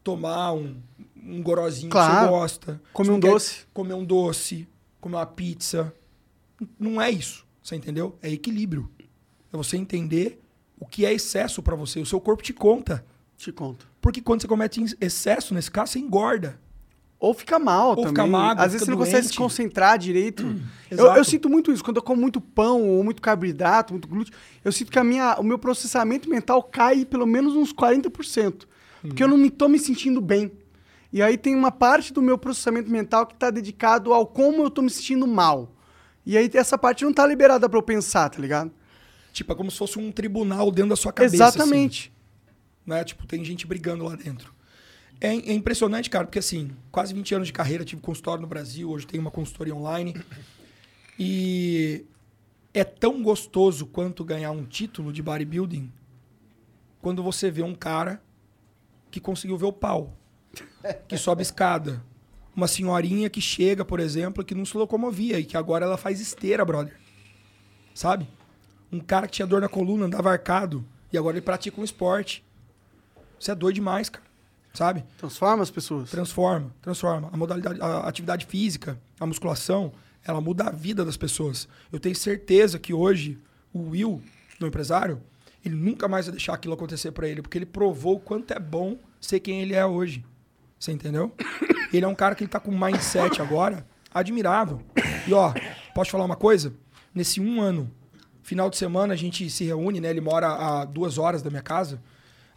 tomar um, um gorozinho que Claro. você gosta. Comer um doce. Comer um doce, comer uma pizza. Não é isso, você entendeu? É equilíbrio. É você entender o que é excesso pra você. O seu corpo te conta. Te conto. Porque quando você comete excesso, nesse caso, você engorda. Ou fica mal Ou também. fica magro, Às vezes você não consegue se concentrar direito. eu, Exato. eu sinto muito isso. Quando eu como muito pão ou muito carboidrato, muito glúten, eu sinto que a minha, o meu processamento mental cai pelo menos uns 40%. Porque eu não me tô me sentindo bem. E aí tem uma parte do meu processamento mental que tá dedicado ao como eu tô me sentindo mal. E aí essa parte não tá liberada pra eu pensar, tá ligado? Tipo, é como se fosse um tribunal dentro da sua cabeça. assim, Exatamente. né? Tipo, tem gente brigando lá dentro. É, é impressionante, cara, porque assim, quase 20 anos de carreira, tive consultório no Brasil, hoje tenho uma consultoria online. E é tão gostoso quanto ganhar um título de bodybuilding quando você vê um cara que conseguiu ver o pau, que sobe escada. Uma senhorinha que chega, por exemplo, que não se locomovia e que agora ela faz esteira, brother. Sabe? Um cara que tinha dor na coluna, andava arcado, e agora ele pratica um esporte. Isso é doido demais, cara. Sabe? Transforma as pessoas. Transforma, transforma. A modalidade, a atividade física, a musculação, ela muda a vida das pessoas. Eu tenho certeza que hoje o Will, meu empresário, ele nunca mais vai deixar aquilo acontecer pra ele, porque ele provou o quanto é bom ser quem ele é hoje. Você entendeu? Ele é um cara que ele tá com um mindset agora admirável. E ó, posso te falar uma coisa? Nesse um ano, final de semana a gente se reúne, né? Ele mora a duas horas da minha casa.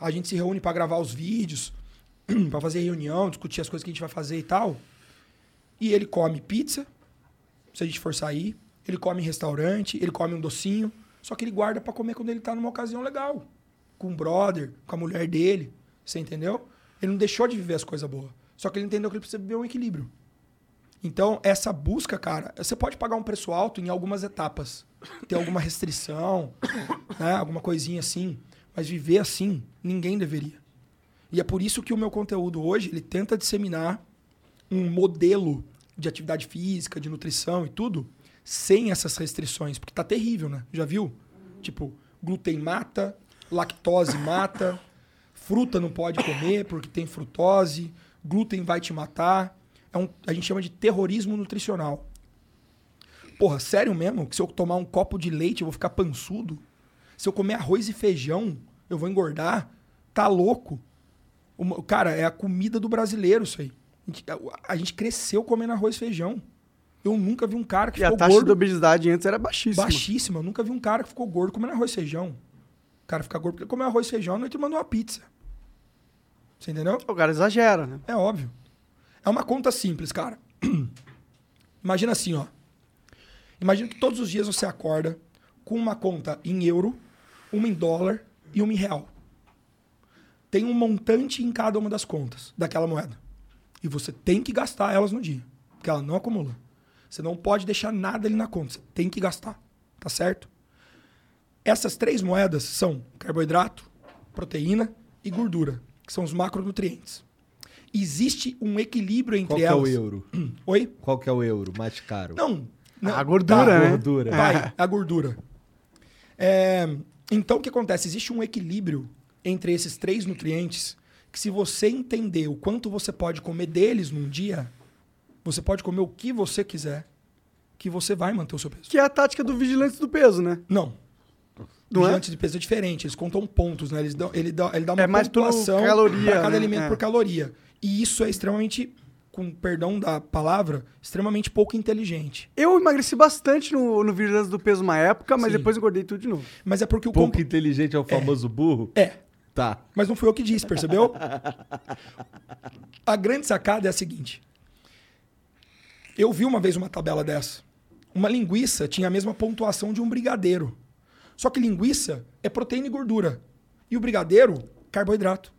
A gente se reúne pra gravar os vídeos, pra fazer reunião, discutir as coisas que a gente vai fazer e tal. E ele come pizza, se a gente for sair. Ele come em restaurante, ele come um docinho. Só que ele guarda pra comer quando ele tá numa ocasião legal. Com o brother, com a mulher dele. Você entendeu? Ele não deixou de viver as coisas boas. Só que ele entendeu que ele precisa viver um equilíbrio. Então, essa busca, cara, você pode pagar um preço alto em algumas etapas. Ter alguma restrição, né? alguma coisinha assim. Mas viver assim, ninguém deveria. E é por isso que o meu conteúdo hoje, ele tenta disseminar um modelo de atividade física, de nutrição e tudo, sem essas restrições. Porque tá terrível, né? Já viu? Tipo, glúten mata, lactose mata, fruta não pode comer porque tem frutose, glúten vai te matar. É um, a gente chama de terrorismo nutricional. Porra, sério mesmo? Que se eu tomar um copo de leite eu vou ficar pançudo? Se eu comer arroz e feijão, eu vou engordar? Tá louco? Uma- cara, é a comida do brasileiro isso aí. A gente, a- a gente cresceu comendo arroz e feijão. Eu nunca vi um cara que E a ficou taxa gordo de obesidade antes era baixíssima. baixíssima. Eu nunca vi um cara que ficou gordo comendo arroz e feijão. O cara fica gordo porque comeu arroz e feijão, a noite mandou uma pizza. Você entendeu? O cara exagera, né? É óbvio. É uma conta simples, cara. Imagina assim, ó. Imagina que todos os dias você acorda com uma conta em euro, uma em dólar e uma em real. Tem um montante em cada uma das contas daquela moeda. E você tem que gastar elas no dia, porque ela não acumula. Você não pode deixar nada ali na conta, você tem que gastar, tá certo? Essas três moedas são carboidrato, proteína e gordura, que são os macronutrientes. Existe um equilíbrio entre Qual que é elas. o euro? Oi? Qual que é o euro mais caro? Não. não A gordura, né? Gordura. Vai, a gordura. É, então, o que acontece? Existe um equilíbrio entre esses três nutrientes que, se você entender o quanto você pode comer deles num dia, você pode comer o que você quiser, que você vai manter o seu peso. Que é a tática do vigilante do peso, né? Não. Não é? Vigilante de peso é diferente, eles contam pontos, né? Eles dão, ele, dá, ele dá uma É mais pontuação caloria, para cada né? alimento É. por caloria. E isso é extremamente, com perdão da palavra, extremamente pouco inteligente. Eu emagreci bastante no, no vigilante do peso uma época, mas Sim. depois engordei tudo de novo. Mas é porque o Pouco compo- inteligente é o famoso burro? É, Tá. Mas não fui eu que disse, percebeu? a grande sacada é a seguinte. Eu vi uma vez uma tabela dessa. Uma linguiça tinha a mesma pontuação de um brigadeiro. Só que linguiça é proteína e gordura. E o brigadeiro, carboidrato.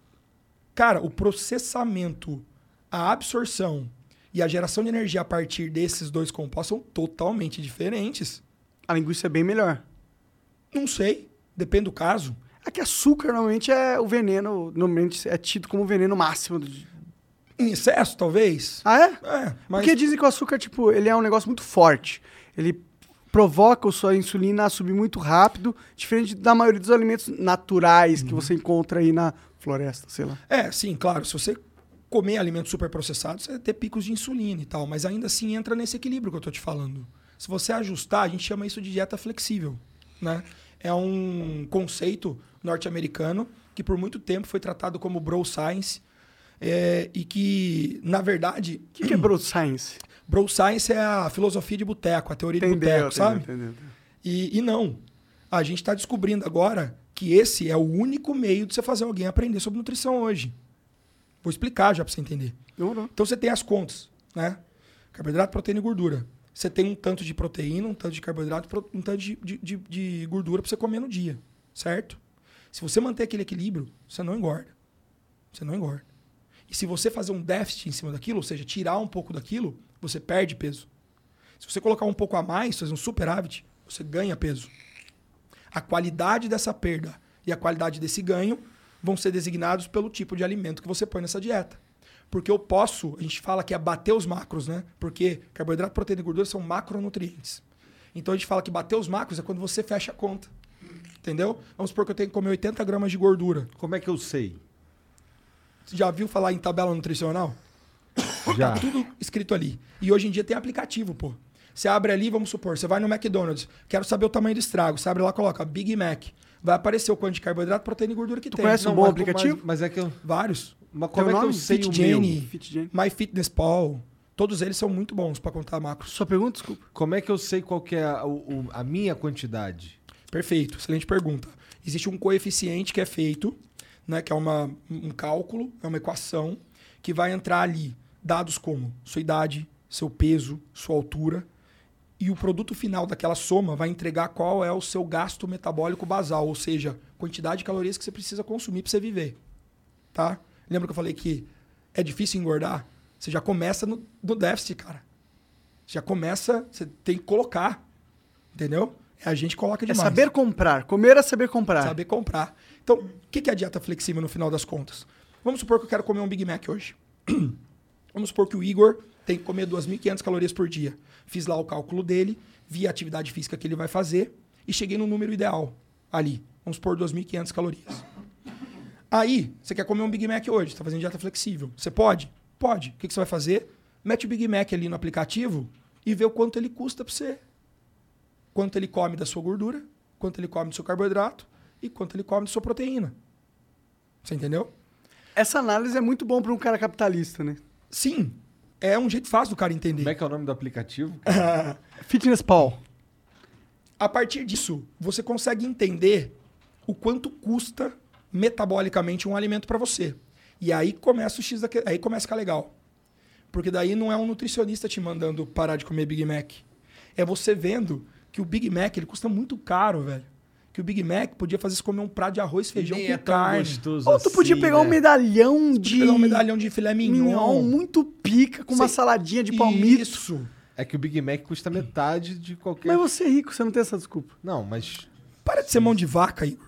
Cara, o processamento, a absorção e a geração de energia a partir desses dois compostos são totalmente diferentes. A linguiça é bem melhor. Não sei, depende do caso. É que açúcar normalmente é o veneno, normalmente é tido como o veneno máximo. Do... Em excesso, talvez. Ah, é? É, mas Porque dizem que o açúcar, tipo, ele é um negócio muito forte. Ele provoca a sua insulina a subir muito rápido, diferente da maioria dos alimentos naturais que você encontra aí na floresta, sei lá. É, sim, claro. Se você comer alimentos superprocessados, você vai ter picos de insulina e tal. Mas ainda assim entra nesse equilíbrio que eu tô te falando. Se você ajustar, a gente chama isso de dieta flexível. Né? É um conceito norte-americano que por muito tempo foi tratado como bro science. é, e que, na verdade, O que, que é bro science? Bro Science é a filosofia de boteco, a teoria de Entendeu, boteco, entendeu, sabe? entendeu, entendeu. E, e não. A gente está descobrindo agora que esse é o único meio de você fazer alguém aprender sobre nutrição hoje. Vou explicar já para você entender. Demorou. Então você tem as contas, né? Carboidrato, proteína e gordura. Você tem um tanto de proteína, um tanto de carboidrato, um tanto de, de, de- de gordura para você comer no dia, certo? Se você manter aquele equilíbrio, você não engorda. Você não engorda. E se você fazer um déficit em cima daquilo, ou seja, tirar um pouco daquilo, você perde peso. Se você colocar um pouco a mais, fazer um superávit, você ganha peso. A qualidade dessa perda e a qualidade desse ganho vão ser designados pelo tipo de alimento que você põe nessa dieta. Porque eu posso, a gente fala que é bater os macros, né? Porque carboidrato, proteína e gordura são macronutrientes. Então a gente fala que bater os macros é quando você fecha a conta. Entendeu? Vamos supor que eu tenho que comer 80 gramas de gordura. Como é que eu sei? Você já viu falar em tabela nutricional? Já. Tá tudo escrito ali. E hoje em dia tem aplicativo, pô. Você abre ali, vamos supor, você vai no McDonald's, quero saber o tamanho do estrago. Você abre lá, coloca Big Mac. Vai aparecer o quanto de carboidrato, proteína e gordura que tem. conhece um Não, bom mas- aplicativo? Mas, mas é que eu. Vários. Mas como Teu é que eu sei Fit o Jenny, meu? Fit Jenny. MyFitnessPal. Todos eles são muito bons para contar macros. Sua pergunta, desculpa. Como é que eu sei qual que é a, o- a minha quantidade? Perfeito, excelente pergunta. Existe um coeficiente que é feito, né, que é uma, um cálculo, é uma equação, que vai entrar ali dados como sua idade, seu peso, sua altura, e o produto final daquela soma vai entregar qual é o seu gasto metabólico basal, ou seja, quantidade de calorias que você precisa consumir para você viver. Tá? Lembra que eu falei que é difícil engordar? Você já começa no, no déficit, cara. Já começa, você tem que colocar. Entendeu? É a gente coloca É demais. saber comprar. Comer é saber comprar. Saber comprar. Então, o que que é a dieta flexível no final das contas? Vamos supor que eu quero comer um Big Mac hoje. Vamos supor que o Igor tem que comer 2.500 calorias por dia. Fiz lá o cálculo dele, vi a atividade física que ele vai fazer e cheguei no número ideal ali. Vamos supor 2.500 calorias. Aí, você quer comer um Big Mac hoje, está fazendo dieta flexível. Você pode? Pode. O que, você vai fazer? Mete o Big Mac ali no aplicativo e vê o quanto ele custa para você. Quanto ele come da sua gordura, quanto ele come do seu carboidrato e quanto ele come da sua proteína. Você entendeu? Essa análise é muito bom para um cara capitalista, né? Sim. É um jeito fácil do cara entender. Como é que é o nome do aplicativo? Fitness Paul. A partir disso, você consegue entender o quanto custa metabolicamente um alimento para você. E aí começa o X daque- aí começa a ficar legal. Porque daí não é um nutricionista te mandando parar de comer Big Mac. É você vendo que o Big Mac ele custa muito caro, velho. Que o Big Mac podia fazer você comer um prato de arroz, feijão Nem com é tão carne. gostoso Ou tu podia assim, pegar um né? medalhão de... Pegar um medalhão de filé mignon. mignon muito pica, com uma saladinha de palmito. Isso. É que o Big Mac custa metade de qualquer. Mas você é rico, você não tem essa desculpa. Não, mas. Para de ser mão de vaca, Igor.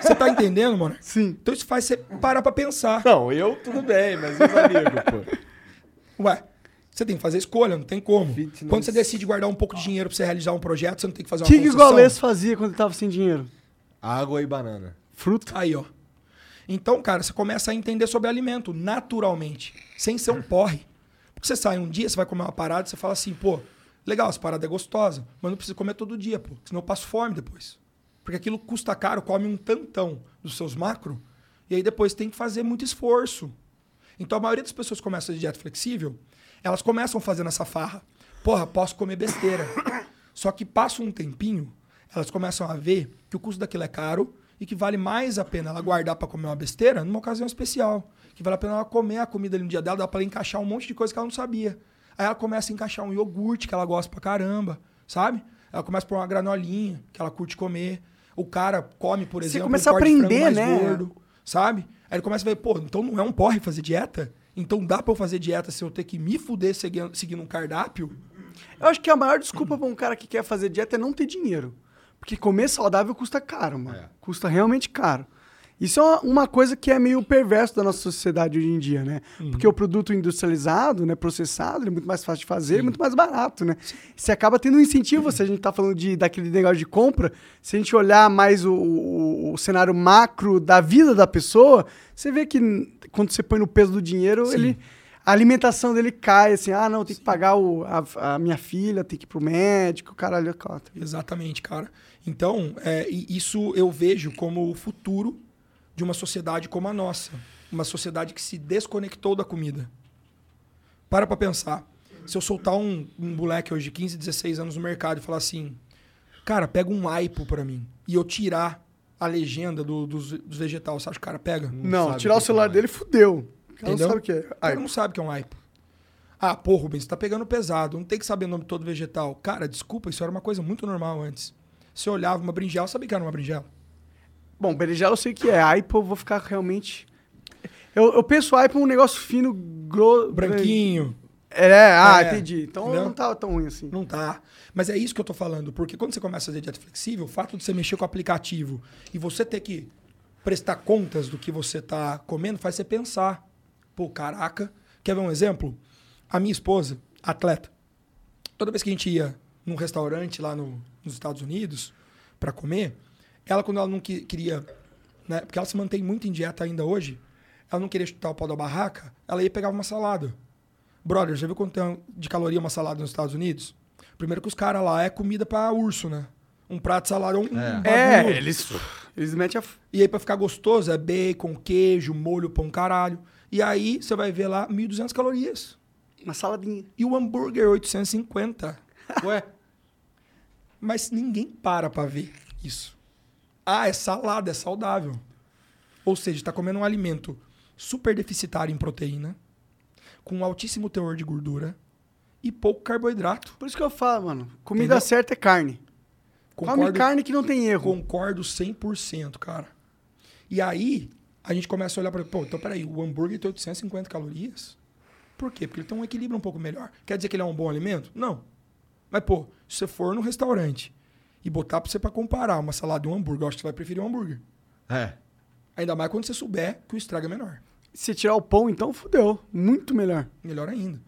Você tá entendendo, mano? Sim. Então isso faz você parar pra pensar. Não, eu tudo bem, mas os amigos, pô. Ué, você tem que fazer escolha, não tem como. Fitness. Quando você decide guardar um pouco de dinheiro pra você realizar um projeto, você não tem que fazer O uma que, que o. Gaules fazia quando ele tava sem dinheiro? Água e banana. Fruta. Aí, ó. Então, cara, você começa a entender sobre alimento naturalmente, sem ser um porre. Porque você sai um dia, você vai comer uma parada, você fala assim, pô, legal, essa parada é gostosa, mas não precisa comer todo dia, pô, senão eu passo fome depois. Porque aquilo custa caro, come um tantão dos seus macro, e aí depois tem que fazer muito esforço. Então a maioria das pessoas que começam de dieta flexível, elas começam fazendo essa farra. Porra, posso comer besteira. Só que passa um tempinho, elas começam a ver que o custo daquilo é caro e que vale mais a pena ela guardar para comer uma besteira numa ocasião especial. Que vale a pena ela comer a comida ali no dia dela, dá para ela encaixar um monte de coisa que ela não sabia. Aí ela começa a encaixar um iogurte que ela gosta pra caramba, sabe? Ela começa a pôr uma granolinha que ela curte comer. O cara come, por Você exemplo, começa a um frango aprender, mais né? gordo, sabe? Aí ele começa a ver, pô, então não é um porre fazer dieta? Então dá pra eu fazer dieta se eu ter que me fuder seguindo, seguindo um cardápio? Eu acho que a maior desculpa pra um cara que quer fazer dieta é não ter dinheiro. Porque comer saudável custa caro, mano. É. Custa realmente caro. Isso é uma, coisa que é meio perverso da nossa sociedade hoje em dia, né? Porque o produto industrializado, né, processado, ele é muito mais fácil de fazer, e muito mais barato, né? Você acaba tendo um incentivo, se a gente tá falando de, daquele negócio de compra, se a gente olhar mais o, o- o cenário macro da vida da pessoa, você vê que quando você põe no peso do dinheiro, ele... A alimentação dele cai, assim, ah, não, tem que pagar o, a, a minha filha, tem que ir pro médico, caralho, é quatro. Exatamente, cara. Então, é, isso eu vejo como o futuro de uma sociedade como a nossa. uma sociedade que se desconectou da comida. Para pra pensar. Se eu soltar um, um moleque hoje de 15, 16 anos no mercado e falar assim, cara, pega um aipo pra mim, e eu tirar a legenda do- dos, dos vegetais, você acha que o cara pega? Não, sabe tirar o celular é. dele fudeu. O cara Entendeu? não sabe o que é. O cara Ai, não sabe o que é um aipo. Ah, pô, Rubens, você tá pegando pesado, não tem que saber o nome todo vegetal. Cara, desculpa, isso era uma coisa muito normal antes. Você olhava uma berinjela, sabia que era uma berinjela? Bom, berinjela eu sei que é. Aipo eu vou ficar realmente... Eu, eu penso aipo um negócio fino, grosso... Branquinho. É, ah, É, entendi. Então entendeu? não tava tão ruim assim. Não tá. Mas é isso que eu tô falando, porque quando você começa a fazer dieta flexível, o fato de você mexer com o aplicativo e você ter que prestar contas do que você tá comendo faz você pensar. Pô, caraca. Quer ver um exemplo? A minha esposa, atleta, toda vez que a gente ia num restaurante lá no- nos Estados Unidos para comer, ela quando ela não que- queria, né, porque ela se mantém muito em dieta ainda hoje, ela não queria chutar o pau da barraca, ela ia pegar uma salada. Brother, já viu quanto tem de caloria uma salada nos Estados Unidos? Primeiro que os caras lá é comida pra urso, né? Um prato de salada é um, bagulho. É, eles, eles metem a... E aí pra ficar gostoso é bacon, queijo, molho, pão caralho. E aí você vai ver lá 1.200 calorias. Uma saladinha. E o hambúrguer 850. Ué, Mas ninguém para pra ver isso. Ah, é salada, é saudável. Ou seja, está comendo um alimento super deficitário em proteína, com um altíssimo teor de gordura e pouco carboidrato. Por isso que eu falo, mano. Comida Entendeu? certa é carne. Come Concordo- carne que não tem erro. Concordo 100%, cara. E aí, a gente começa a olhar para, pô, então peraí, o hambúrguer tem 850 calorias? Por quê? Porque ele tem um equilíbrio um pouco melhor. Quer dizer que ele é um bom alimento? Não. Mas, pô, se você for no restaurante e botar pra você pra comparar uma salada e um hambúrguer, eu acho que você vai preferir um hambúrguer. é. Ainda mais quando você souber que o estrago é menor. Se tirar o pão, então fudeu. Muito melhor. Melhor ainda.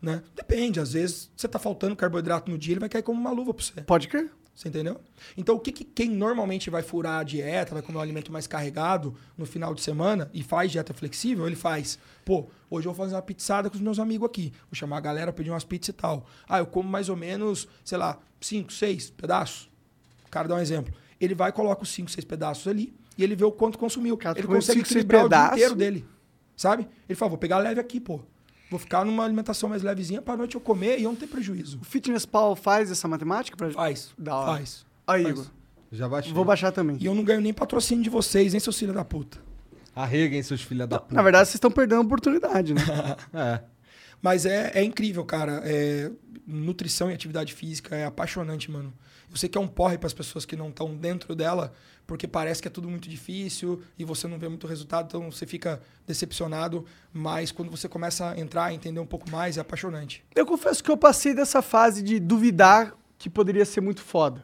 Né? Depende, às vezes você tá faltando carboidrato no dia, ele vai cair como uma luva pra você. Pode crer. Você entendeu? Então, o que, que quem normalmente vai furar a dieta, vai comer um alimento mais carregado no final de semana e faz dieta flexível, ele faz, pô, hoje eu vou fazer uma pizzada com os meus amigos aqui. Vou chamar a galera, pedir umas pizzas e tal. Ah, eu como mais ou menos, sei lá, cinco, seis pedaços. O cara dá um exemplo. Ele vai e coloca os cinco, seis pedaços ali e ele vê o quanto consumiu. Cara, ele consegue cinco, equilibrar o dia inteiro dele. Sabe? Ele fala, vou pegar leve aqui, pô. Vou ficar numa alimentação mais levezinha pra noite eu comer e eu não ter prejuízo. O Fitness Pal faz essa matemática pra Faz. Da hora. Faz. Aí, Faz. Igor. Já baixei. Vou baixar também. E eu não ganho nem patrocínio de vocês, hein, seus filhos da puta. Arreguem, seus filhos da puta. Na verdade, vocês estão perdendo a oportunidade, né? É. Mas é, é incrível, cara. É, nutrição e atividade física é apaixonante, mano. Eu sei que é um porre para as pessoas que não estão dentro dela, porque parece que é tudo muito difícil e você não vê muito resultado, então você fica decepcionado. Mas quando você começa a entrar, entender um pouco mais, é apaixonante. Eu confesso que eu passei dessa fase de duvidar que poderia ser muito foda.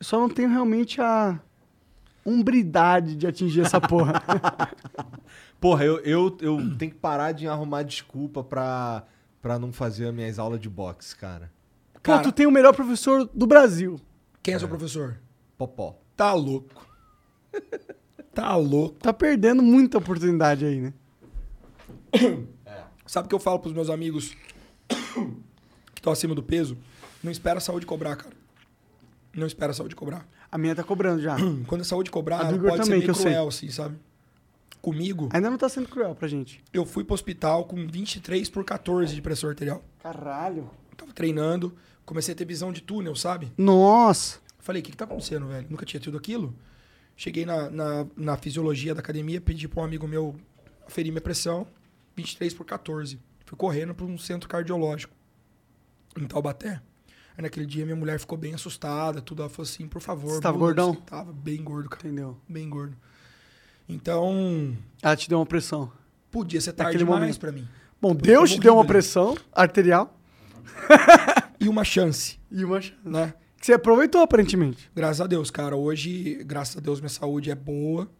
Eu só não tenho realmente a umbridade de atingir essa porra. Porra, eu, eu, eu tenho que parar de arrumar desculpa pra, pra não fazer as minhas aulas de boxe, cara. Pô, Cara- tu tem o melhor professor do Brasil. Quem é seu professor? Popó. Tá louco. Tá louco. Tá perdendo muita oportunidade aí, né? Sabe o que eu falo pros meus amigos que estão acima do peso? Não espera a saúde cobrar, cara. Não espera a saúde cobrar. A minha tá cobrando já. Quando a saúde cobrar, A ela pode também, ser que meio cruel, assim, sabe? Comigo, Ainda não tá sendo cruel pra gente. eu fui pro hospital com 23 por 14 de pressão arterial. Caralho. Tava treinando, comecei a ter visão de túnel, sabe? Nossa. Falei, o que, que tá acontecendo, velho? Nunca tinha tido aquilo. Cheguei na, na, na fisiologia da academia, pedi pra um amigo meu aferir minha pressão, 23 por 14. Fui correndo pra um centro cardiológico em Taubaté. Aí naquele dia minha mulher ficou bem assustada, tudo. Ela falou assim, por favor. Você tava gordão? disso. Tava bem gordo, cara. Entendeu? Bem gordo. Então, Ela te deu uma pressão. podia ser tarde Naquele demais momento. pra mim. Bom, Deus te deu uma pressão arterial E uma chance, e uma chance. né? Que você aproveitou, aparentemente. Graças a Deus, cara. Hoje, graças a Deus, minha saúde é boa.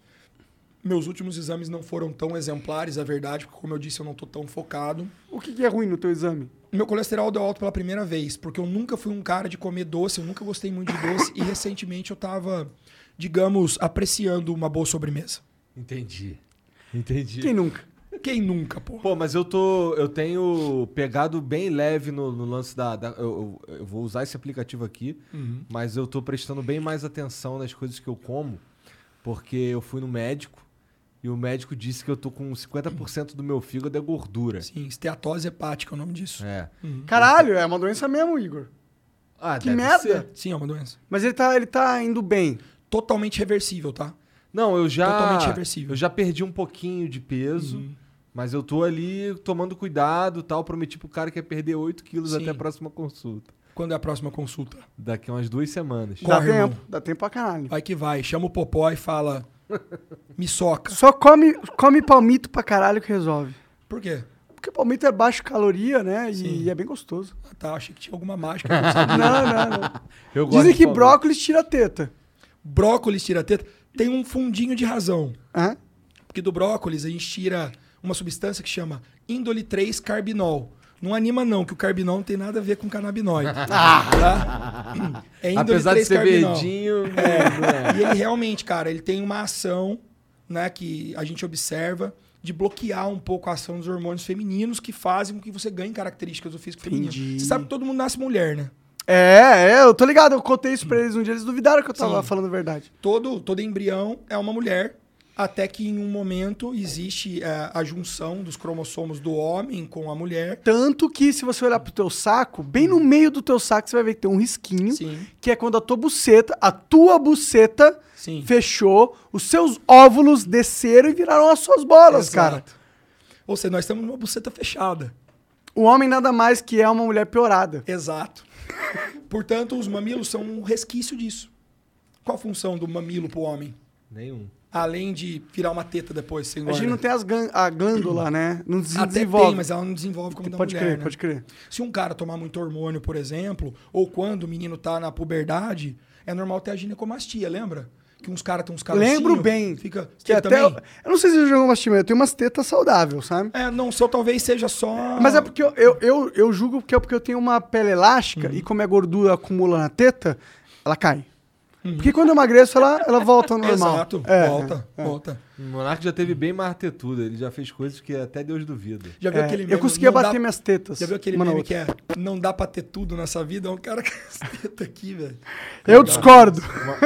Meus últimos exames não foram tão exemplares, é verdade, porque, como eu disse, eu não tô tão focado. O que, que é ruim no teu exame? Meu colesterol deu alto pela primeira vez, porque eu nunca fui um cara de comer doce, eu nunca gostei muito de doce, e recentemente eu tava, digamos, apreciando uma boa sobremesa. Entendi. Entendi. Quem nunca? Quem nunca, pô? Pô, mas eu tô. Eu tenho pegado bem leve no, no lance da. da- eu, eu- eu vou usar esse aplicativo aqui, mas eu tô prestando bem mais atenção nas coisas que eu como, porque eu fui no médico E o médico disse que eu tô com 50% do meu fígado é gordura. Sim, esteatose hepática é o nome disso. É. Caralho, é uma doença mesmo, Igor. Ah, Que deve merda. ser. Sim, é uma doença. Mas ele tá, ele tá indo bem. Totalmente reversível, tá? Não, eu já. Totalmente reversível. Eu já perdi um pouquinho de peso. Mas eu tô ali tomando cuidado e tal. Prometi pro cara que ia perder 8 quilos Sim. até a próxima consulta. Quando é a próxima consulta? Daqui a umas duas semanas. Corre, dá irmão. tempo, dá tempo pra caralho. Vai que vai. Chama o Popó e fala. Me soca. Só come, come palmito pra caralho que resolve. Por quê? Porque palmito é baixo caloria, né? E é bem gostoso. Ah, tá, achei que tinha alguma mágica. não. Não, não, não. Eu Dizem que brócolis tira teta. brócolis tira teta. Tem um fundinho de razão. Hã? Porque do brócolis a gente tira uma substância que chama índole 3 carbinol. Não anima não, que o carbinol não tem nada a ver com canabinoide. tá? É índole Apesar de 3 ser carbinol. verdinho, não é. E ele realmente, cara, ele tem uma ação, né, que a gente observa de bloquear um pouco a ação dos hormônios femininos que fazem com que você ganhe características do físico feminino. Entendi. Você sabe que todo mundo nasce mulher, né? É, é, eu tô ligado. Eu contei isso pra eles um dia. Eles duvidaram que eu tava Sim. falando a verdade. Todo, todo embrião é uma mulher, até que em um momento existe é, a junção dos cromossomos do homem com a mulher. Tanto que se você olhar pro teu saco, bem no meio do teu saco, você vai ver que tem um risquinho. Sim. Que é quando a tua buceta, a tua buceta Sim. fechou, os seus óvulos desceram e viraram as suas bolas, cara. Exato. Ou seja, nós temos uma buceta fechada. O homem nada mais que é uma mulher piorada. Exato. Portanto, os mamilos são um resquício disso. Qual a função do mamilo pro homem? Nenhum. Além de virar uma teta depois, sem A gente não tem as a glândula, né? Não des- Até desenvolve. tem, mas ela não desenvolve como da pode mulher, crer, né? pode crer. Se um cara tomar muito hormônio, por exemplo, ou quando o menino tá na puberdade, é normal ter a ginecomastia, lembra? Que uns caras têm uns carocinhos. Lembro bem. Fica. Que Você até também? eu, eu não sei se eu jogo mastima, eu tenho umas tetas saudáveis, sabe? É, não, seu talvez seja só. Mas é porque eu, eu, eu, eu julgo que é porque eu tenho uma pele elástica Uhum. e como a gordura acumula na teta, ela cai. Porque quando eu emagreço, ela, ela volta ao normal. Exato. É, volta, é. volta. O Monark já teve bem mais tetudo. Ele já fez coisas que até Deus duvida. Já viu É, aquele eu conseguia não dá- bater minhas tetas. Já viu aquele meme outra. que é não dá pra ter tudo nessa vida? É um cara com as tetas aqui, velho. Eu discordo. Uma,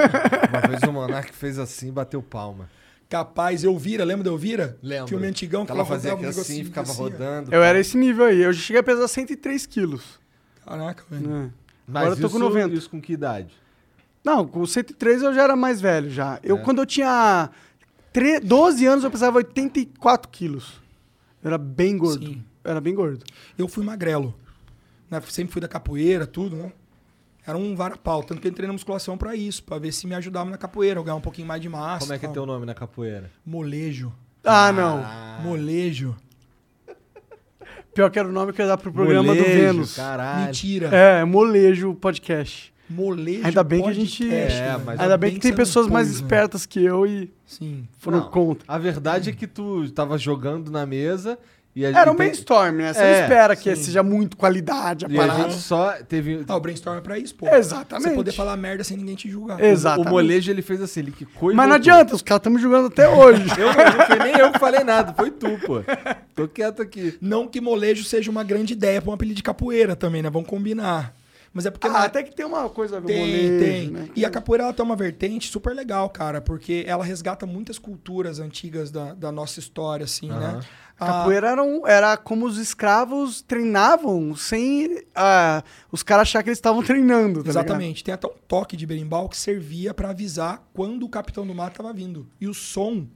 uma vez o Monark fez assim e bateu palma. Capaz, Elvira, lembra da Elvira? Lembra? Filme antigão que ela ela fazia rodava um assim, ficava assim, rodando. Eu era esse nível aí. Eu já cheguei a pesar 103 quilos. Caraca, velho. né? Mas Agora eu tô isso, com 90. Isso com que idade? Não, com 103 eu já era mais velho já. Eu, É. quando eu tinha tre- 12 anos, eu pesava 84 quilos. Eu era bem gordo. Sim. Eu era bem gordo. Eu fui magrelo. Né? Sempre fui da capoeira, tudo, né? Era um varapau. Tanto que entrei na musculação pra isso, pra ver se me ajudava na capoeira, eu ganhar um pouquinho mais de massa. Como é que é tal. teu nome na capoeira? Molejo. Ah, não. Molejo. Pior que era o nome que eu ia dar pro programa do Molejo, Vênus. Caralho. Mentira. É, Molejo Podcast. Molejo. Ainda bem que a gente- É, velho. mas- Ainda bem que tem pessoas mais pôs, né? espertas que eu e Sim. foram Não, contra. A verdade é que tu tava jogando na mesa e a Era um tem- brainstorm, né? Você É, não espera que sim. seja muito qualidade a E a parada. gente só teve. Ah, o brainstorm é pra isso, pô. Exatamente. Você poder falar merda sem ninguém te julgar. Exatamente. O molejo ele fez assim, ele quicou e Mas não adianta, os caras estão me jogando até hoje. Eu, não foi nem eu que falei nada, foi tu, pô. Tô quieto aqui. Não que molejo seja uma grande ideia pra um apelido de capoeira também, né? Vamos combinar. Mas é porque... Ah, na- até que tem uma coisa a ver Tem, molejo, tem. né? E a capoeira ela tem uma vertente super legal, cara, porque ela resgata muitas culturas antigas da, da nossa história, assim, Aham. né? A capoeira era, um- era como os escravos treinavam sem ah, os caras achar que eles estavam treinando, tá ligado? Exatamente. Tem até um toque de berimbau que servia pra avisar quando o capitão do mato tava vindo. E o som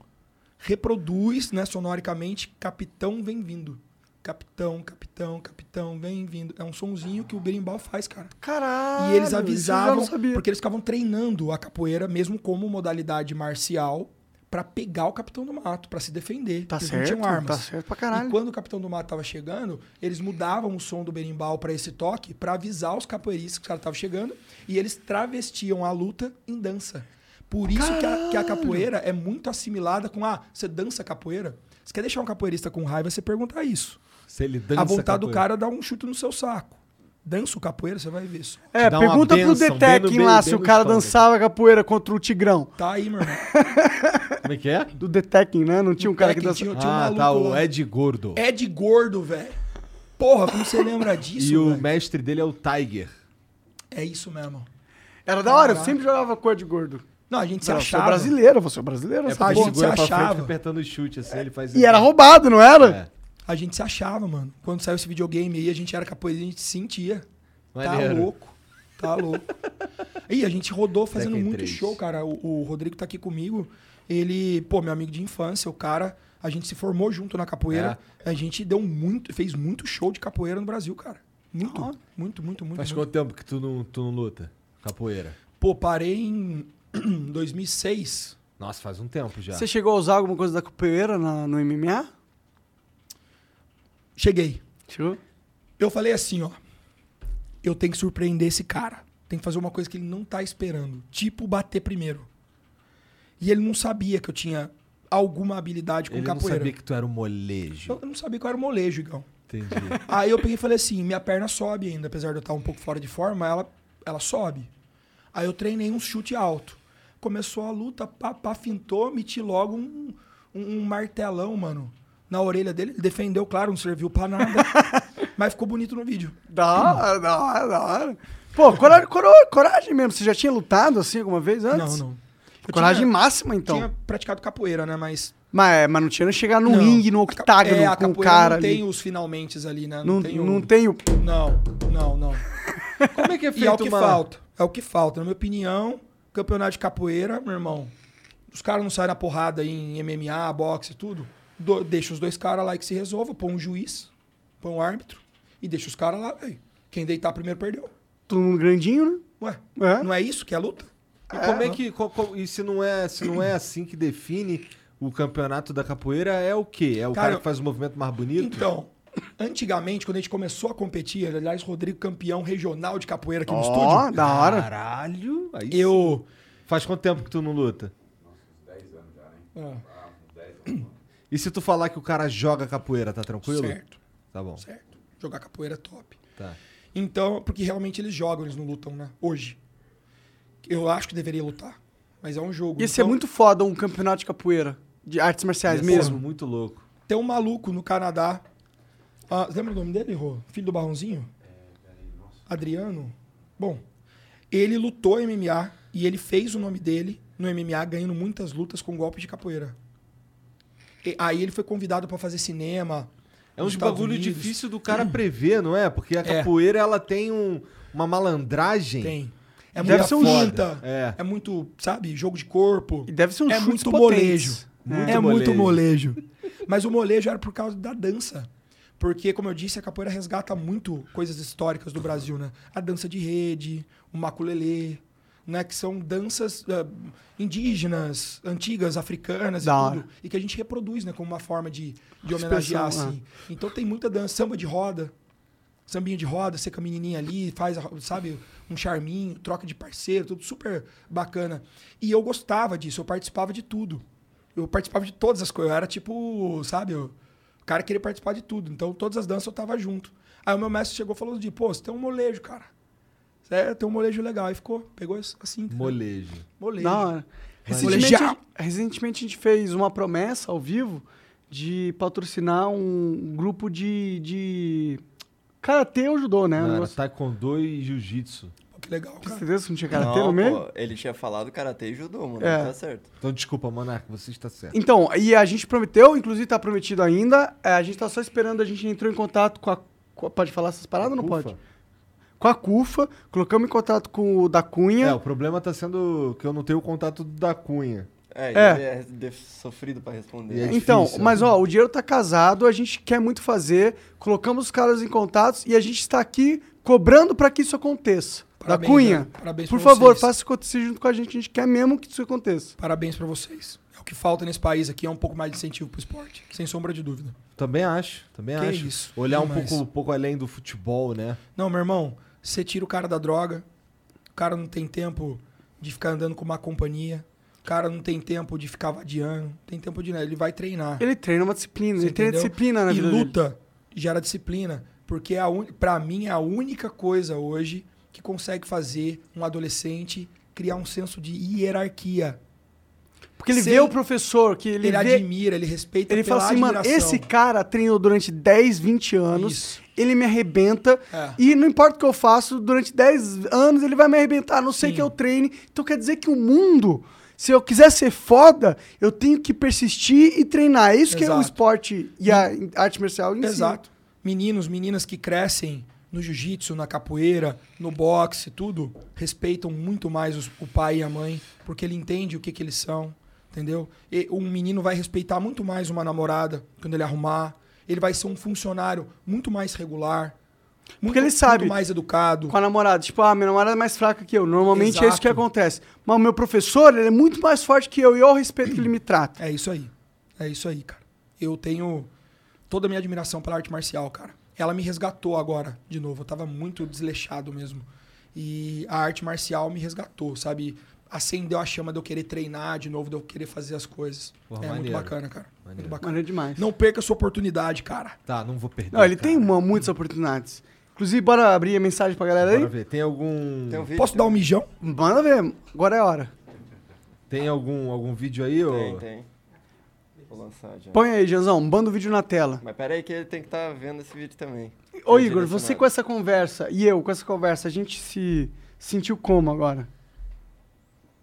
reproduz, né, sonoricamente, capitão vem vindo. Capitão, capitão, capitão, vem vindo. É um sonzinho que o berimbau faz, cara. Caralho. E eles avisavam, não sabia. porque eles ficavam treinando a capoeira mesmo como modalidade marcial pra pegar o capitão do mato, pra se defender. Tá Eles não certo, tinham armas. tá certo pra caralho. E quando o capitão do mato tava chegando, eles mudavam o som do berimbau pra esse toque pra avisar os capoeiristas que os caras estavam chegando e eles travestiam a luta em dança. Por isso que a, que a capoeira é muito assimilada com ah, você dança capoeira? Você quer deixar um capoeirista com raiva, você pergunta isso. Se ele dança a vontade do cara é dar um chute no seu saco. Dança o capoeira, você vai ver só. É, dá uma pergunta pro benção, The bem no- Tekken bem- lá bem se o no cara estômago. dançava capoeira contra o Tigrão. Tá aí, meu irmão. Como é que é? Do Tekken, né? Não tinha um cara que Tekken dançava. tinha um ah, maluco tá, o lá. Ed Gordo. Ed Gordo, velho. Porra, como você lembra disso, e o velho? mestre dele é o Tiger. É isso mesmo. Era da hora, eu Caraca. sempre jogava cor de gordo. Não, a gente se Não, você é achava. brasileiro, você é brasileiro, É porque a ele gente porra. se segura pra frente, achava. apertando o chute assim, ele faz E era roubado, não era? É. A gente se achava, mano. Quando saiu esse videogame aí, a gente era capoeira, a gente se sentia. Maneiro. Tá louco. Tá louco. E a gente rodou fazendo Tekken muito 3. show, cara. O, o Rodrigo tá aqui comigo. Ele, pô, meu amigo de infância, o cara, a gente se formou junto na capoeira. É. A gente deu muito, fez muito show de capoeira no Brasil, cara. Muito, Ah. muito, muito, muito. Faz muito. quanto tempo que tu não, tu não luta? Capoeira. Pô, parei em 2006. Nossa, faz um tempo já. Você chegou a usar alguma coisa da capoeira na- no MMA? Cheguei. Chegou? Eu falei assim, ó. Eu tenho que surpreender esse cara. Tem que fazer uma coisa que ele não tá esperando. Tipo, bater primeiro. E ele não sabia que eu tinha alguma habilidade com Ele não capoeira. sabia que tu era um molejo. Eu não sabia que eu era molejo, Igão. Entendi. Aí eu peguei e falei assim, minha perna sobe ainda, apesar de eu estar um pouco fora de forma, ela, ela sobe. Aí eu treinei um chute alto. Começou a luta, pá, pá, fintou, meti logo um, um, um martelão, mano, na orelha dele. Ele defendeu, claro, não serviu pra nada. mas ficou bonito no vídeo. Da hora, da hora, da hora. Pô, coragem, coragem mesmo. Você já tinha lutado assim alguma vez antes? Não, não. Eu Coragem tinha- máxima, então. Tinha praticado capoeira, né? Mas. Mas, é, mas não tinha nem chegar no não. ringue, no octágono é, com o cara não ali. tem os finalmente ali, né? Não, tem o- não tem o... Não, não, não. Como é que é feito E é o que uma... falta. É o que falta. Na minha opinião, campeonato de capoeira, meu irmão, os caras não saem na porrada aí em MMA, boxe e tudo. Do- deixa os dois caras lá que se resolva, põe um juiz, põe um árbitro e deixa os caras lá, velho. Quem deitar primeiro perdeu. Todo mundo grandinho, Ué, né? É. não é isso que é luta? E como é que... co- co- e se não é, se não é assim que define o campeonato da capoeira, é o quê? É o cara, Cara, que faz o movimento mais bonito? Então, antigamente, quando a gente começou a competir, aliás, Rodrigo campeão regional de capoeira aqui no Ó, estúdio, da hora. Caralho! Aí eu... sim. Faz quanto tempo que tu não luta? Ah, E se tu falar que o cara joga capoeira, tá tranquilo? certo, Tá bom. certo. Jogar capoeira é top. Tá. Então, porque realmente eles jogam, eles não lutam, né? Hoje. Eu acho que deveria lutar. Mas é um jogo. Ia ser Então, muito foda um campeonato de capoeira. De artes marciais Ia ser mesmo. Muito louco. Tem um maluco no Canadá. Ah, lembra o nome dele, Rô? Filho do Barrãozinho? Adriano? Bom, ele lutou MMA e ele fez o nome dele no MMA ganhando muitas lutas com golpes de capoeira. E aí ele foi convidado pra fazer cinema. É Estados bagulho Unidos. difícil do cara prever, não é? Porque a É. capoeira, ela tem um- uma malandragem. Tem. É Deve ser um finta. É. É. muito, sabe, jogo de corpo. E deve ser um é chutes muito potentes. molejo. Muito é muito molejo. molejo. Mas o molejo era por causa da dança. Porque, como eu disse, a capoeira resgata muito coisas históricas do Brasil, né? A dança de rede, o maculelê, né? Que são danças ah, indígenas, antigas, africanas Da e hora. tudo. E que a gente reproduz, né? Como uma forma de, de homenagear, Expressão, assim. Então tem muita dança. Samba de roda. Sambinha de roda, você com a menininha ali, faz, sabe, um charminho, troca de parceiro, tudo super bacana. E eu gostava disso, eu participava de tudo. Eu participava de todas as coisas. Eu era tipo, sabe, o cara queria participar de tudo. Então, todas as danças eu tava junto. Aí o meu mestre chegou e falou de, pô, você tem um molejo, cara. Você tem um molejo legal. Aí ficou, pegou assim. Molejo. Molejo. Da hora. Molejar. Recentemente, recentemente a gente fez uma promessa ao vivo de patrocinar um grupo de. de... Karatê ou judô, né? Não, era taekwondo e jiu-jitsu. Que legal, cara. certeza que não tinha karatê Não, no meio? pô, ele tinha falado karatê e judô, mano. É. Tá certo. Então, desculpa, Monarca, você está certo. Então, e a gente prometeu, inclusive tá prometido ainda, é, a gente tá só esperando, a gente entrou em contato com a. com a- pode falar essas paradas ou não Ufa. pode? Com a CUFA, colocamos em contato com o da Cunha. É, o problema tá sendo que eu não tenho o contato da Cunha. É, É. ele é de- sofrido pra responder. É então, difícil, mas né? ó, o dinheiro tá casado, a gente quer muito fazer, colocamos os caras em contatos e a gente está aqui cobrando para que isso aconteça. Parabéns, da Cunha, né? Parabéns por pra favor, vocês. faça isso acontecer junto com a gente, a gente quer mesmo que isso aconteça. Parabéns pra vocês. É o que falta nesse país aqui, é um pouco mais de incentivo pro esporte. Sem sombra de dúvida. Também acho, também Que acho. isso, Olhar um pouco, um pouco além do futebol, né? Não, meu irmão, você tira o cara da droga, o cara não tem tempo de ficar andando com uma companhia, o cara não tem tempo de ficar vadiando, não tem tempo de ele vai treinar. Ele treina uma disciplina, Você ele treina entendeu? disciplina na e vida dele. luta gera disciplina, porque é un... para mim é a única coisa hoje que consegue fazer um adolescente criar um senso de hierarquia. Porque ele Sem- vê o professor, que ele, Ele, vê... admira, ele respeita Ele fala assim, mano, admiração. esse cara treinou durante 10, 20 anos, Isso. Ele me arrebenta, É. e não importa o que eu faço, durante 10 anos ele vai me arrebentar, a não sei Sim. que eu treine. Então quer dizer que o mundo Se eu quiser ser foda, eu tenho que persistir e treinar. É isso que é o Exato. esporte e a arte marcial em si. Exato. Meninos, meninas que crescem no jiu-jitsu, na capoeira, no boxe, tudo, respeitam muito mais os- o pai e a mãe, porque ele entende o que, que eles são, entendeu? E um menino vai respeitar muito mais uma namorada quando ele arrumar. Ele vai ser um funcionário muito mais regular. Muito, ele sabe. Mais educado. Com a namorada. Tipo, ah, minha namorada é mais fraca que eu. Normalmente é isso que Exato. acontece. Mas o meu professor, ele é muito mais forte que eu e o respeito que ele me trata. É isso aí. É isso aí, cara. Eu tenho toda a minha admiração pela arte marcial, cara. Ela me resgatou agora, de novo. Eu tava muito desleixado mesmo. E a arte marcial me resgatou, sabe? Acendeu a chama de eu querer treinar de novo, de eu querer fazer as coisas. Porra, é muito maneiro. bacana, cara. Maneiro. Muito bacana. É demais. Não perca a sua oportunidade, cara. Tá, não vou perder. Não, ele cara. tem uma, muitas oportunidades. Inclusive, bora abrir a mensagem pra galera aí? Bora ver. Tem algum. Tem um vídeo? Posso dar um mijão? Manda ver. Agora é a hora. Tem algum, algum vídeo aí? Tem, ou... tem. Vou lançar já. Põe aí, Janzão. Manda o vídeo na tela. Mas pera aí que ele tem que estar vendo esse vídeo também. Ô, É Igor, você com essa conversa e eu com essa conversa, a gente se sentiu como agora?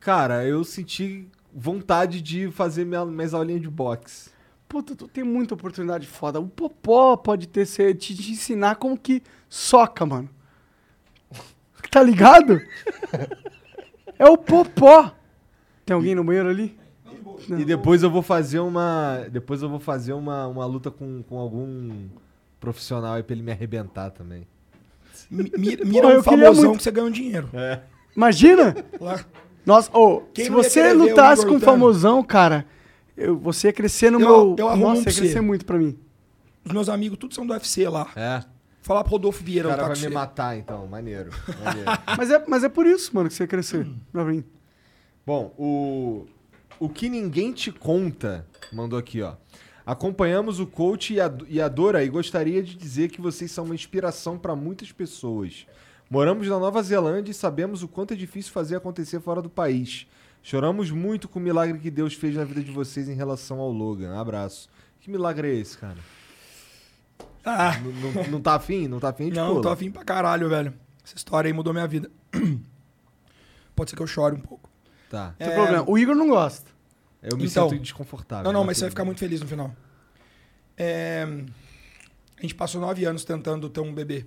Cara, eu senti vontade de fazer minha, minhas aulinhas de boxe. Puta, tu tem muita oportunidade foda. O Popó pode ter ser, te, te ensinar como que soca, mano. Tá ligado? é o Popó. Tem alguém no banheiro ali? E depois eu vou fazer uma. Depois eu vou fazer uma, uma luta com, com algum profissional aí pra ele me arrebentar também. Mi- Mira, eu um famosão muito. que você ganha um dinheiro. Imagina! Lá. Nossa, ô, Quem se você o lutasse com um lutando? famosão, cara, eu, você ia crescer no Eu- meu. eu arrumo Nossa, um ia crescer muito pra mim. Os meus amigos, todos são do UFC lá. É. Falar pro Rodolfo O Vieira cara lutar vai me você. matar então, maneiro. maneiro. Mas é, mas é por isso, mano, que você ia crescer pra mim. Bom, o. O que ninguém te conta, mandou aqui, ó. Acompanhamos o coach e a, e a Dora e gostaria de dizer que vocês são uma inspiração para muitas pessoas. Moramos na Nova Zelândia e sabemos o quanto é difícil fazer acontecer fora do país. Choramos muito com o milagre que Deus fez na vida de vocês em relação ao Logan. Abraço. Que milagre é esse, cara? Ah, Não, não, não tá afim? Não tá afim? de não, pula. tô afim pra caralho, velho. Essa história aí mudou minha vida. Pode ser que eu chore um pouco. Tá. Não tem É, problema. O Igor não gosta. Eu me Então- sinto desconfortável. Não, não, mas mas você vai ficar muito feliz no final. É, A gente passou nove anos tentando ter um bebê.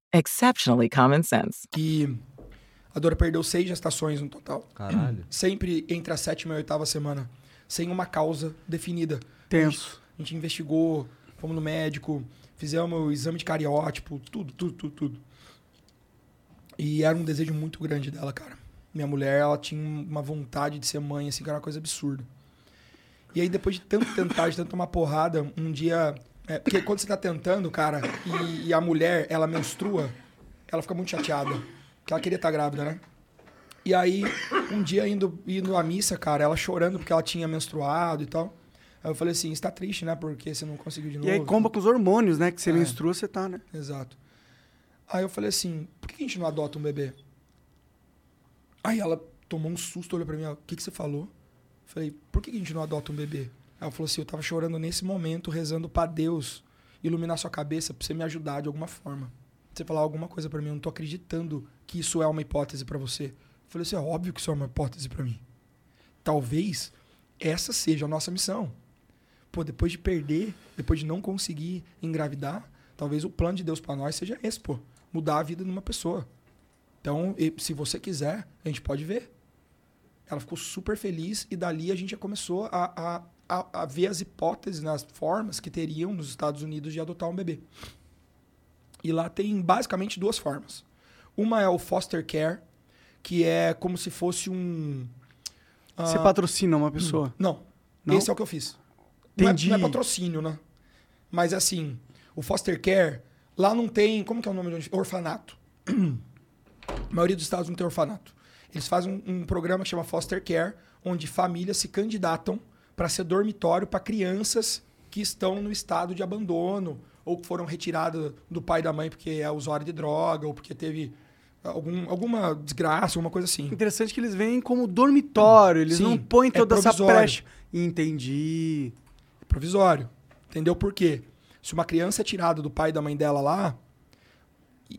exceptionally common sense. E a Dora perdeu seis gestações no total. Caralho. Sempre entre a sétima e a oitava semana. Sem uma causa definida. Tenso. A gente investigou, fomos no médico, fizemos o exame de cariótipo, tudo, tudo, tudo, tudo. E era um desejo muito grande dela, cara. Minha mulher, ela tinha uma vontade de ser mãe, assim, que era uma coisa absurda. E aí, depois de tanto tentar, de tanto tomar porrada, um dia. É, porque quando você tá tentando, cara, e, e a mulher, ela menstrua, ela fica muito chateada. Porque ela queria estar grávida, né? E aí, um dia indo, indo à missa, cara, ela chorando porque ela tinha menstruado e tal. Aí eu falei assim, está triste, né? Porque você não conseguiu de novo. E aí comba com os hormônios, né? Que você É. menstrua, você tá, né? Exato. Aí eu falei assim, por que a gente não adota um bebê? Aí ela tomou um susto, olhou pra mim, o que, que você falou? Falei, por que a gente não adota um bebê? Ela falou assim, eu tava chorando nesse momento, rezando pra Deus iluminar sua cabeça pra você me ajudar de alguma forma. Você falar alguma coisa pra mim, eu não tô acreditando que isso é uma hipótese pra você. Eu falei assim, é óbvio que isso é uma hipótese pra mim. Talvez essa seja a nossa missão. Pô, depois de perder, depois de não conseguir engravidar, talvez o plano de Deus pra nós seja esse, pô. Mudar a vida de uma pessoa. Então, se você quiser, a gente pode ver. Ela ficou super feliz e dali a gente já começou a, a, a, a ver as hipóteses, nas formas que teriam nos Estados Unidos de adotar um bebê. E lá tem basicamente duas formas. Uma é o foster care, que é como se fosse um. Você ah, patrocina uma pessoa. não. Não? Esse é o que eu fiz. Não é, Entendi. não é patrocínio, né? Mas assim, o foster care, lá não tem. Como que é o nome de onde? Orfanato. A maioria dos estados não tem orfanato. Eles fazem um, um programa que chama Foster Care, onde famílias se candidatam para ser dormitório para crianças que estão no estado de abandono ou que foram retiradas do pai e da mãe porque é usuário de droga ou porque teve algum, alguma desgraça, alguma coisa assim. Interessante que eles vêm como dormitório, eles Sim, não põem é toda essa provisório. brecha. Entendi. provisório. Entendeu por quê? Se uma criança é tirada do pai e da mãe dela lá,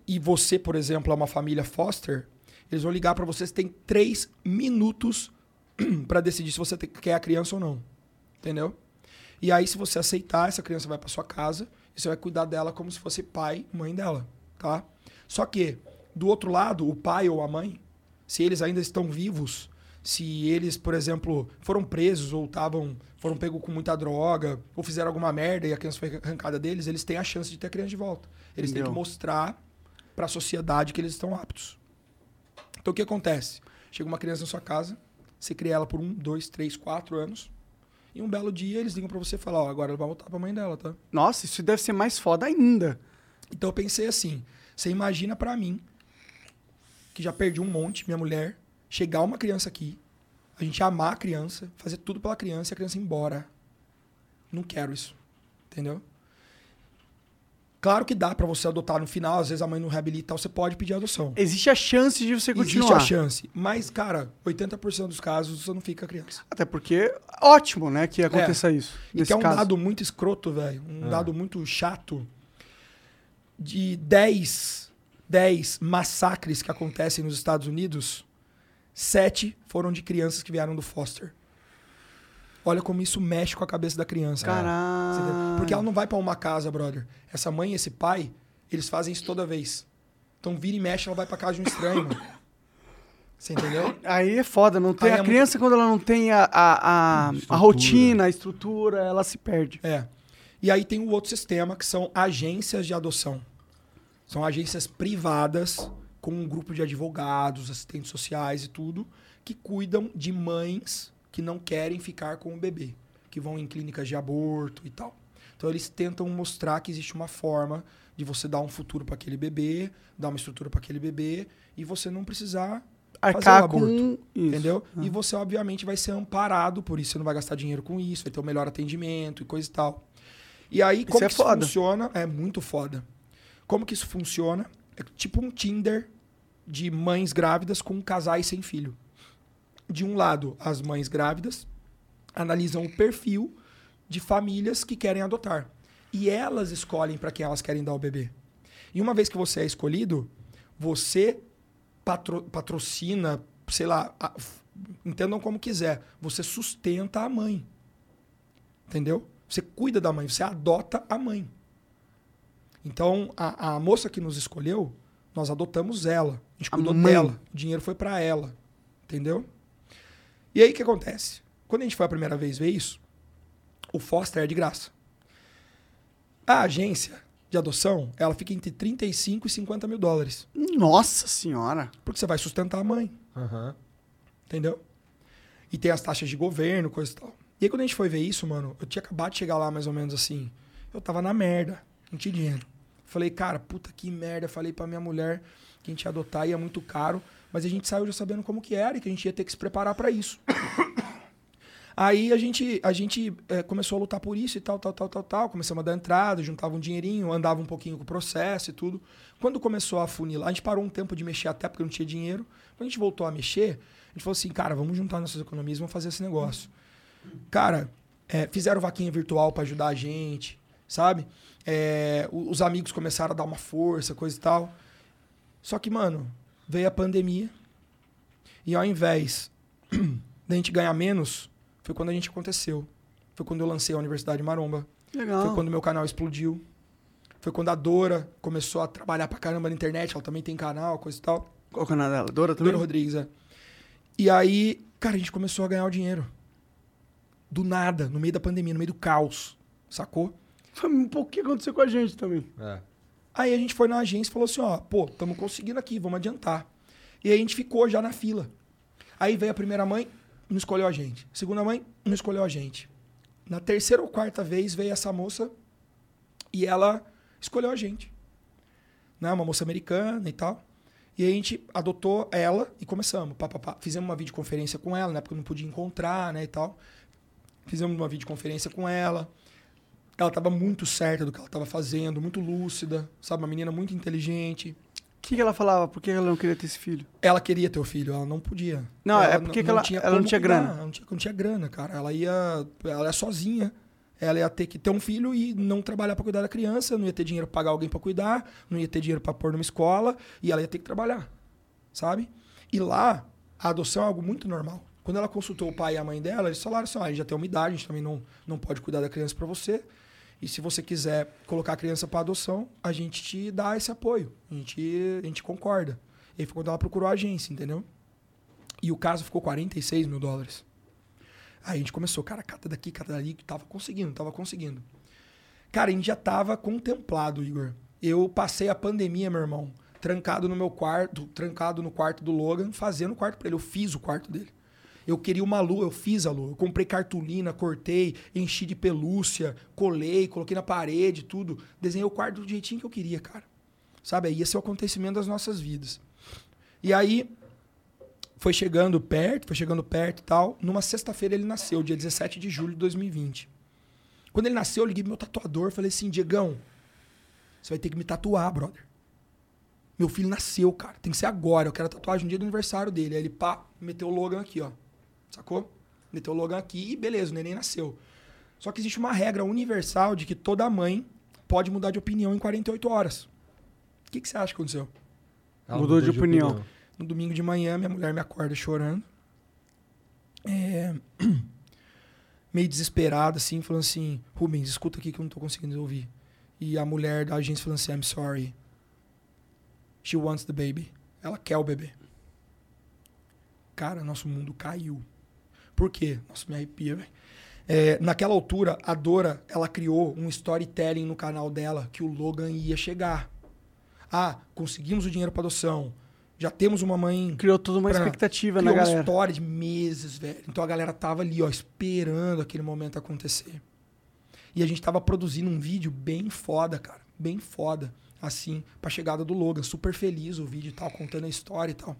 e- você, por exemplo, é uma família foster, eles vão ligar pra você, você tem três minutos pra decidir se você quer a criança ou não. Entendeu? E aí, se você aceitar, essa criança vai pra sua casa e você vai cuidar dela como se fosse pai mãe dela, tá? Só que, do outro lado, o pai ou a mãe, se eles ainda estão vivos, se eles, por exemplo, foram presos ou estavam foram pegos com muita droga ou fizeram alguma merda e a criança foi arrancada deles, eles têm a chance de ter a criança de volta. Eles têm Entendeu? que mostrar para a sociedade que eles estão aptos. Então o que acontece? Chega uma criança na sua casa, você cria ela por um, dois, três, quatro anos. E um belo dia eles ligam para você e falam, ó, agora ela vai voltar para a mãe dela, tá? Nossa, isso deve ser mais foda ainda. Então eu pensei assim, você imagina pra mim, que já perdi um monte, minha mulher, chegar uma criança aqui, a gente amar a criança, fazer tudo pela criança e a criança ir embora. Não quero isso. Entendeu? Claro que dá pra você adotar no final, às vezes a mãe não reabilita, tal, você pode pedir adoção. Existe a chance de você Existe continuar. a chance, mas cara, 80% dos casos você não fica criança. Até porque, ótimo, né, que aconteça isso. E que é um caso. dado muito escroto, velho. Um Ah. dado muito chato. De 10, 10 massacres que acontecem nos Estados Unidos, 7 foram de crianças que vieram do foster. Olha como isso mexe com a cabeça da criança. Caralho. Porque ela não vai pra uma casa, brother. Essa mãe e esse pai, eles fazem isso toda vez. Então vira e mexe, ela vai pra casa de um estranho, mano. Você entendeu? Aí é foda, não tem Aí a é muito- criança quando ela não tem a, a, a, a rotina, a estrutura, ela se perde. É. E aí tem o outro sistema que são agências de adoção. São agências privadas com um grupo de advogados, assistentes sociais e tudo, que cuidam de mães que não querem ficar com o bebê, que vão em clínicas de aborto e tal. Então eles tentam mostrar que existe uma forma de você dar um futuro para aquele bebê, dar uma estrutura para aquele bebê e você não precisar fazer o Arcar aborto. isso. Entendeu? Ah. E você, obviamente, vai ser amparado por isso. Você não vai gastar dinheiro com isso, vai ter o melhor atendimento e coisa e tal. E aí, como é que isso foda. funciona? É muito foda. Como que isso funciona? É tipo um Tinder de mães grávidas com casais sem filho. De um lado, as mães grávidas analisam o perfil de famílias que querem adotar. E elas escolhem para quem elas querem dar o bebê. E uma vez que você é escolhido, você patro- patrocina, sei lá, a- entendam como quiser, você sustenta a mãe. Entendeu? Você cuida da mãe, você adota a mãe. Então, a, a moça que nos escolheu, nós adotamos ela. A gente A cuidou mãe. dela. O dinheiro foi para ela. Entendeu? E aí o que acontece? Quando a gente foi a primeira vez ver isso, o foster é de graça. A agência de adoção, ela fica entre 35 e 50 mil dólares. Nossa senhora. Porque você vai sustentar a mãe. Aham. Entendeu? E tem as taxas de governo, coisa e tal. E aí quando a gente foi ver isso, mano, eu tinha acabado de chegar lá mais ou menos assim. Eu tava na merda, não tinha dinheiro. Falei, cara, puta que merda. Falei pra minha mulher que a gente ia adotar, ia muito caro. Mas a gente saiu já sabendo como que era e que a gente ia ter que se preparar pra isso. Aí a gente, a gente eh, começou a lutar por isso e tal, tal, tal, tal, tal. Começamos a dar entrada, juntava um dinheirinho, andava um pouquinho com o processo e tudo. Quando começou a funilar, a gente parou um tempo de mexer até porque não tinha dinheiro. Quando a gente voltou a mexer, a gente falou assim, cara, vamos juntar nossas economias, vamos fazer esse negócio. Cara, eh, fizeram vaquinha virtual pra ajudar a gente, sabe? O- os amigos começaram a dar uma força, coisa e tal. Só que, mano, veio a pandemia e ao invés da gente ganhar menos, foi quando a gente aconteceu. Foi quando eu lancei a Universidade Maromba. Legal. Foi quando meu canal explodiu. Foi quando a Dora começou a trabalhar pra caramba na internet. Ela também tem canal, coisa e tal. Qual o nome dela? Dora também? Dora Rodrigues, é. E aí, cara, a gente começou a ganhar o dinheiro. Do nada, no meio da pandemia, no meio do caos. Sacou? Foi um pouco que aconteceu com a gente também. É. Aí a gente foi na agência e falou assim, ó, pô, estamos conseguindo aqui, vamos adiantar. E aí a gente ficou já na fila. Aí veio a primeira mãe, não escolheu a gente. Segunda mãe, não escolheu a gente. Na terceira ou quarta vez veio essa moça e ela escolheu a gente. Né? Uma moça americana e tal. E a gente adotou ela e começamos. Pá, pá, pá. Fizemos uma videoconferência com ela, né? Porque eu não podia encontrar, né? E tal. Fizemos uma videoconferência com ela. Ela estava muito certa do que ela estava fazendo, muito lúcida, sabe? Uma menina muito inteligente. O que, que ela falava? Por que ela não queria ter esse filho? Ela queria ter o filho, ela não podia. Não, ela é porque que ela- ela não tinha cuidar, grana. Ela não tinha, não tinha grana, cara. Ela ia. Ela é sozinha. Ela ia ter que ter um filho e não trabalhar para cuidar da criança, não ia ter dinheiro pra pagar alguém para cuidar, não ia ter dinheiro para pôr numa escola e ela ia ter que trabalhar, sabe? E lá, a adoção é algo muito normal. Quando ela consultou o pai e a mãe dela, eles falaram assim: ah, a gente já tem uma idade, a gente também não, não pode cuidar da criança para você. E se você quiser colocar a criança para adoção, a gente te dá esse apoio. A gente, a gente concorda. E foi quando ela procurou a agência, entendeu? E o caso ficou 46 mil dólares. Aí a gente começou, cara, cata daqui, cata dali, tava conseguindo, tava conseguindo. Cara, a gente já tava contemplado, Igor. Eu passei a pandemia, meu irmão, trancado no meu quarto, trancado no quarto do Logan, fazendo o quarto pra ele. Eu fiz o quarto dele. Eu queria uma lua, eu fiz a lua. Eu comprei cartolina, cortei, enchi de pelúcia, colei, coloquei na parede, tudo. Desenhei o quarto do jeitinho que eu queria, cara. Sabe? Aí esse é o acontecimento das nossas vidas. E aí, foi chegando perto, foi chegando perto e tal. Numa sexta-feira ele nasceu, dia 17 de julho de 2020. Quando ele nasceu, eu liguei pro meu tatuador falei assim: Diegão, você vai ter que me tatuar, brother. Meu filho nasceu, cara. Tem que ser agora. Eu quero a tatuagem no dia do aniversário dele. Aí ele, pá, meteu o Logan aqui, ó. Sacou? Meteu o Logan aqui e beleza, o neném nasceu. Só que existe uma regra universal de que toda mãe pode mudar de opinião em 48 horas. O que, que você acha que aconteceu? Ela Mudou de opinião. No domingo de manhã, minha mulher me acorda chorando. É, Meio desesperada, assim, falando assim: Rubens, escuta aqui que eu não tô conseguindo ouvir. E a mulher da agência falando assim: I'm sorry. She wants the baby. Ela quer o bebê. Cara, nosso mundo caiu. Por quê? Nossa, me arrepia, velho. É, naquela altura, a Dora, ela criou um storytelling no canal dela que o Logan ia chegar. Ah, conseguimos o dinheiro para adoção. Já temos uma mãe Criou toda uma Pra- expectativa Criou na uma galera. história de meses, velho. Então a galera tava ali, ó, esperando aquele momento acontecer. E a gente tava produzindo um vídeo bem foda, cara. Bem foda. Assim, pra chegada do Logan. Super feliz o vídeo e tal, contando a história e tal.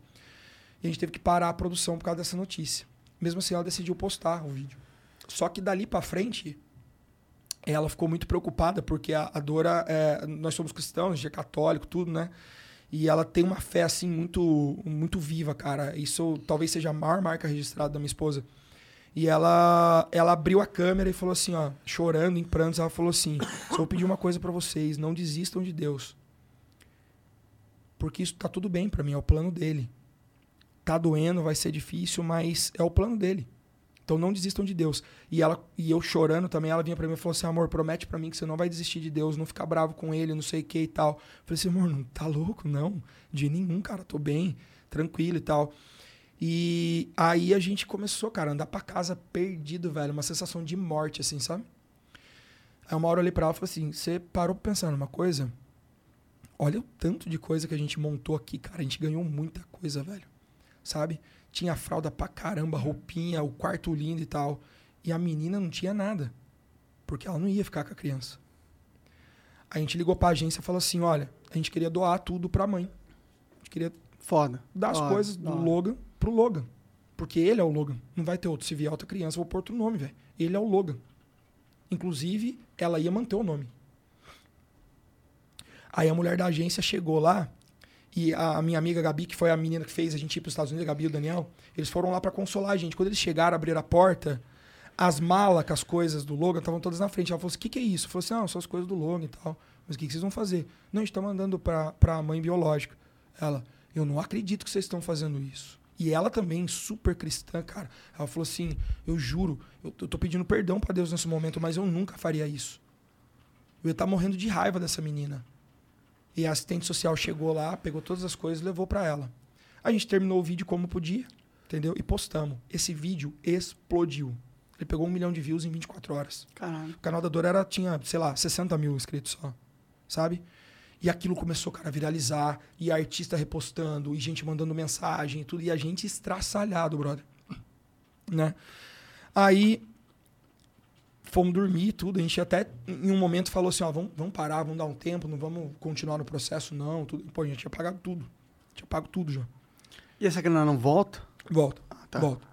E a gente teve que parar a produção por causa dessa notícia. Mesmo assim, ela decidiu postar o vídeo. Só que dali pra frente, ela ficou muito preocupada, porque a, a Dora, é, nós somos cristãos, a gente é católico, tudo, né? E ela tem uma fé, assim, muito, muito viva, cara. Isso talvez seja a maior marca registrada da minha esposa. E ela, ela abriu a câmera e falou assim, ó, chorando, em prantos, ela falou assim: só vou pedir uma coisa pra vocês, não desistam de Deus. Porque isso tá tudo bem pra mim, é o plano dele. Tá doendo, vai ser difícil, mas é o plano dele. Então não desistam de Deus. E ela e eu chorando também, ela vinha pra mim e falou assim: "Amor, promete pra mim que você não vai desistir de Deus, não ficar bravo com ele, não sei o que e tal". Eu falei assim: "Amor, não tá louco não, de nenhum, cara, tô bem, tranquilo e tal". E aí a gente começou, cara, a andar pra casa perdido, velho, uma sensação de morte assim, sabe? Aí uma hora eu olhei pra ela e falei assim: "Você parou pra pensar numa coisa? Olha o tanto de coisa que a gente montou aqui, cara, a gente ganhou muita coisa, velho. Sabe? Tinha fralda pra caramba, roupinha, o quarto lindo e tal. E a menina não tinha nada. Porque ela não ia ficar com a criança. A gente ligou pra agência e falou assim: olha, a gente queria doar tudo pra mãe. A gente queria Foda. dar as Da hora, coisas do hora. Logan pro Logan. Porque ele é o Logan. Não vai ter outro. Se vier outra criança, eu vou pôr outro nome, velho. Ele é o Logan. Inclusive, ela ia manter o nome. Aí a mulher da agência chegou lá e a minha amiga Gabi, que foi a menina que fez a gente ir para os Estados Unidos, a Gabi e o Daniel, eles foram lá para consolar a gente. Quando eles chegaram, abriram a porta, as malas com as coisas do Logan estavam todas na frente. Ela falou assim: o que, que é isso? Eu falei assim: não, são as coisas do Logan e tal. Mas o que, que vocês vão fazer? Não, a gente está mandando para a mãe biológica. Ela, eu não acredito que vocês estão fazendo isso. E ela também, super cristã, cara. Ela falou assim: eu juro, eu, eu tô pedindo perdão para Deus nesse momento, mas eu nunca faria isso. Eu ia estar morrendo de raiva dessa menina. E a assistente social chegou lá, pegou todas as coisas e levou para ela. A gente terminou o vídeo como podia, entendeu? E postamos. Esse vídeo explodiu. Ele pegou um milhão de views em 24 horas. Caralho. O canal da Dora era, tinha, sei lá, 60 mil inscritos só. Sabe? E aquilo começou, cara, a viralizar. E artista repostando, e gente mandando mensagem e tudo. E a gente estraçalhado, brother. Né? Aí fomos dormir e tudo. A gente até, em um momento, falou assim: ó, vamos, vamos parar, vamos dar um tempo, não vamos continuar no processo, não. Tudo. Pô, a gente tinha pagado tudo. Tinha pago tudo já. E essa grana não volta? Volta. tá. Volta.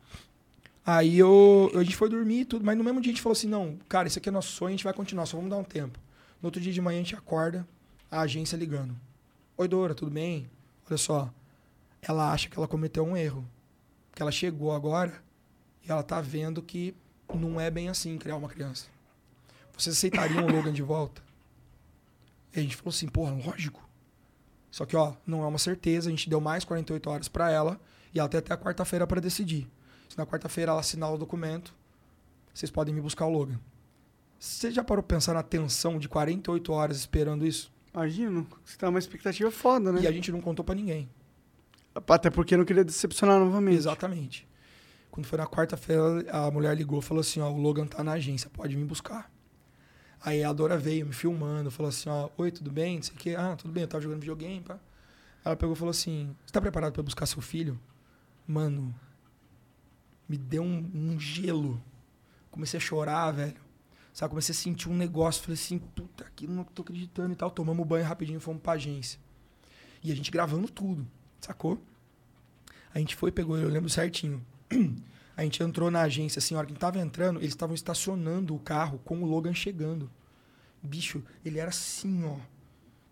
Aí eu, a gente foi dormir e tudo, mas no mesmo dia a gente falou assim: não, cara, isso aqui é nosso sonho, a gente vai continuar, só vamos dar um tempo. No outro dia de manhã a gente acorda, a agência ligando. Oi, Dora, tudo bem? Olha só, ela acha que ela cometeu um erro. Que ela chegou agora e ela tá vendo que não é bem assim criar uma criança. Vocês aceitariam o Logan de volta? E a gente falou assim, porra, lógico. Só que, ó, não é uma certeza, a gente deu mais 48 horas pra ela e ela tem até a quarta-feira pra decidir. Se na quarta-feira ela assinar o documento, vocês podem me buscar o Logan. Você já parou pra pensar na tensão de 48 horas esperando isso? Imagino. Você tá uma expectativa foda, né? E a gente não contou pra ninguém. Até porque não queria decepcionar novamente. Exatamente. Quando foi na quarta-feira, a mulher ligou e falou assim: ó, o Logan tá na agência, pode me buscar. Aí a Dora veio me filmando, falou assim: ó, oi, tudo bem? Não sei o quê. Ah, tudo bem, eu tava jogando videogame, pá. Ela pegou e falou assim: você tá preparado pra buscar seu filho? Mano, me deu um, um gelo. Comecei a chorar, velho. Sabe, comecei a sentir um negócio. Falei assim, puta, aqui não tô acreditando e tal. Tomamos banho rapidinho e fomos pra agência. E a gente gravando tudo, sacou? A gente foi, pegou, eu lembro certinho. A gente entrou na agência, assim, a hora que a gente tava entrando, eles estavam estacionando o carro com o Logan chegando. Bicho, ele era assim, ó.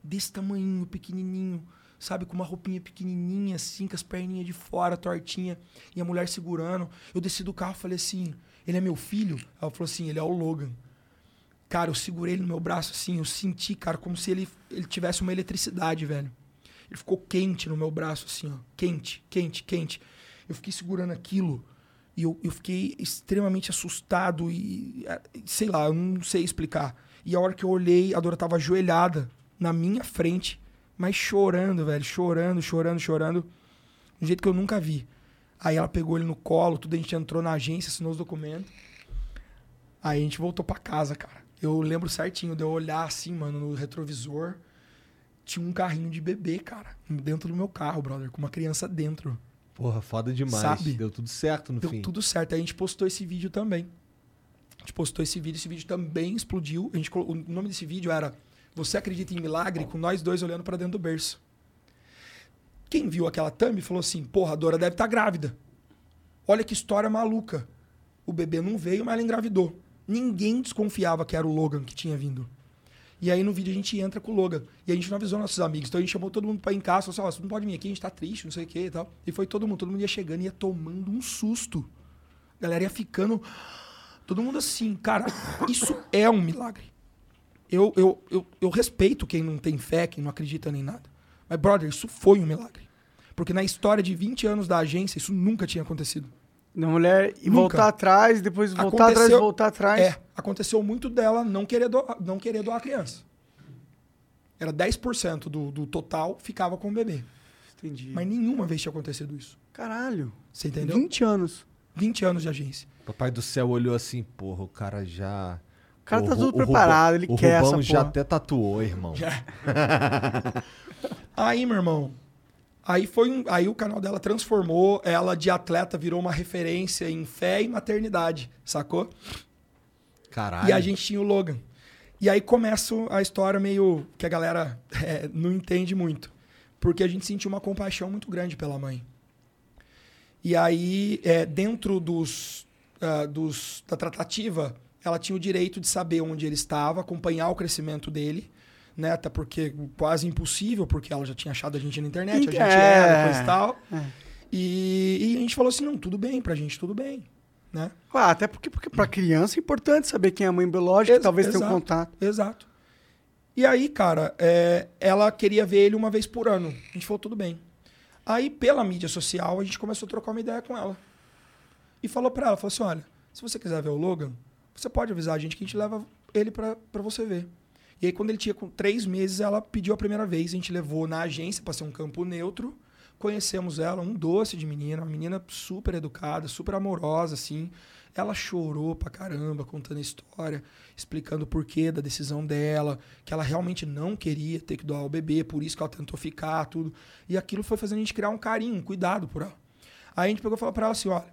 Desse tamanho, pequenininho. Sabe, com uma roupinha pequenininha, assim, com as perninhas de fora, tortinha. E a mulher segurando. Eu desci do carro e falei assim, ele é meu filho? Ela falou assim, ele é o Logan. Cara, eu segurei ele no meu braço, assim, eu senti, cara, como se ele, ele tivesse uma eletricidade, velho. Ele ficou quente no meu braço, assim, ó. Quente, quente, quente. Eu fiquei segurando aquilo e eu, eu fiquei extremamente assustado e, sei lá, eu não sei explicar. E a hora que eu olhei, a Dora tava ajoelhada na minha frente, mas chorando, velho, chorando, chorando, chorando, de um jeito que eu nunca vi. Aí ela pegou ele no colo, tudo, a gente entrou na agência, assinou os documentos. Aí a gente voltou pra casa, cara. Eu lembro certinho de eu olhar assim, mano, no retrovisor. Tinha um carrinho de bebê, cara, dentro do meu carro, brother, com uma criança dentro. Porra, foda demais. Sabe? Deu tudo certo no Deu fim. tudo certo. Aí a gente postou esse vídeo também. A gente postou esse vídeo, esse vídeo também explodiu. A gente, o nome desse vídeo era Você Acredita em Milagre? Com nós dois olhando pra dentro do berço. Quem viu aquela thumb falou assim: Porra, a Dora deve estar grávida. Olha que história maluca. O bebê não veio, mas ela engravidou. Ninguém desconfiava que era o Logan que tinha vindo. E aí no vídeo a gente entra com o Logan. E a gente não avisou nossos amigos. Então a gente chamou todo mundo pra ir em casa. Falou assim, ó, não pode vir aqui, a gente tá triste, não sei o que e tal. E foi todo mundo. Todo mundo ia chegando e ia tomando um susto. A galera ia ficando... Todo mundo assim, cara, isso é um milagre. Eu, eu, eu, eu respeito quem não tem fé, quem não acredita nem nada. Mas, brother, isso foi um milagre. Porque na história de 20 anos da agência, isso nunca tinha acontecido. Da mulher e Nunca. voltar atrás, depois voltar atrás, Aconteceu- voltar atrás. É, aconteceu muito dela não querer doar, não querer doar a criança. Era 10% do, do total ficava com o bebê. Entendi. Mas nenhuma vez tinha acontecido isso. Caralho. Você entendeu? 20 anos. 20 anos de agência. Papai do céu olhou assim, porra, o cara já. O cara tá tudo Rubão- preparado, ele o quer Rubão essa já até tatuou, irmão. Aí, meu irmão, aí foi um, aí o canal dela transformou, ela de atleta virou uma referência em fé e maternidade, sacou? Caralho. E a gente tinha o Logan. E aí começa a história meio que a galera é, não entende muito. Porque a gente sentiu uma compaixão muito grande pela mãe. E aí, é, dentro dos, ah, dos, da tratativa, ela tinha o direito de saber onde ele estava, acompanhar o crescimento dele. Né? Até porque quase impossível, porque ela já tinha achado a gente na internet, a gente É. era, coisa e tal. É. E, e a gente falou assim, não, tudo bem, pra gente tudo bem. Né? Ah, até porque, porque pra criança é importante saber quem é a mãe biológica, Ex- talvez tenha um contato. Exato. E aí, cara, é, ela queria ver ele uma vez por ano. A gente falou, tudo bem. Aí, pela mídia social, a gente começou a trocar uma ideia com ela. E falou pra ela, falou assim, olha, se você quiser ver o Logan, você pode avisar a gente que a gente leva ele pra, pra você ver. E aí, quando ele tinha com três meses, ela pediu a primeira vez, a gente levou na agência pra ser um campo neutro. Conhecemos ela, um doce de menina, uma menina super educada, super amorosa, assim. Ela chorou pra caramba, contando a história, explicando o porquê da decisão dela, que ela realmente não queria ter que doar o bebê, por isso que ela tentou ficar, tudo. E aquilo foi fazendo a gente criar um carinho, um cuidado por ela. Aí a gente pegou e falou pra ela assim: olha,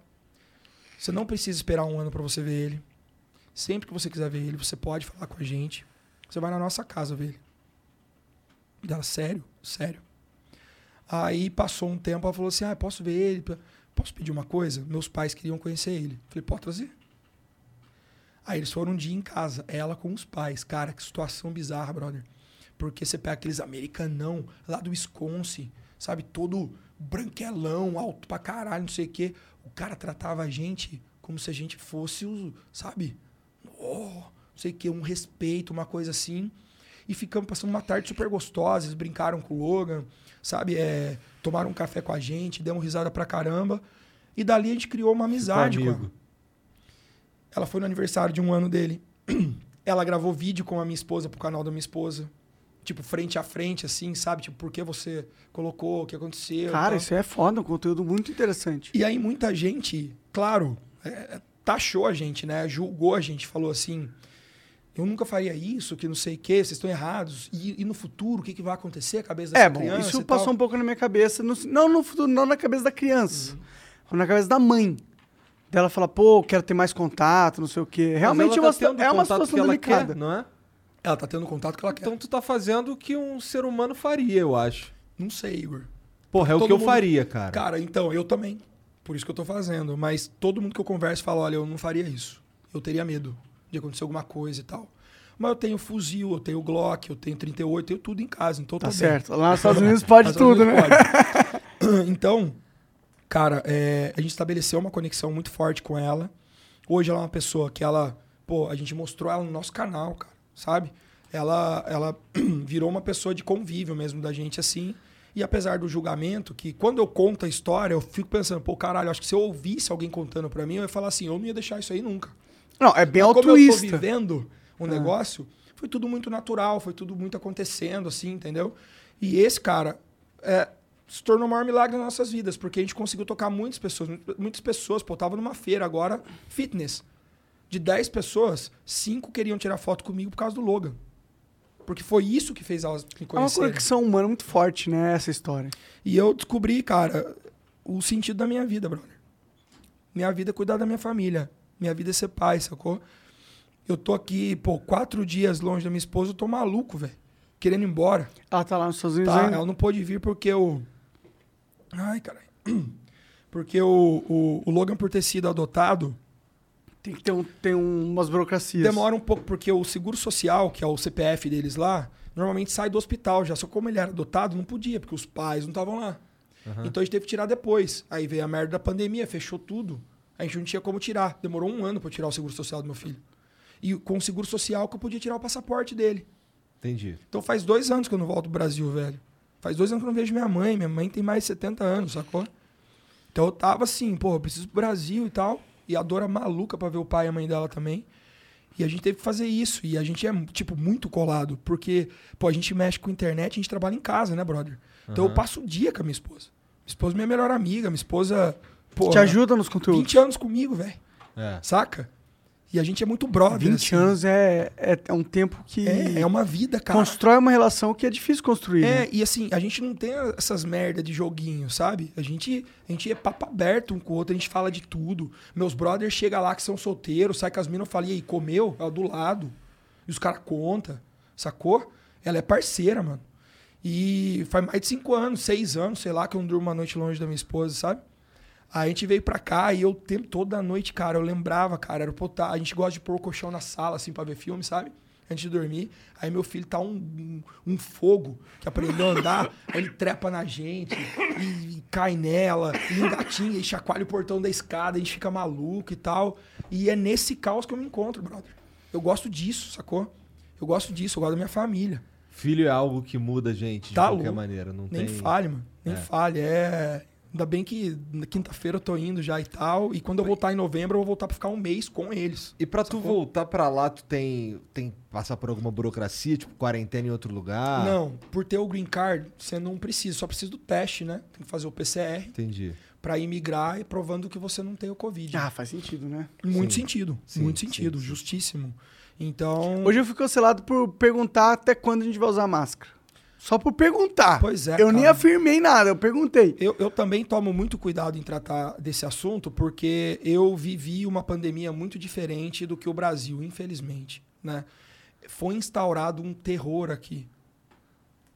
você não precisa esperar um ano pra você ver ele. Sempre que você quiser ver ele, você pode falar com a gente. Você vai na nossa casa ver ele. Ela, sério? Sério. Aí passou um tempo, ela falou assim: ah, posso ver ele? Posso pedir uma coisa? Meus pais queriam conhecer ele. Falei, pode trazer. Aí eles foram um dia em casa, ela com os pais. Cara, que situação bizarra, brother. Porque você pega aqueles americanão lá do Wisconsin, sabe? Todo branquelão, alto pra caralho, não sei o quê. O cara tratava a gente como se a gente fosse o, sabe? Oh, não sei o quê, um respeito, uma coisa assim. E ficamos passando uma tarde super gostosa, eles brincaram com o Logan, sabe? É, tomaram um café com a gente, demos risada pra caramba. E dali a gente criou uma amizade com ela. Ela foi no aniversário de um ano dele. Ela gravou vídeo com a minha esposa pro canal da minha esposa. Tipo, frente a frente, assim, sabe? Tipo, por que você colocou, o que aconteceu. Cara, tal. isso é foda, um conteúdo muito interessante. E aí muita gente, claro, é, taxou a gente, né? Julgou a gente, falou assim: eu nunca faria isso, que não sei o quê, vocês estão errados. E, e no futuro, o que, que vai acontecer? A cabeça dessa É, bom, criança isso e passou tal? um pouco na minha cabeça. no- não no futuro, não na cabeça da criança. Uhum. Na cabeça da mãe. Dela fala, pô, quero ter mais contato, não sei o quê. Realmente é ela uma, tá é uma contato situação que ela delicada. quer, não é? Ela tá tendo o contato que ela quer. Então tu tá fazendo o que um ser humano faria, eu acho. Não sei, Igor. Porra, é o que eu mundo- faria, cara. Cara, então, eu também. Por isso que eu tô fazendo. Mas todo mundo que eu converso fala: olha, eu não faria isso. Eu teria medo de acontecer alguma coisa e tal. Mas eu tenho fuzil, eu tenho Glock, eu tenho 38, eu tenho tudo em casa. Então Tá certo. Lá nos Estados Unidos pode tudo, às né? pode. então, cara, é, a gente estabeleceu uma conexão muito forte com ela. Hoje ela é uma pessoa que ela, pô, a gente mostrou ela no nosso canal, cara, sabe? Ela, ela virou uma pessoa de convívio mesmo da gente assim. E apesar do julgamento, que quando eu conto a história, eu fico pensando, pô, caralho, acho que se eu ouvisse alguém contando pra mim, eu ia falar assim, eu não ia deixar isso aí nunca. Não, é bem Mas como eu altruísta. tô vivendo o negócio, foi tudo muito natural, foi tudo muito acontecendo, assim, entendeu? E esse cara é, se tornou o maior milagre nas nossas vidas, porque a gente conseguiu tocar muitas pessoas. Muitas pessoas, pô, eu tava numa feira agora, fitness. De 10 pessoas, 5 queriam tirar foto comigo por causa do Logan. Porque foi isso que fez elas me É uma conhecerem. conexão humana muito forte, né? Essa história. E eu descobri, cara, o sentido da minha vida, brother. Minha vida é cuidar da minha família. Minha vida é ser pai, sacou? Eu tô aqui, pô, quatro dias longe da minha esposa, eu tô maluco, velho. Querendo ir embora. Ela tá lá nos Estados Unidos Tá, ainda? ela não pôde vir porque o. Ai, caralho. Porque o, o, o Logan, por ter sido adotado, Tem que ter, um, tem um- umas burocracias. demora um pouco, porque o seguro social, que é o CPF deles lá, normalmente sai do hospital já. Só como ele era adotado, não podia, porque os pais não estavam lá. Então a gente teve que tirar depois. Aí veio a merda da pandemia, fechou tudo. A gente não tinha como tirar. Demorou um ano pra eu tirar o seguro social do meu filho. E com o seguro social que eu podia tirar o passaporte dele. Entendi. Então faz dois anos que eu não volto pro Brasil, velho. Faz dois anos que eu não vejo minha mãe. Minha mãe tem mais de 70 anos, sacou? Então eu tava assim, pô, eu preciso pro Brasil e tal. E a Dora maluca pra ver o pai e a mãe dela também. E a gente teve que fazer isso. E a gente é, tipo, muito colado. Porque, pô, a gente mexe com internet, a gente trabalha em casa, né, brother? Então eu passo o dia com a minha esposa. Minha esposa é minha melhor amiga. Minha esposa, pô, Te ajuda nos conteúdos. 20 anos comigo, velho. É. Saca? E a gente é muito brother. 20 assim. anos é, é, é um tempo que É, é uma vida, cara. constrói uma relação que é difícil construir. É, né? e assim, a gente não tem essas merda de joguinho, sabe? A gente, a gente é papo aberto um com o outro, a gente fala de tudo. Meus brothers chegam lá que são solteiros, sai com as minas, eu falo, e aí, comeu? Ela do lado. E os caras contam, sacou? Ela é parceira, mano. E faz mais de cinco anos, seis anos, sei lá, que eu não durmo uma noite longe da minha esposa, sabe? Aí a gente veio pra cá e eu o tempo todo da noite, cara, eu lembrava, cara, era tá, a gente gosta de pôr o colchão na sala, assim, pra ver filme, sabe? Antes de dormir. Aí meu filho tá um, um, um fogo que aprendeu a andar, aí ele trepa na gente e, e cai nela, e engatinha, e chacoalha o portão da escada, a gente fica maluco e tal. E é nesse caos que eu me encontro, brother. Eu gosto disso, sacou? Eu gosto disso, eu gosto da minha família. Filho é algo que muda a gente de Tá qualquer louco. maneira. Não Nem tem... fale, mano. Nem É. fale. É. Ainda bem que na quinta-feira eu tô indo já e tal. E quando eu voltar em novembro, eu vou voltar pra ficar um mês com eles. E pra tu Sacou? voltar pra lá, tu tem, tem que passar por alguma burocracia, tipo quarentena em outro lugar? Não, por ter o green card, você não precisa, só precisa do teste, né? Tem que fazer o PCR Entendi. pra imigrar e provando que você não tem o Covid. Ah, faz sentido, né? muito sim. sentido, Sim, muito sim, sentido, sim. justíssimo. Então, Hoje eu fui cancelado por perguntar até quando a gente vai usar máscara. Só por perguntar. Pois é, Eu nem cara. afirmei nada, eu perguntei. Eu, eu também tomo muito cuidado em tratar desse assunto, porque eu vivi uma pandemia muito diferente do que o Brasil, infelizmente. Né? Foi instaurado um terror aqui.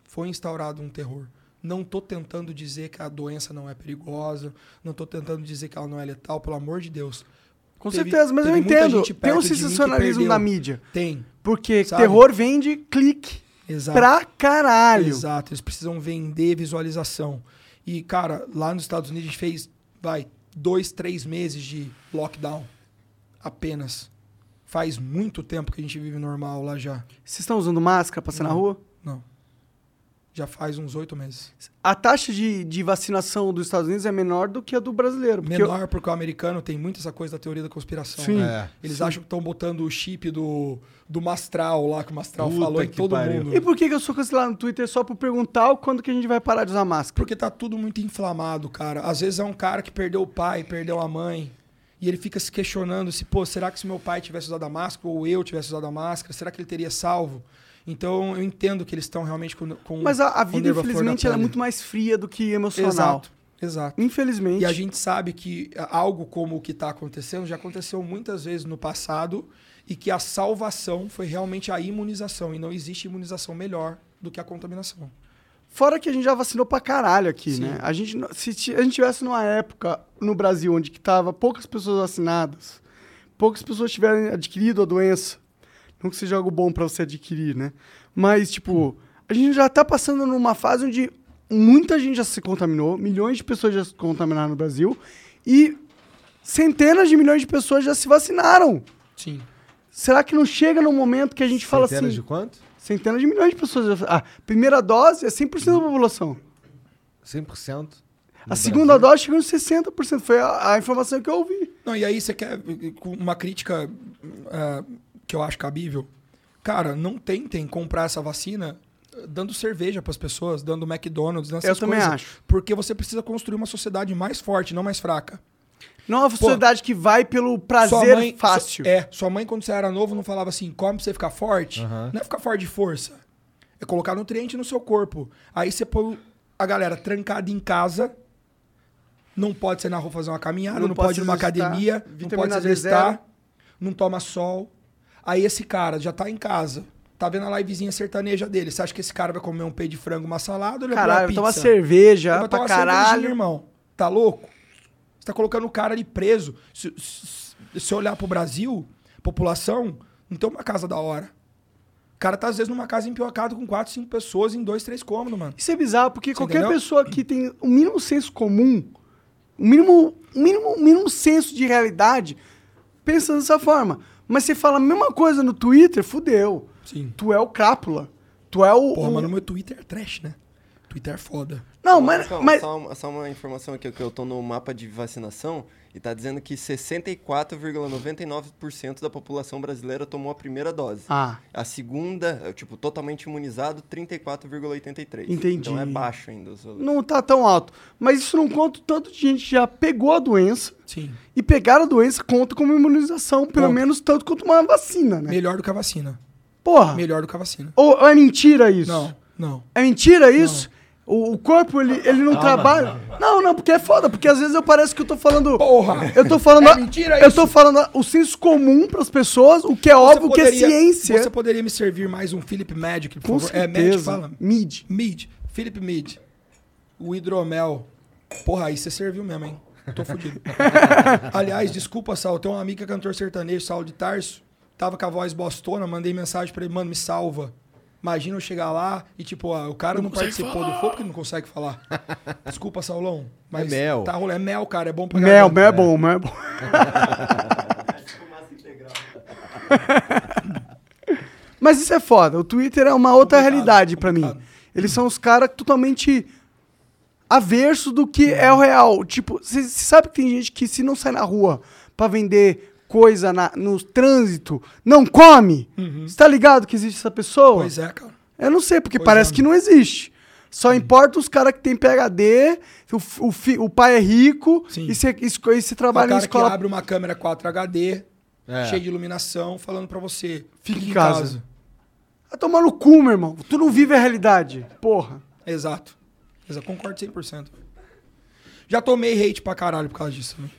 Foi instaurado um terror. Não tô tentando dizer que a doença não é perigosa, não tô tentando dizer que ela não é letal, pelo amor de Deus. Com Teve- certeza, mas eu entendo. Tem um sensacionalismo na mídia. Tem. Porque Sabe? terror vende clique Exato. pra caralho. Exato, eles precisam vender visualização. E, cara, lá nos Estados Unidos a gente fez, vai, dois, três meses de lockdown. Apenas. Faz muito tempo que a gente vive normal lá já. Vocês estão usando máscara pra sair na rua? Não. Já faz uns oito meses. A taxa de, de vacinação dos Estados Unidos é menor do que a do brasileiro. porque Menor porque o americano tem muito essa coisa da teoria da conspiração. Sim. né? É. Eles acham que estão botando o chip do, do Mastral lá, que o Mastral Puta falou em que todo pariu. mundo. E por que, que eu sou cancelado no Twitter só por perguntar quando que a gente vai parar de usar máscara? Porque tá tudo muito inflamado, cara. Às vezes é um cara que perdeu o pai, perdeu a mãe. E ele fica se questionando se, pô, será que se meu pai tivesse usado a máscara ou eu tivesse usado a máscara, será que ele teria salvo? Então eu entendo que eles estão realmente com. com Mas a, a vida, infelizmente, ela é muito mais fria do que emocional. Exato, exato. Infelizmente. E a gente sabe que algo como o que está acontecendo já aconteceu muitas vezes no passado e que a salvação foi realmente a imunização. E não existe imunização melhor do que a contaminação. Fora que a gente já vacinou pra caralho aqui, Sim. né? A gente, se a gente tivesse numa época no Brasil onde que tava poucas pessoas vacinadas, poucas pessoas tiverem adquirido a doença, não que seja algo bom pra você adquirir, né? Mas, tipo, a gente já tá passando numa fase onde muita gente já se contaminou, milhões de pessoas já se contaminaram no Brasil e centenas de milhões de pessoas já se vacinaram. Sim. Será que não chega num momento que a gente fala Centenas assim... de quanto? Centenas de milhões de pessoas. já- A primeira dose é 100% da população. 100%? A segunda dose chegou em 60%. Foi a, a informação que eu ouvi. Não, e aí você quer uma crítica ah, que eu acho cabível? Cara, não tentem comprar essa vacina eh, dando cerveja para as pessoas, dando McDonald's, nessas Eu também coisas. acho. Porque você precisa construir uma sociedade mais forte, não mais fraca. Não é uma sociedade que vai pelo prazer fácil. É, sua mãe quando você era novo não falava assim, come pra você ficar forte. Aham. Não é ficar forte de força. É colocar nutriente no seu corpo. Aí você põe a galera trancada em casa, não pode sair na rua fazer uma caminhada, Não não, pode pode ir numa academia, não pode se exercitar, não toma sol. Aí esse cara já tá em casa, tá vendo a livezinha sertaneja dele. Você acha que esse cara vai comer um peito de frango, uma salada ou ele vai Caralho, uma toma pizza? cerveja Ele vai pra tomar caralho. irmão. Tá louco? Você tá colocando o cara ali preso. Se, se, se olhar pro Brasil, população, não tem uma casa da hora. O cara tá, às vezes, numa casa empiocada com quatro, cinco pessoas em dois, três cômodos, mano. Isso é bizarro, porque qualquer entendeu? pessoa que tem o mínimo senso comum, o mínimo, o mínimo, o mínimo senso de realidade, pensa dessa forma. Mas você fala a mesma coisa no Twitter, fudeu. Sim. Tu é o crápula. Tu é o. Porra, o- mas no meu Twitter é trash, né? Twitter é foda. Não, mas. Calma, mas... Só, uma- só uma informação aqui, que eu tô no mapa de vacinação e tá dizendo que 64,99% da população brasileira tomou a primeira dose. Ah. A segunda, é, tipo, totalmente imunizado, 34,83%. Entendi. Então é baixo ainda. Não tá tão alto. Mas isso não conta o tanto de gente que já pegou a doença Sim. e pegar a doença conta como imunização, pelo Conta. menos tanto quanto uma vacina, né? Melhor do que a vacina. Porra. Melhor do que a vacina. Ou, ou é mentira isso? Não, não. É mentira isso? O, o corpo, ele, ele não trabalha. Não, não, porque é foda, porque às vezes eu pareço que eu tô falando. Porra! Eu tô falando. É mentira Eu isso? tô falando o senso comum pras pessoas, o que é Você óbvio que é poderia- ciência. Você poderia me servir mais um Philip Magic, por Com favor? É, Magic, certeza. fala. Mid. Mid. Philip Mid. O hidromel. Porra, aí você serviu mesmo, hein? Tô fudido. Aliás, desculpa, Sal. Tem um amigo que é cantor sertanejo, Saulo de Tarso. Tava com a voz bostona, mandei mensagem pra ele, mano, me salva. Imagina eu chegar lá e, tipo, ó, o cara não, participou do fogo porque não consegue falar. Desculpa, Saulão. Mas É mel. Tá rolando. É mel, cara. É bom pra Mel, mel é bom, mel é bom. Mas isso é foda. O Twitter é uma outra Complicado, realidade pra mim. Eles são os caras totalmente averso do que é o real. Tipo, você sabe que tem gente que se não sai na rua pra vender coisa na, no trânsito, não come? Você tá ligado que existe essa pessoa? Uhum. Pois é, cara. Eu não sei, porque Pois parece é. que não existe. Só importa os caras que têm PHD, o, o, fi- o pai é rico Sim. e você e você O trabalha em cara escola. que abre uma câmera 4 HD, É. cheia de iluminação, falando pra você. Fique em casa. Vai tomar no cu, meu irmão. Tu não vive a realidade. Porra. Exato. Exato. Concordo 100%. Já tomei hate pra caralho por causa disso. Né?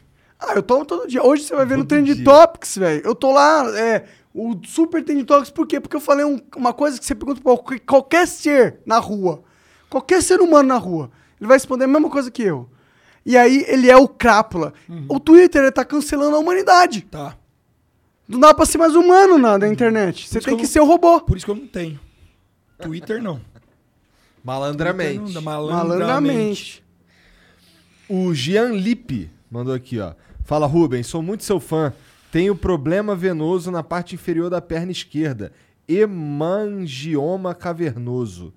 Ah, eu tomo todo dia. Hoje você vai ver no Todo Trend dia. Topics, velho. Eu tô lá, é, o Super Trend Topics, por quê? Porque eu falei um- uma coisa que você pergunta pra qualquer- ser na rua. Qualquer ser humano na rua. Ele vai responder a mesma coisa que eu. E aí ele é o crápula. O Twitter ele tá cancelando a humanidade. Tá. Não dá pra ser mais humano na, na internet. Você tem que que eu ser o robô. Por isso que eu não tenho. Twitter não. Malandramente. Twitter não, malandramente. Malandramente. O Jean Lippe mandou aqui, ó. Fala, Rubens, sou muito seu fã. Tenho problema venoso na parte inferior da perna esquerda. Hemangioma cavernoso.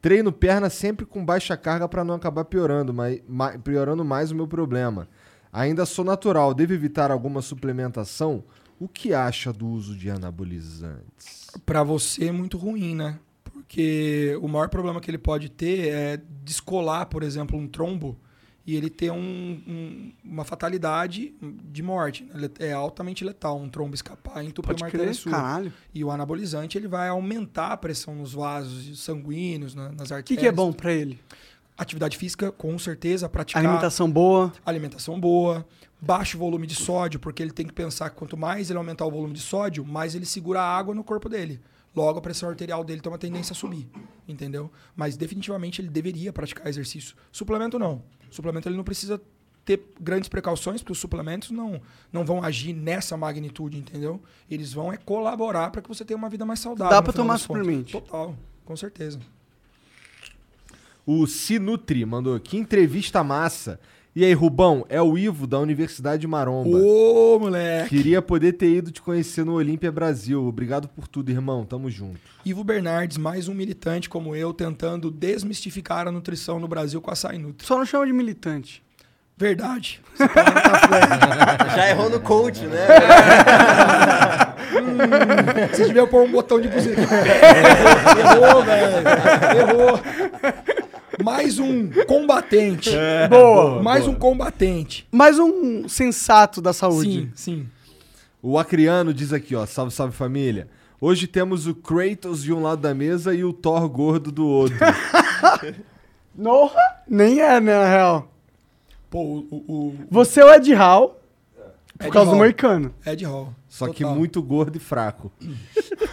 Treino perna sempre com baixa carga para não acabar piorando, mas, ma- piorando mais o meu problema. Ainda sou natural, devo evitar alguma suplementação? O que acha do uso de anabolizantes? Pra você é muito ruim, né? Porque o maior problema que ele pode ter é descolar, por exemplo, um trombo e ele ter um- um- uma fatalidade de morte. né? É altamente letal um trombo escapar e entupir uma artéria sua. caralho. E o anabolizante ele vai aumentar a pressão nos vasos sanguíneos, na- nas O artérias. que, que é bom pra ele? Atividade física, com certeza, praticar Alimentação boa. alimentação boa, baixo volume de sódio, porque ele tem que pensar que quanto mais ele aumentar o volume de sódio, mais ele segura a água no corpo dele. Logo, a pressão arterial dele tem uma tendência a subir, entendeu? Mas definitivamente ele deveria praticar exercício. Suplemento não. Suplemento ele não precisa ter grandes precauções, porque os suplementos não, não vão agir nessa magnitude, entendeu? Eles vão é colaborar para que você tenha uma vida mais saudável. Dá final tomar suplemento. Total, com certeza. O Sinutri mandou que entrevista massa. E aí, Rubão, é o Ivo da Universidade Maromba. Ô, moleque! Queria poder ter ido te conhecer no Olímpia Brasil. Obrigado por tudo, irmão. Tamo junto. Ivo Bernardes, mais um militante como eu, tentando desmistificar a nutrição no Brasil com a Açaí Nutri. Só não chama de militante. Verdade. Tá. Já errou no coach, né? Você devia pôr um botão de buzina aqui. Errou, velho. Errou. Mais um combatente. Boa. Mais um combatente. Mais um sensato da saúde. Sim, sim. O Acriano diz aqui, ó. Salve, salve família. Hoje temos o Kratos de um lado da mesa e o Thor gordo do outro. Nossa, nem é, né, na real. Pô, o, o, Você é o Ed Hall, por Ed causa do Hall. Moicano. Ed Hall. Só que Total. muito gordo e fraco.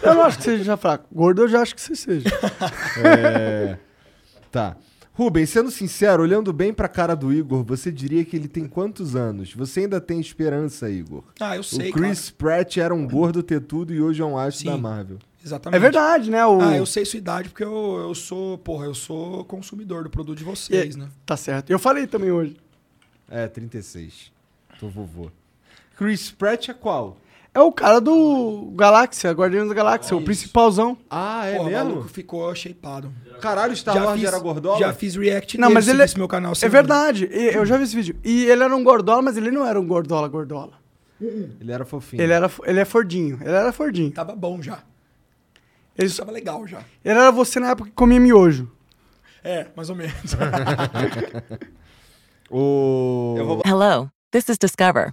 Eu não acho que seja fraco. Gordo eu já acho que você seja. É. Tá. Rubens, sendo sincero, olhando bem pra cara do Igor, você diria que ele tem quantos anos? Você ainda tem esperança, Igor? Ah, eu sei, o Chris Pratt era um gordo tetudo e hoje é um astro Sim. da Marvel. Exatamente. É verdade, né? O... Ah, eu sei sua idade porque eu, eu sou, porra, eu sou consumidor do produto de vocês, né? Tá certo. Eu falei também hoje. É, 36. Tô vovô. Chris Pratt é qual? É o cara do Galáxia, Guardiões da Galáxia, o principalzão. Ah, é Porra, o mesmo? maluco ficou shapeado. Caralho, Star Wars era gordola? Já fiz react Não, dele, mas ele é, meu canal. é verdade. E- Eu já vi esse vídeo. E ele era um gordola, mas ele não era um gordola gordola. Ele era fofinho. Ele era ele é fordinho. Ele era fordinho. Tava bom já. Ele, Isso tava legal já. ele era você na época que comia miojo. É, mais ou menos. O... Eu vou Hello, this is Discover,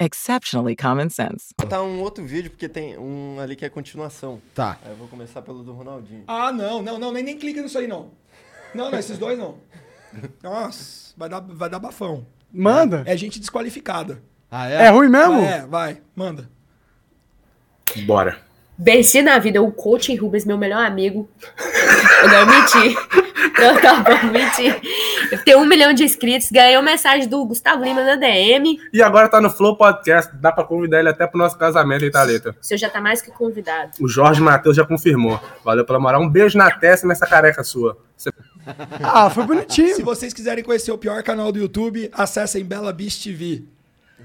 exceptionally common sense. botar um outro vídeo, porque tem um ali que é continuação. Tá. Aí eu vou começar pelo do Ronaldinho. ah, não, não, não, nem, nem clica nisso aí, não. Não, não, esses dois não. Nossa, vai dar, vai dar bafão. Manda. É gente desqualificada. Ah, É, ruim mesmo? É, vai, manda. Bora. Venci na vida, o coaching Rubens, meu melhor amigo. Eu não menti. Não, tá bom, menti. Eu tenho um milhão de inscritos, ganhei uma mensagem do Gustavo Lima na DM. E agora tá no Flow Podcast. Dá pra convidar ele até pro nosso casamento, hein, Thalita? O senhor já tá mais que convidado. O Jorge Matheus já confirmou. Valeu pela moral. Um beijo na testa nessa careca sua. Você- Ah, foi bonitinho. Se vocês quiserem conhecer o pior canal do YouTube, acessem Bela Beast TV.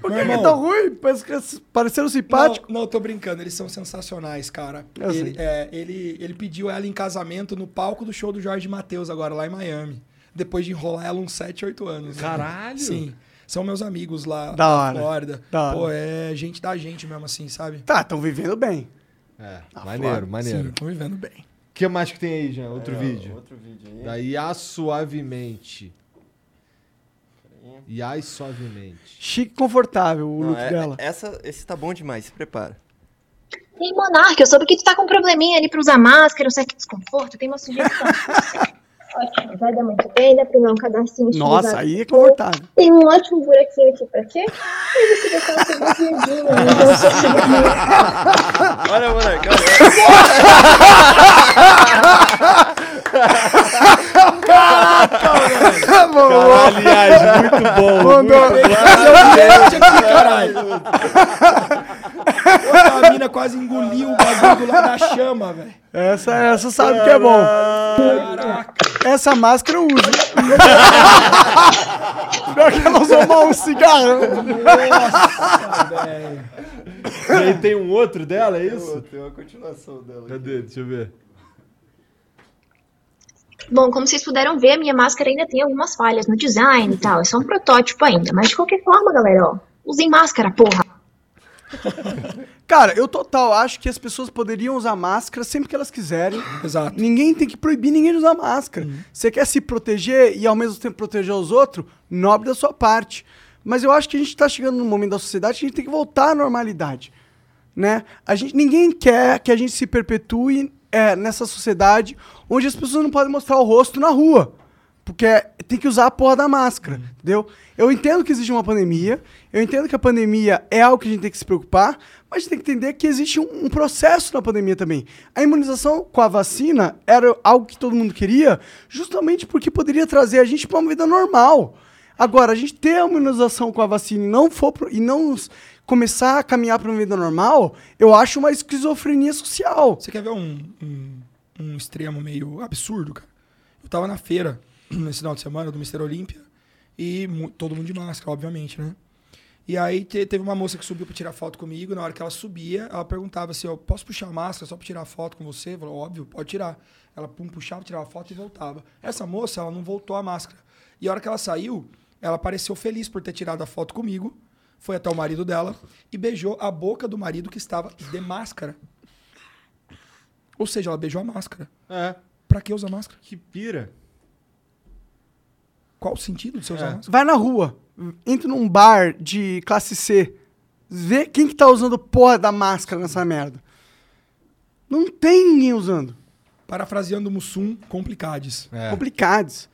Por que, que é tão ruim? Parece que pareceram simpáticos. Não, não, tô brincando, eles são sensacionais, cara. Eu Ele, sei. é, ele, ele pediu ela em casamento no palco do show do Jorge Matheus, agora lá em Miami. Depois de enrolar ela uns 7, 8 anos. né? Caralho! Sim. São meus amigos lá Da na hora. Flórida. Da hora. Pô, é gente da gente mesmo assim, sabe? Tá, estão vivendo bem. É, maneiro, maneiro. Sim, estão vivendo bem. O que mais que tem aí, Jean? Outro ó, vídeo. Outro vídeo aí. Daí, a suavemente. E ai suavemente. Chique e confortável o Não, look é- dela. essa, esse tá bom demais, se prepara. Tem Monark, eu soube que tu tá com um probleminha ali pra usar máscara, um certo desconforto, tem uma sugestão. ótimo, vai dar muito bem, dá pra usar um cadastrinho Nossa, aí é confortável. Tem um ótimo buraquinho aqui pra quê? Aí você? Então você fica Olha, moleque, olha. Aliás, muito bom. Mandou. Gente aqui, caralho. Outra mina quase engoliu o bagulho lá na chama, velho. Essa, essa sabe que é bom. Essa máscara eu uso. Pior que ela usou mal um cigarro. Nossa, velho. E aí tem um outro dela, é isso? Tem uma continuação dela. Cadê? Deixa eu ver. Bom, como vocês puderam ver, a minha máscara ainda tem algumas falhas no design e tal. É só um protótipo ainda. Mas de qualquer forma, galera, ó. Usem máscara, porra. Cara, eu total acho que as pessoas poderiam usar máscara sempre que elas quiserem. Exato. Ninguém tem que proibir ninguém de usar máscara. Você quer se proteger e ao mesmo tempo proteger os outros? Nobre da sua parte. Mas eu acho que a gente tá chegando num momento da sociedade que a gente tem que voltar à normalidade. Né? A gente, ninguém quer que a gente se perpetue é, nessa sociedade onde as pessoas não podem mostrar o rosto na rua. Porque tem que usar a porra da máscara, entendeu? Eu entendo que existe uma pandemia, eu entendo que a pandemia é algo que a gente tem que se preocupar, mas a gente tem que entender que existe um, um processo na pandemia também. A imunização com a vacina era algo que todo mundo queria, justamente porque poderia trazer a gente para uma vida normal. Agora, a gente ter a imunização com a vacina e não, for pro- e não começar a caminhar para uma vida normal, eu acho uma esquizofrenia social. Você quer ver um, um, um extremo meio absurdo, cara? Eu tava na feira, nesse final de semana, do Mister Olímpia, e todo mundo de máscara, obviamente, né? E aí te- teve uma moça que subiu pra tirar foto comigo, na hora que ela subia, ela perguntava assim, eu posso puxar a máscara só pra tirar foto com você? Eu falei, óbvio, pode tirar. Ela pum, puxava, tirava foto e voltava. Essa moça, ela não voltou a máscara. E a hora que ela saiu, ela pareceu feliz por ter tirado a foto comigo, foi até o marido dela e beijou a boca do marido que estava de máscara. Ou seja, ela beijou a máscara. É. Pra que usar máscara? Que pira. Qual o sentido de você usar É. máscara? Vai na rua, entra num bar de classe C, vê quem que tá usando porra da máscara nessa merda. Não tem ninguém usando. Parafraseando o Mussum, complicades. É. Complicados.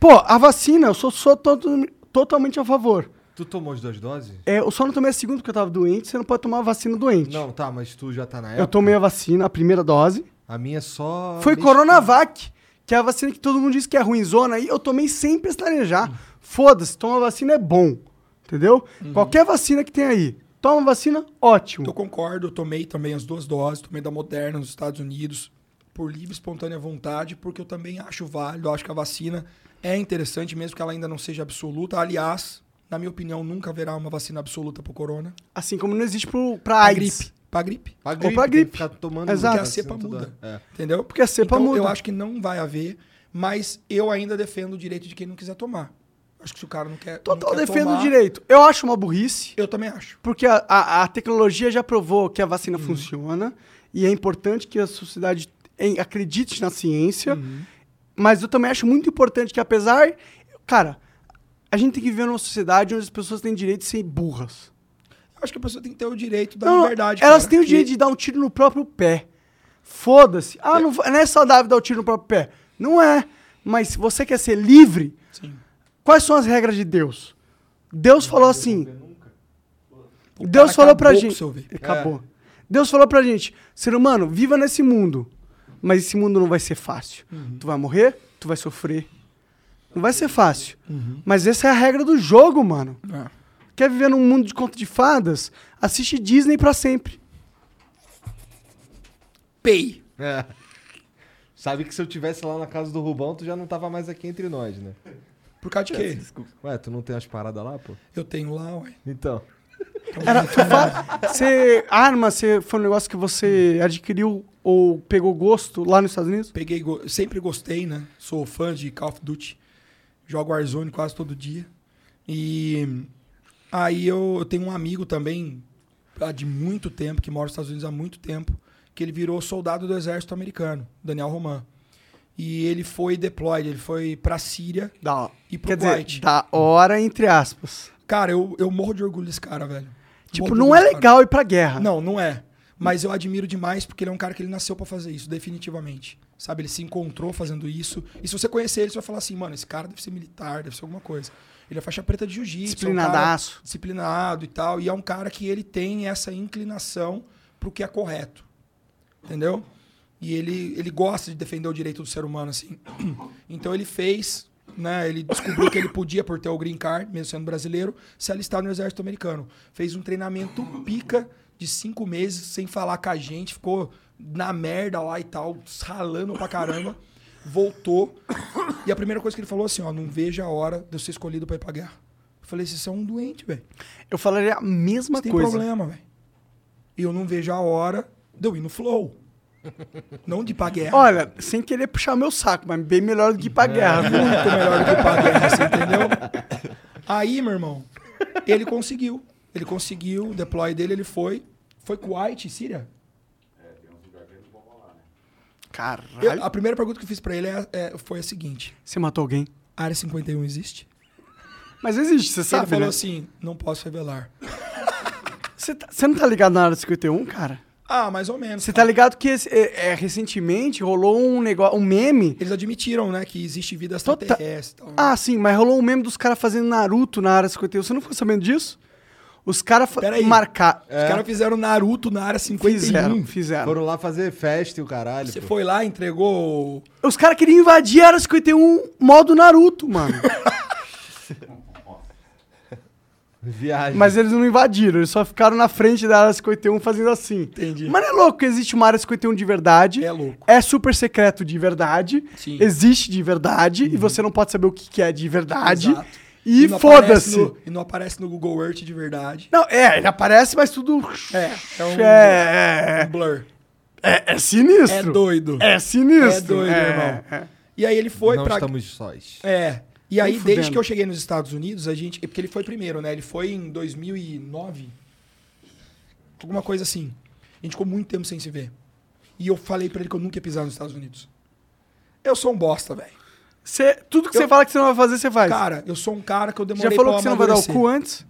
Pô, a vacina, eu sou, sou to- totalmente a favor. Tu tomou as duas doses? É, eu só não tomei a segunda porque eu tava doente, você não pode tomar vacina doente. Não, tá, mas tu já tá na época. eu tomei a vacina, a primeira dose. A minha é só. Foi Coronavac, que é a vacina que todo mundo diz que é ruimzona aí. Eu tomei sem pestanejar. Foda-se, toma vacina é bom. Entendeu? Qualquer vacina que tem aí. Toma vacina, ótimo. Eu concordo, eu tomei também as duas doses, tomei da Moderna nos Estados Unidos, por livre e espontânea vontade, porque eu também acho válido, eu acho que a vacina é interessante, mesmo que ela ainda não seja absoluta. Aliás, na minha opinião, nunca haverá uma vacina absoluta pro corona. Assim como não existe pro, pra Pra AIDS. gripe. Pra gripe. Pra Ou gripe, pra tem que gripe. ficar tomando Exato. Porque a cepa muda. É. Entendeu? Porque a cepa então, muda. eu acho que não vai haver, mas eu ainda defendo o direito de quem não quiser tomar. Acho que se o cara não quer. Total não quer defendo o tomar, direito. Eu acho uma burrice, Eu também acho. porque a, a- a tecnologia já provou que a vacina Uhum. funciona e é importante que a sociedade em- acredite na ciência. Uhum. Mas eu também acho muito importante que, apesar. Cara, a gente tem que viver numa sociedade onde as pessoas têm direito de ser burras. Eu acho que a pessoa tem que ter o direito da Não, não, liberdade. elas cara, têm o que- direito de dar um tiro no próprio pé. Foda-se. Ah, não, não é saudável dar um tiro no próprio pé. Não é. Mas se você quer ser livre, Sim. quais são as regras de Deus? Deus falou assim. O Deus falou pra o gente. Acabou. Deus falou pra gente, ser humano, viva nesse mundo. Mas esse mundo não vai ser fácil. Tu vai morrer, tu vai sofrer. Não vai ser fácil. Mas essa é a regra do jogo, mano. É. Quer viver num mundo de conto de fadas? Assiste Disney pra sempre. Pay. É. Sabe que se eu tivesse lá na casa do Rubão, tu já não tava mais aqui entre nós, né? Por causa de quê? Ué, tu não tem as paradas lá, pô? Eu tenho lá, ué. Então. Era, tu fa- Você arma, você foi um negócio que você adquiriu ou pegou gosto lá nos Estados Unidos? Peguei, go- sempre gostei, né? Sou fã de Call of Duty. Jogo Warzone quase todo dia. E aí eu, eu tenho um amigo também, há de muito tempo, que mora nos Estados Unidos há muito tempo, que ele virou soldado do exército americano, Daniel Roman. E ele foi deployed, ele foi pra Síria Da, e pro quer dizer, Kuwait. da hora, entre aspas. Cara, eu, eu morro de orgulho desse cara, velho. Tipo, não é desse cara. legal ir pra guerra. Não, não é. Mas eu admiro demais porque ele é um cara que ele nasceu pra fazer isso, definitivamente. Sabe, ele se encontrou fazendo isso. E se você conhecer ele, você vai falar assim, mano, esse cara deve ser militar, deve ser alguma coisa. Ele é faixa preta de jiu-jitsu. é um Disciplinadaço. disciplinado e tal. E é um cara que ele tem essa inclinação pro que é correto. Entendeu? E ele, ele gosta de defender o direito do ser humano, assim. Então ele fez, né? Ele descobriu que ele podia, por ter o green card, mesmo sendo brasileiro, se alistar no exército americano. Fez um treinamento pica de cinco meses, sem falar com a gente, ficou na merda lá e tal, ralando pra caramba. Voltou. E a primeira coisa que ele falou assim, ó, não vejo a hora de eu ser escolhido pra ir pra guerra. Eu falei, vocês são um doente, velho. Eu falaria a mesma Você tem coisa. problema, velho. E eu não vejo a hora de eu ir no flow. Não de ir pra guerra. Olha, sem querer puxar meu saco, mas bem melhor do que ir pra guerra. Muito melhor do que ir pra guerra, você entendeu? Aí, meu irmão, ele conseguiu. Ele conseguiu, o deploy dele, ele foi. Foi Kuwait, Síria? Caralho. Eu- a primeira pergunta que eu fiz pra ele é- é- foi a seguinte: Você matou alguém? Área 51 existe? Mas existe, você ele sabe, falou né? assim: não posso revelar. Você, tá- não tá ligado na área 51, cara? Ah, mais ou menos. Você tá ligado que esse- é, é, recentemente rolou um negócio, um meme. Eles admitiram, né, que existe vida Tota- extraterrestre. e tal. Ah, sim, mas rolou um meme dos caras fazendo Naruto na área 51. Você não ficou sabendo disso? Os caras marcar. Os caras fizeram Naruto na área 51. Fizeram, fizeram. Foram lá fazer festa e o caralho. Você pô. foi lá, entregou. Os caras queriam invadir a área 51 modo Naruto, mano. Viagem. Mas eles não invadiram, eles só ficaram na frente da área 51 fazendo assim. Entendi. Mas não é louco que existe uma área 51 de verdade. É louco. É super secreto de verdade. Sim. Uhum. Existe de verdade. E você não pode saber o que que é de verdade. Exato. E, não aparece foda-se. no- E não aparece no Google Earth de verdade. Não, é, ele aparece, mas tudo. É, é um, É, um blur. é, é sinistro. É doido. É sinistro. É doido, é, irmão. é. E aí ele foi não pra. estamos sós. É. E aí, Nem desde fudendo. que eu cheguei nos Estados Unidos, a gente. Porque ele foi primeiro, né? Ele foi em 2009. Alguma coisa assim. A gente ficou muito tempo sem se ver. E eu falei pra ele que eu nunca ia pisar nos Estados Unidos. Eu sou um bosta, velho. Cê- tudo que Eu- você fala que você não vai fazer, você faz. Cara, eu sou um cara que eu demorei Já falou pra que você não vai dar o cu antes?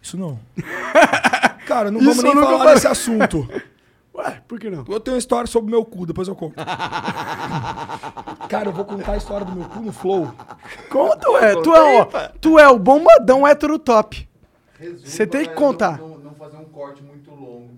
Isso não. Cara, não Isso vamos nem falar desse assunto. Ué, por que não? Eu tenho uma história sobre o meu cu, depois eu conto. Cara, eu vou contar a história do meu cu no Flow. Conta, ué. Tu é, ó, tu é o bombadão hétero top. Você tem que contar. Não, fazer um corte muito longo.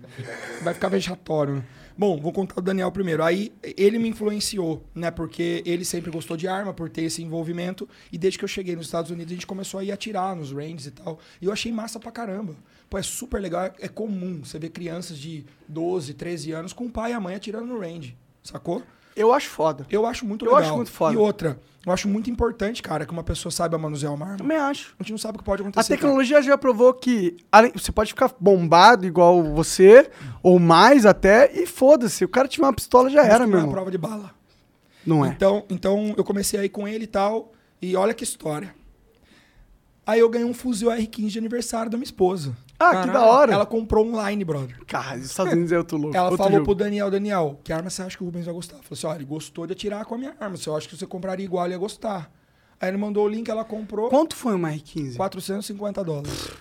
Vai ficar vexatório, né? Bom, vou contar do Daniel primeiro. Aí ele me influenciou, né? Porque ele sempre gostou de arma, por ter esse envolvimento. E desde que eu cheguei nos Estados Unidos, a gente começou a ir atirar nos ranges e tal. E eu achei massa pra caramba. Pô, é super legal. É comum você ver crianças de 12, 13 anos com o pai e a mãe atirando no range. Sacou? Eu acho foda. Eu acho muito Eu legal. acho muito foda. E outra, eu acho muito importante, cara, que uma pessoa saiba manusear uma arma. Também acho. A gente não sabe o que pode A acontecer. cara. tecnologia já provou que além- você pode ficar bombado igual você, ou mais até, e foda-se. O cara tiver uma pistola já Mas era, não meu é a irmão. prova de bala. Não é. Então, então eu comecei aí com ele e tal. E olha que história. Aí eu ganhei um fuzil R15 de aniversário da minha esposa. Ah, que da hora. Ela comprou online, brother. Cara, os Estados Unidos é outro louco. Ela outro falou jogo. pro Daniel, Daniel, que arma você acha que o Rubens vai gostar? Falou assim, ó, ele gostou de atirar com a minha arma. Se eu acho que você compraria igual, ele ia gostar. Aí ele mandou o link, ela comprou. Quanto foi uma R15? 450 dólares.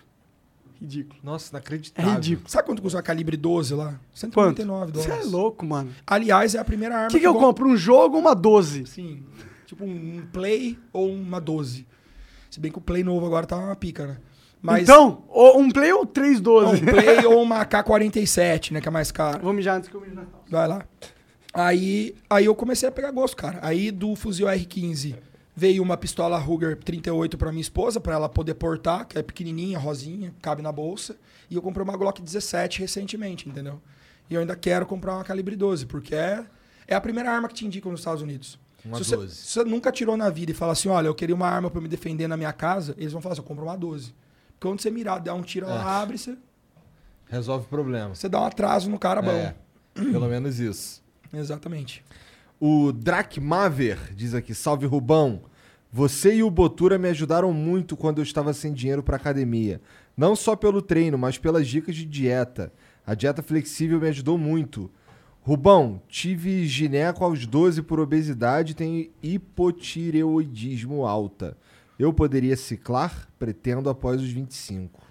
Ridículo. Nossa, É inacreditável. ridículo. Sabe quanto custa a calibre 12 lá? Quanto? 199 Você dólares. é louco, mano. Aliás, é a primeira arma O que, que eu compro? Um jogo ou uma 12? Sim. Tipo um Play ou uma 12. Se bem que o Play novo agora tá uma pica, né? Mas Então, ou um Play ou não, 312? um Play ou uma K47, né? Que é mais caro. Vou mijar antes que eu mije na calça. Vai lá. Aí, aí eu comecei a pegar gosto, cara. Aí do fuzil R15 veio uma pistola Ruger 38 pra minha esposa, pra ela poder portar, que é pequenininha, rosinha, cabe na bolsa. E eu comprei uma Glock 17 recentemente, entendeu? E eu ainda quero comprar uma calibre 12, porque é, é a primeira arma que te indicam nos Estados Unidos. Uma se, você, 12. se você nunca tirou na vida e fala assim, olha, eu queria uma arma pra me defender na minha casa, eles vão falar assim, eu compro uma 12. Quando você mirar, der um tiro, ela É. abre, você, Resolve o problema. você dá um atraso no cara bom. É, pelo menos isso. Exatamente. O Drakmaver diz aqui: Salve Rubão. Você e o Botura me ajudaram muito quando eu estava sem dinheiro para academia. Não só pelo treino, mas pelas dicas de dieta. A dieta flexível me ajudou muito. Rubão, tive gineco aos 12 por obesidade e tenho hipotireoidismo alta. Eu poderia ciclar? Pretendo após os 25.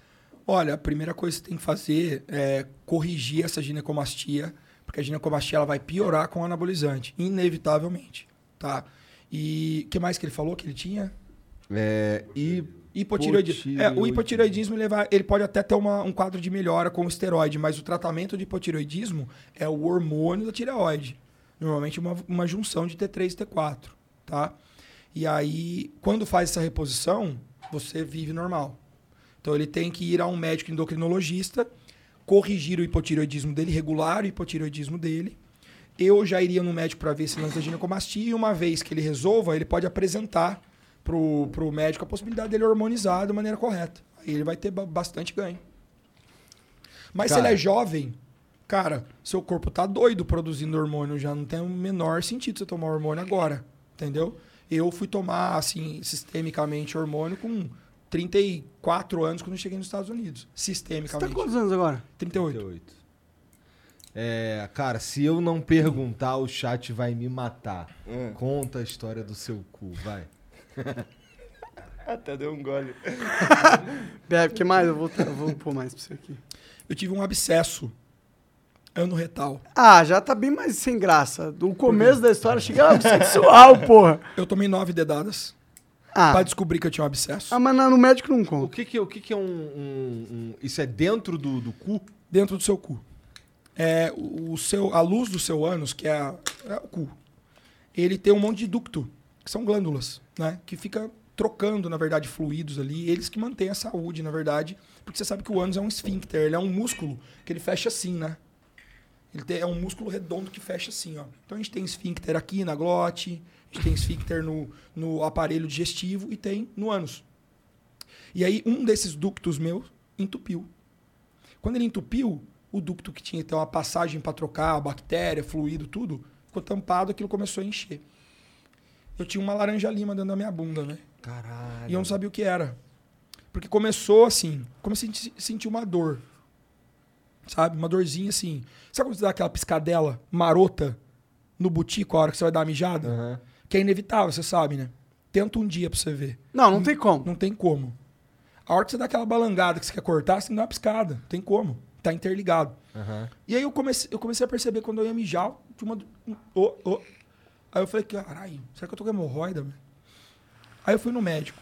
Olha, a primeira coisa que você tem que fazer é corrigir essa ginecomastia, porque a ginecomastia ela vai piorar com o anabolizante, inevitavelmente, tá? E o que mais que ele falou que ele tinha? É, e Hipotireoidismo. É, o hipotireoidismo ele, vai- ele pode até ter uma- um quadro de melhora com o esteroide, mas o tratamento de hipotireoidismo é o hormônio da tireoide. Normalmente uma, uma junção de T3 e T4, tá? E aí, quando faz essa reposição, você vive normal. Então ele tem que ir a um médico endocrinologista, corrigir o hipotireoidismo dele, regular o hipotireoidismo dele. Eu já iria no médico para ver esse lance da ginecomastia e uma vez que ele resolva, ele pode apresentar pro, pro médico a possibilidade dele hormonizar da maneira correta. Aí ele vai ter ba- bastante ganho. Mas se Cara. ele é jovem, cara, seu corpo tá doido produzindo hormônio, já não tem o menor sentido você tomar hormônio agora, entendeu? Eu fui tomar, assim, sistemicamente hormônio com 34 anos quando eu cheguei nos Estados Unidos. Você Sistemicamente. tá quantos anos agora? 38. 38. É, cara, se eu não perguntar, o chat vai me matar. Hum. Conta a história do seu cu, vai. Até deu um gole. Bebe, o que mais? Eu vou, eu vou pôr mais pra você aqui. Eu tive um abscesso ano retal. Ah, já tá bem mais sem graça. Do começo da história chega sexual, porra. Eu tomei nove dedadas Ah, pra descobrir que eu tinha um abscesso. ah mas no médico não O conta. que que, o que, que é um, um- um- Isso é dentro do, do cu? dentro do seu cu. É, o o seu, a luz do seu ânus, que é, a- é o cu, ele tem um monte de ducto, que são glândulas, né? Que fica trocando, na verdade, fluidos ali. Eles que mantêm a saúde, na verdade. Porque você sabe que o ânus é um esfíncter, ele é um músculo que ele fecha assim, né? Ele tem- é um músculo redondo que fecha assim, ó. Então a gente tem esfíncter aqui na glote, a gente tem esfíncter no, no aparelho digestivo e tem no ânus. E aí um desses ductos meus entupiu. Quando ele entupiu, o ducto que tinha então, uma passagem para trocar, bactéria, fluido, tudo, ficou tampado, aquilo começou a encher. Eu tinha uma laranja lima dentro da minha bunda, né? Caralho. E eu não sabia o que era. Porque começou assim, comecei a senti- sentir uma dor. Sabe? Uma dorzinha assim. Sabe quando você dá aquela piscadela marota no butico a hora que você vai dar uma mijada? Aham. Que é inevitável, você sabe, né? Tenta um dia pra você ver. Não, não tem como. Não tem como. A hora que você dá aquela balangada que você quer cortar, você que dar uma piscada. Não tem como. Tá interligado. Aham. E aí eu comecei, eu comecei a perceber quando eu ia mijar, tinha uma. um- ô, ô. Aí eu falei, caralho, será que eu tô com hemorroida? Aí eu fui no médico.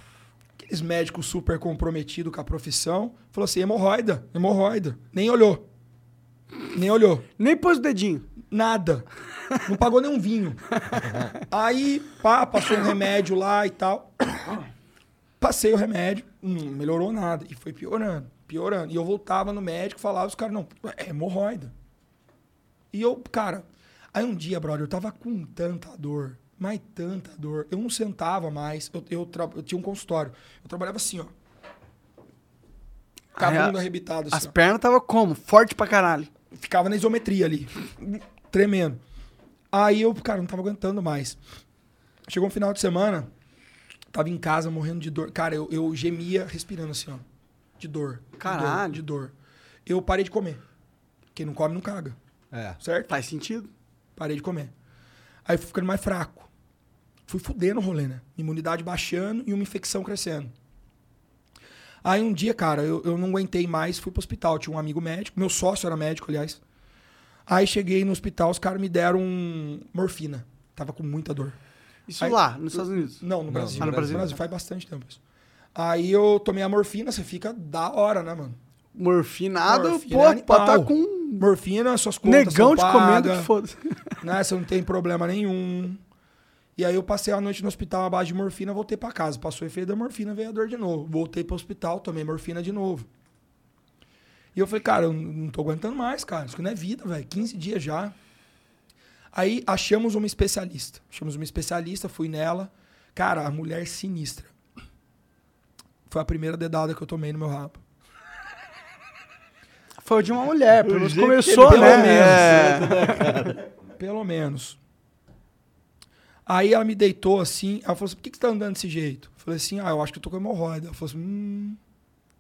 Aqueles médicos super comprometidos com a profissão. Falou assim, hemorroida, hemorroida. Nem olhou. Nem olhou. Nem pôs o dedinho. Nada. Não pagou nem um vinho. Aí, pá, passou um remédio lá e tal. Passei o remédio, não melhorou nada. E foi piorando, piorando. E eu voltava no médico, falava, os caras, não, é hemorroida. E eu, cara, aí um dia, brother, eu tava com tanta dor, mas tanta dor. Eu não sentava mais, eu, eu, tra- eu tinha um consultório. Eu trabalhava assim, ó. Com a Aí a- bunda arrebitada, assim, As ó pernas tava como? Forte pra caralho. Ficava na isometria ali, tremendo. Aí eu, cara, não tava aguentando mais. Chegou um final de semana, tava em casa morrendo de dor. Cara, eu, eu gemia respirando assim, ó. De dor. de dor, Caralho. De dor. Eu parei de comer. Quem não come não caga, É. certo? Faz sentido? Parei de comer. Aí fui ficando mais fraco. Fui fudendo o rolê, né? Imunidade baixando e uma infecção crescendo. Aí um dia, cara, eu, eu não aguentei mais, fui pro hospital. Tinha um amigo médico, meu sócio era médico, aliás. Aí cheguei no hospital, os caras me deram morfina. Tava com muita dor. Isso Aí- lá, nos Estados Unidos. Não, no Brasil. Ah, no Brasil. faz bastante tempo isso. Aí eu tomei a morfina, você fica da hora, né, mano? Morfinado, Morfina pô, é pode tá com Morfina, suas contas negão são te comendo que foda-se. né? Você não tem problema nenhum. E aí eu passei a noite no hospital à base de morfina, voltei pra casa. Passou o efeito da morfina, veio a dor de novo. Voltei pro hospital, tomei morfina de novo. E eu falei, cara, eu não tô aguentando mais, cara. Isso não é vida, velho. 15 dias já. Aí achamos uma especialista. Achamos uma especialista, fui nela. Cara, a mulher sinistra. Foi a primeira dedada que eu tomei no meu rabo. Foi de uma mulher, pelo menos começou, ele- né? pelo É. Pelo menos. Aí ela me deitou assim, ela falou assim, por que, que você tá andando desse jeito? Eu falei assim, ah, eu acho que eu tô com hemorroida. Ela falou assim, hum,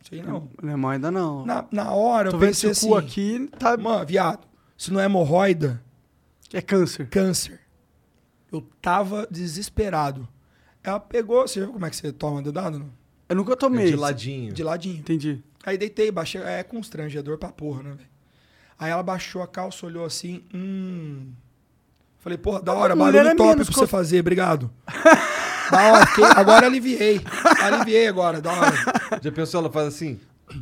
sei não. É ainda não. Na, na hora Tô eu pensei esse assim, cu aqui, tá... mano, viado, se não é hemorroida, É câncer. Câncer. Eu tava desesperado. Ela pegou. Você viu como é que você toma dedado? Não? Eu nunca tomei. De isso. ladinho. De ladinho. Entendi. Aí deitei, baixei. É constrangedor pra porra, né, velho? Aí ela baixou a calça, olhou assim. Hum. Falei, porra, da hora, barulho é top pra você fazer, obrigado. da hora, fiquei- agora aliviei. Aliviei agora, da hora. Já pensou, ela faz assim?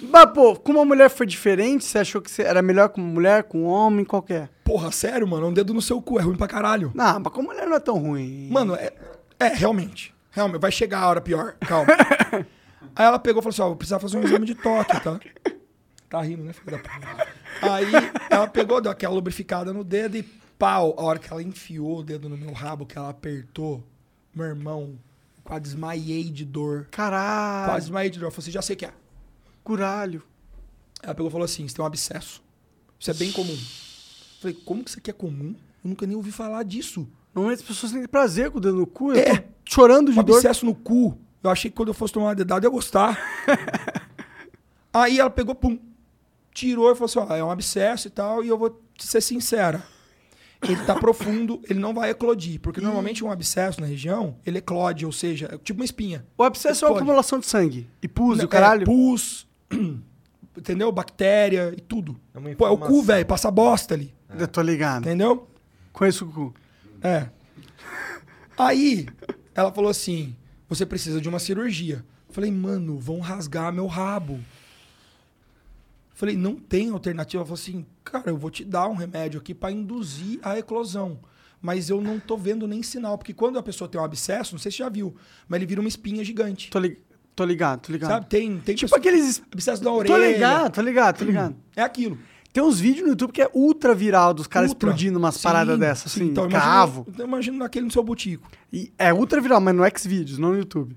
Mas, pô, com uma mulher foi diferente? Você achou que você era melhor com mulher, com homem, qualquer? Porra, sério, mano, um dedo no seu cu, é ruim pra caralho. Não, mas com mulher não é tão ruim. Mano, é, é realmente. Realmente, vai chegar a hora pior, calma. Aí ela pegou e falou assim: ó, vou precisar fazer um exame de toque, tá? Tá rindo, né, filho da puta? Aí ela pegou, deu aquela lubrificada no dedo e pau. A hora que ela enfiou o dedo no meu rabo, que ela apertou, meu irmão, quase desmaiei de dor. Caralho. Quase desmaiei de dor. Eu falei assim: já sei o que é. Curalho. Ela pegou e falou assim: você tem um abscesso. Isso é bem comum. Eu falei: como que isso aqui é comum? Eu nunca nem ouvi falar disso. Normalmente as pessoas têm prazer com o dedo no cu. É. Eu tô chorando de um dor. abscesso no cu. Eu achei que quando eu fosse tomar uma dedada eu ia gostar. Aí ela pegou, pum, tirou e falou assim: ó, é um abscesso e tal, e eu vou te ser sincera. Ele tá profundo, ele não vai eclodir. Porque normalmente um abscesso na região, ele eclode, ou seja, é tipo uma espinha. O abscesso é uma acumulação de sangue. E pus, e É, o caralho. pus, entendeu? Bactéria e tudo. É uma Pô, é o cu, velho, passa bosta ali. Eu tô ligado. Entendeu? Conheço o cu. É. Aí, ela falou assim: você precisa de uma cirurgia. Eu falei, mano, vão rasgar meu rabo. Falei, não tem alternativa. Ela falou assim, cara, eu vou te dar um remédio aqui pra induzir a eclosão. Mas eu não tô vendo nem sinal. Porque quando a pessoa tem um abscesso, não sei se você já viu, mas ele vira uma espinha gigante. Tô, li... tô ligado, tô ligado. Sabe? Tem, tem Tipo pessoa- aqueles. abscesso da orelha. Tô ligado, tô ligado, tô ligado. É aquilo. Tem uns vídeos no YouTube que é ultra viral dos caras Ultra. explodindo umas Sim, paradas dessas, sim. assim, Então, imagina- cavo. Então, imagina naquele no seu botico. E é ultra viral, mas no Xvideos, não no YouTube.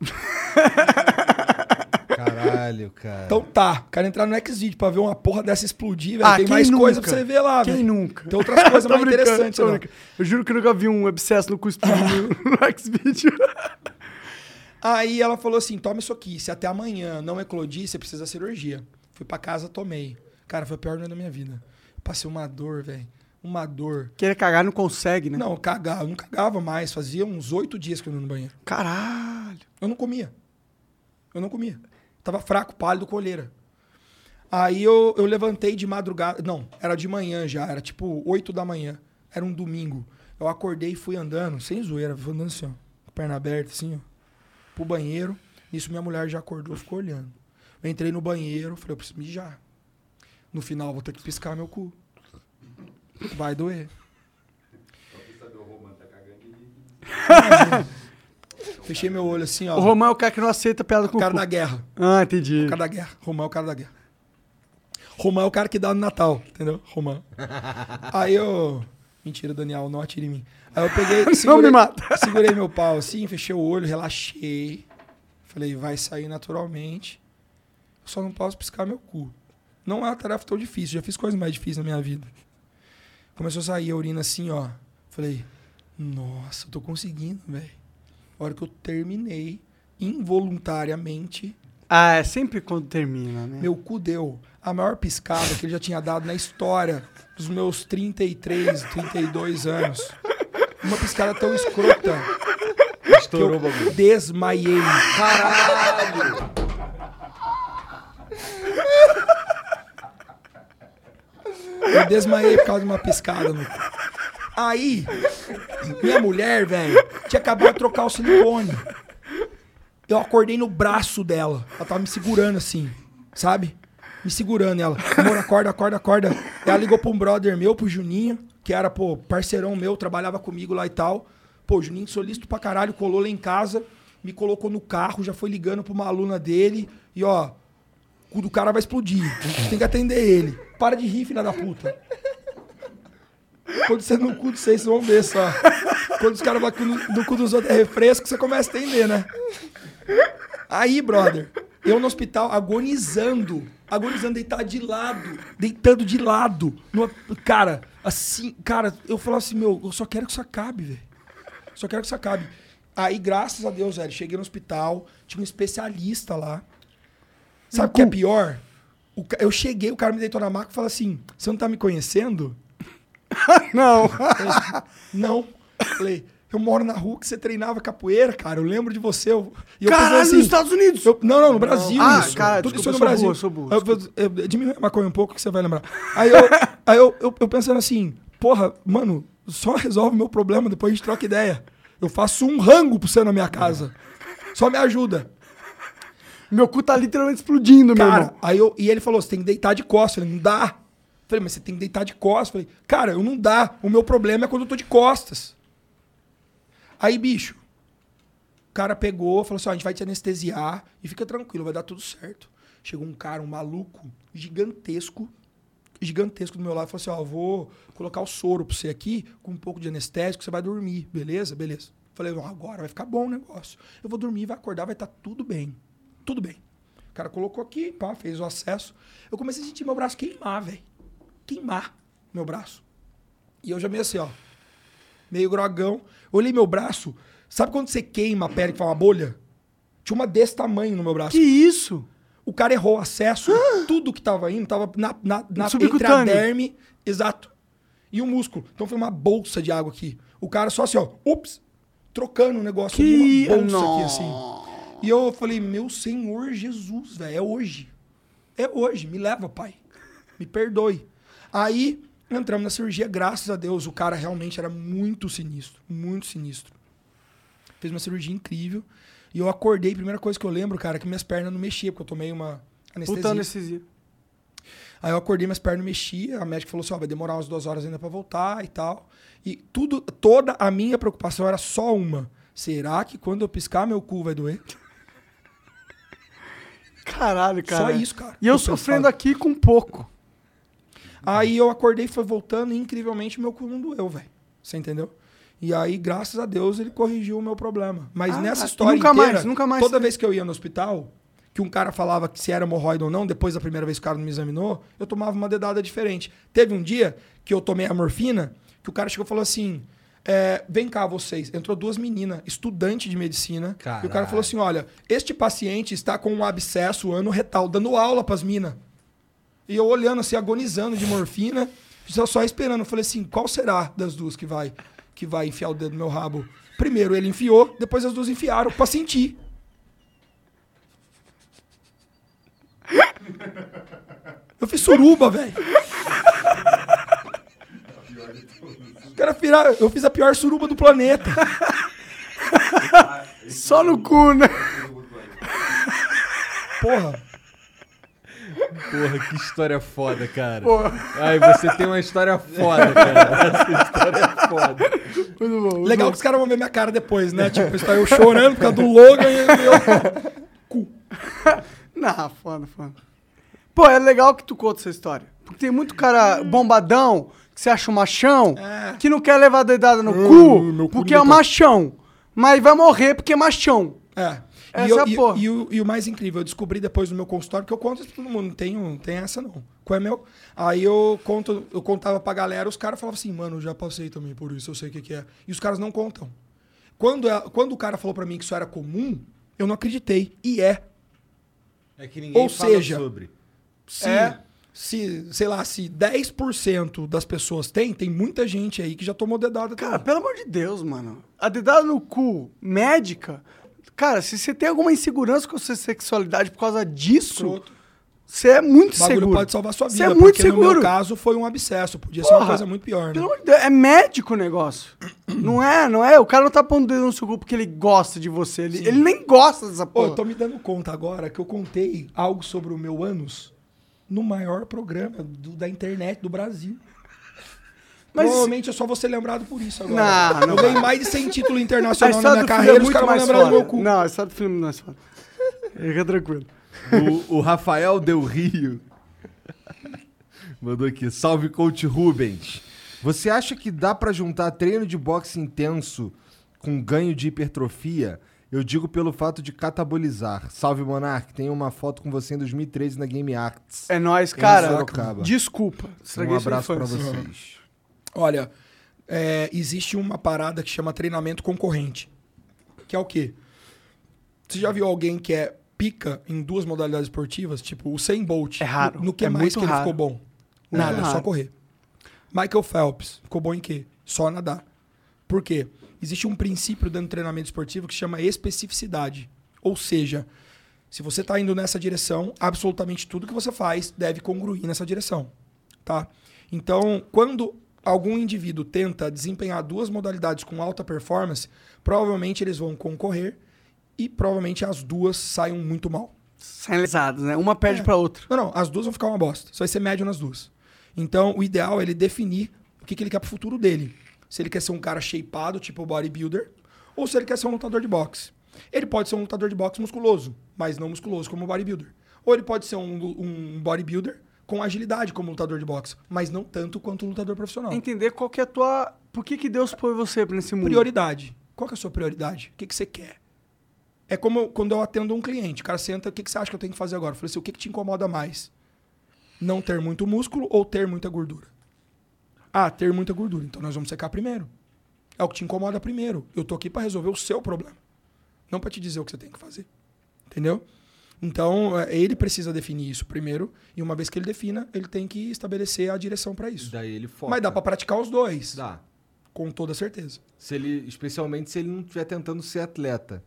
Caralho, cara. Então tá, quero entrar no Xvideo pra ver uma porra dessa explodir, velho. Ah, Tem mais nunca? coisa pra você ver lá, Quem nunca? Tem outras coisas mais interessantes. Eu juro que eu nunca vi um abscesso no cu explodindo no Xvideo. Aí ela falou assim: toma isso aqui. Se até amanhã não eclodir, você precisa da cirurgia. Fui pra casa, tomei. Cara, foi a pior noite da minha vida. Passei uma dor, velho. Uma dor. Querer cagar não consegue, né? Não, cagar. Eu não cagava mais. Fazia uns oito dias que eu não ia no banheiro. Caralho. Eu não comia. Eu não comia. Tava fraco, pálido, colheira. Aí eu, eu levantei de madrugada. Não, era de manhã já. Era tipo 8 da manhã. Era um domingo. Eu acordei e fui andando, sem zoeira. Fui andando assim, ó. Perna aberta, assim, ó. Pro banheiro. Nisso minha mulher já acordou e ficou olhando. Eu entrei no banheiro, falei, eu preciso mijar. No final, vou ter que piscar meu cu. Vai doer. Fechei meu olho assim, ó. O Romão é o cara que não aceita piada com O o cara da guerra. Ah, entendi. O cara da guerra. Romão é o cara da guerra. Romão é o cara que dá no Natal, entendeu? Romão. Aí eu. Mentira, Daniel, não atire em mim. Aí eu peguei. Segurei, me mata. segurei meu pau assim, fechei o olho, relaxei. Falei, vai sair naturalmente. Eu só não posso piscar meu cu. Não é uma tarefa tão difícil, já fiz coisas mais difíceis na minha vida. Começou a sair a urina assim, ó. Falei, nossa, eu tô conseguindo, velho. A hora que eu terminei, involuntariamente, Ah, é sempre quando termina, né? meu cu deu a maior piscada que ele já tinha dado na história dos meus 33, 32 anos. Uma piscada tão escrota que Estourou o eu bagulho. desmaiei. Caralho! Eu desmaiei por causa de uma piscada no cu. Aí, minha mulher, velho, tinha acabado de trocar o silicone. Eu acordei no braço dela. Ela tava me segurando assim, sabe? Me segurando ela. Amor, acorda, acorda, acorda. Ela ligou pra um brother meu, pro Juninho, que era, pô, parceirão meu, trabalhava comigo lá e tal. Pô, Juninho solícito pra caralho, colou lá em casa, me colocou no carro, já foi ligando pra uma aluna dele. E ó, o do cara vai explodir. Tem que atender ele. Para de rir, filha da puta. Quando você no cu de vocês, vocês vão ver só. Quando os caras vão no, no cu dos outros é refresco, você começa a entender, né? Aí, brother, eu no hospital agonizando. Agonizando, deitado de lado. Deitando de lado. Numa- cara, assim, cara, eu falava assim, meu, eu só quero que isso acabe, velho. Só quero que isso acabe. Aí, graças a Deus, velho, cheguei no hospital, tinha um especialista lá. Sabe o que é pior? O ca- eu cheguei, o cara me deitou na maca e falou assim: Você não tá me conhecendo? Não. não. Falei, eu moro na rua que você treinava capoeira, cara. Eu lembro de você. Eu, e eu Caralho, pensei nos Estados Unidos. eu- não, não, no Brasil Ah, isso. cara, Tudo desculpa, isso no Brasil. burro, sou burro, Eu, eu, diminui a maconha um pouco que você vai lembrar. Aí eu, aí eu, eu, eu pensando assim, porra, mano, só resolve meu problema, depois a gente troca ideia. Eu faço um rango pra você na minha casa. Só me ajuda. Meu cu tá literalmente explodindo, meu Cara, irmão. aí eu, e ele falou: você tem que deitar de costas. Eu falei, não dá. Falei, mas você tem que deitar de costas. Falei, cara, eu não dá. O meu problema é quando eu tô de costas. Aí, bicho, o cara pegou, falou assim: ó, a gente vai te anestesiar e fica tranquilo, vai dar tudo certo. Chegou um cara, um maluco, gigantesco, gigantesco do meu lado, falou assim: ó, vou colocar o soro pra você aqui, com um pouco de anestésico, você vai dormir, beleza? Beleza. Falei, ó, agora vai ficar bom o negócio. Eu vou dormir, vai acordar, vai estar tudo bem. Tudo bem. O cara colocou aqui, pá, fez o acesso. Eu comecei a sentir meu braço queimar, velho. Queimar meu braço. E eu já meio assim, ó. Meio grogão. Olhei meu braço. Sabe quando você queima a pele que faz uma bolha? Tinha uma desse tamanho no meu braço. Que isso? O cara errou o acesso. tudo que tava indo tava na, na, na entre a derme. Exato. E o músculo. Então foi uma bolsa de água aqui. O cara só assim, ó. Ups. Trocando o negócio Que- uma bolsa Nossa. aqui assim. E eu falei, meu Senhor Jesus, velho, é hoje. É hoje, me leva, pai. Me perdoe. Aí entramos na cirurgia, graças a Deus, o cara realmente era muito sinistro, muito sinistro. Fez uma cirurgia incrível. E eu acordei, primeira coisa que eu lembro, cara, é que minhas pernas não mexiam, porque eu tomei uma anestesia. Puta anestesia. Aí eu acordei, minhas pernas não mexiam, a médica falou assim, ó, vai demorar umas duas horas ainda pra voltar e tal. E tudo, toda a minha preocupação era só uma. Será que quando eu piscar, meu cu vai doer? Caralho, cara. Só isso, cara. E eu Eu sofrendo pensava. aqui com pouco. Aí eu acordei, foi voltando e incrivelmente meu cu não doeu, velho. Você entendeu? E aí, graças a Deus, ele corrigiu o meu problema. Mas Ah, nessa história nunca inteira, mais, nunca mais. toda vez que eu ia no hospital, que um cara falava que se era hemorroida ou não, depois da primeira vez que o cara não me examinou, eu tomava uma dedada diferente. Teve um dia que eu tomei a morfina, que o cara chegou e falou assim: é, vem cá, vocês. Entrou duas meninas, estudante de medicina. E o cara Caralho. falou assim: olha, este paciente está com um abscesso ano retal, dando aula pras minas. E eu olhando assim, agonizando de morfina, só, só esperando. Eu falei assim, qual será das duas que vai que vai enfiar o dedo no meu rabo? Primeiro ele enfiou, depois as duas enfiaram pra sentir. Eu fiz suruba, velho. Quero virar, eu fiz a pior suruba do planeta. Só no cu, né? Porra. Porra, que história foda, cara. Porra. Ai, você tem uma história foda, cara. Essa história é foda. Muito bom. muito Legal bom. que os caras vão ver minha cara depois, né? Tipo, está eu chorando por causa do Logan e eu... Não, foda, foda. Pô, é legal que tu conta essa história. Porque tem muito cara bombadão, que você acha um machão, que não quer levar dedada no cu, porque é um machão. Mas vai morrer porque é machão. É. Essa e, eu- é a e- porra. e o, e o mais incrível, eu descobri depois no meu consultório, que eu conto isso pra todo mundo, não tem, não tem essa não. Qual é meu? Aí eu conto, eu contava pra galera, os caras falavam assim, mano, eu já passei também por isso, eu sei o que, que é. E os caras não contam. Quando, é- quando o cara falou pra mim que isso era comum, eu não acreditei. E é. É que ninguém Ou fala seja, sobre. Se, É. se, sei lá, se 10% das pessoas tem, tem muita gente aí que já tomou dedada Cara, também. pelo amor de Deus, mano. A dedada no cu médica. Cara, se você tem alguma insegurança com a sua sexualidade por causa disso, você é muito O seguro. pode salvar sua Você vida, é muito porque no seguro. meu caso foi um abscesso, podia ser uma Porra, coisa muito pior, né? De Deus, é médico o negócio. não é, não é? O cara não tá pondo dedo no seu cu porque ele gosta de você. Ele, ele nem gosta dessa porra. eu tô me dando conta agora que eu contei algo sobre o meu ânus no maior programa do- da internet do Brasil. Mas- Provavelmente eu só vou ser lembrado por isso agora. Não, não eu ganhei mais de 100 títulos internacionais na história minha carreira, é os caras vão mais lembrar do cu. Não, a história do filme não é mais foda. Fica tranquilo. O, o Rafael Del Rio mandou aqui. Salve, coach Rubens. Você acha que dá pra juntar treino de boxe intenso com ganho de hipertrofia? Eu digo pelo fato de catabolizar. Salve, Monark. Tem uma foto com você em 2013 na Game Arts. É nóis, cara. Desculpa. Um abraço pra infância. vocês. Olha, é, existe uma parada que chama treinamento concorrente. Que é o quê? Você já viu alguém que é pica em duas modalidades esportivas, tipo o 100 Bolt. É raro. No, no que É mais que ele raro. ficou bom? É Nada, só raro. correr. Michael Phelps ficou bom em quê? Só nadar. Por quê? Existe um princípio dentro do treinamento esportivo que se chama especificidade. Ou seja, se você está indo nessa direção, absolutamente tudo que você faz deve congruir nessa direção. Tá? Então, quando algum indivíduo tenta desempenhar duas modalidades com alta performance, provavelmente eles vão concorrer e provavelmente as duas saiam muito mal. Saem lesados, né? Uma perde É. pra outra. Não, não, as duas vão ficar uma bosta. Você vai ser médio nas duas. Então, o ideal é ele definir o que, que ele quer pro futuro dele. Se ele quer ser um cara shapeado, tipo bodybuilder, ou se ele quer ser um lutador de boxe. Ele pode ser um lutador de boxe musculoso, mas não musculoso como bodybuilder. Ou ele pode ser um, um bodybuilder com agilidade como lutador de boxe, mas não tanto quanto um lutador profissional. Entender qual que é a tua... Por que, que Deus pôs você nesse mundo? Prioridade. Qual que é a sua prioridade? O que, que você quer? É como quando eu atendo um cliente. O cara senta, o que, que você acha que eu tenho que fazer agora? Eu falei assim, o que, que te incomoda mais? Não ter muito músculo ou ter muita gordura? Ah, ter muita gordura. Então nós vamos secar primeiro. É o que te incomoda primeiro. Eu tô aqui para resolver o seu problema. Não para te dizer o que você tem que fazer. Entendeu? Então, é, ele precisa definir isso primeiro. E uma vez que ele defina, ele tem que estabelecer a direção para isso. Daí ele foca. Mas dá para praticar os dois. Dá. Com toda certeza. Se ele, especialmente se ele não estiver tentando ser atleta.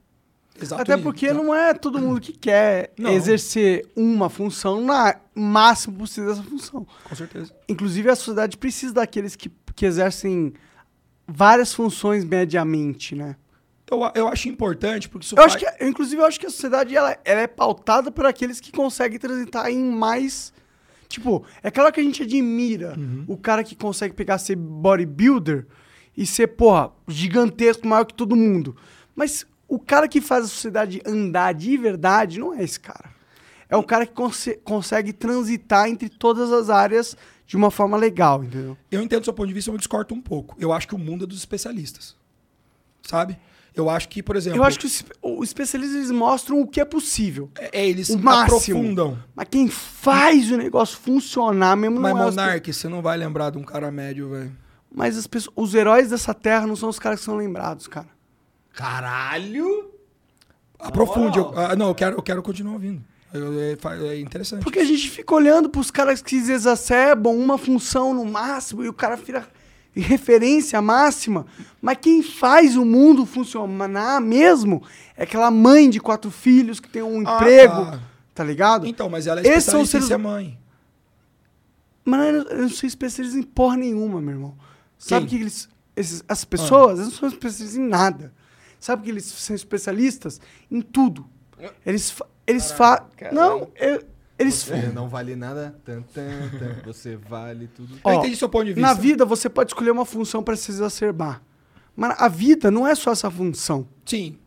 Exato. Até porque não é todo mundo que quer Não. exercer uma função na máximo possível dessa função. Com certeza. Inclusive, a sociedade precisa daqueles que, que exercem várias funções mediamente, né? Eu, eu acho importante, porque isso Eu acho faz- que, eu, inclusive, eu acho que a sociedade ela, ela é pautada por aqueles que conseguem transitar em mais. Tipo, é claro que a gente admira Uhum. o cara que consegue pegar ser bodybuilder e ser, porra, gigantesco, maior que todo mundo. Mas o cara que faz a sociedade andar de verdade não é esse cara. É o cara que conse- consegue transitar entre todas as áreas de uma forma legal, entendeu? Eu entendo seu ponto de vista, eu discordo um pouco. Eu acho que o mundo é dos especialistas. Sabe? Eu acho que, por exemplo. Eu acho que os, os especialistas eles mostram o que é possível. É, eles o máximo. aprofundam. Mas quem faz o negócio funcionar mesmo Mas, não é as Monark, você não vai lembrar de um cara médio, velho. Mas as pessoas, os heróis dessa terra não são os caras que são lembrados, cara. Caralho! Aprofunde. Eu, ah, não, eu quero, eu quero continuar ouvindo. É, é interessante. Porque a gente fica olhando pros caras que exacerbam uma função no máximo e o cara vira referência máxima. Mas quem faz o mundo funcionar mesmo é aquela mãe de quatro filhos que tem um Ah, emprego, tá. tá ligado? Então, mas ela é especialista em seres- ser mãe. Mano, eu eu não sou especialista em porra nenhuma, meu irmão. Sabe Quem? que eles. esses- as pessoas, eles não são especialistas em nada. Sabe que eles são especialistas em tudo. Eles, fa- eles fazem. Não, eu- eles. Você não vale nada. Tan, tan, tan. Você vale tudo. Eu entendi seu ponto de vista. Na vida, você pode escolher uma função para se exacerbar. Mas a vida não é só essa função. Sim,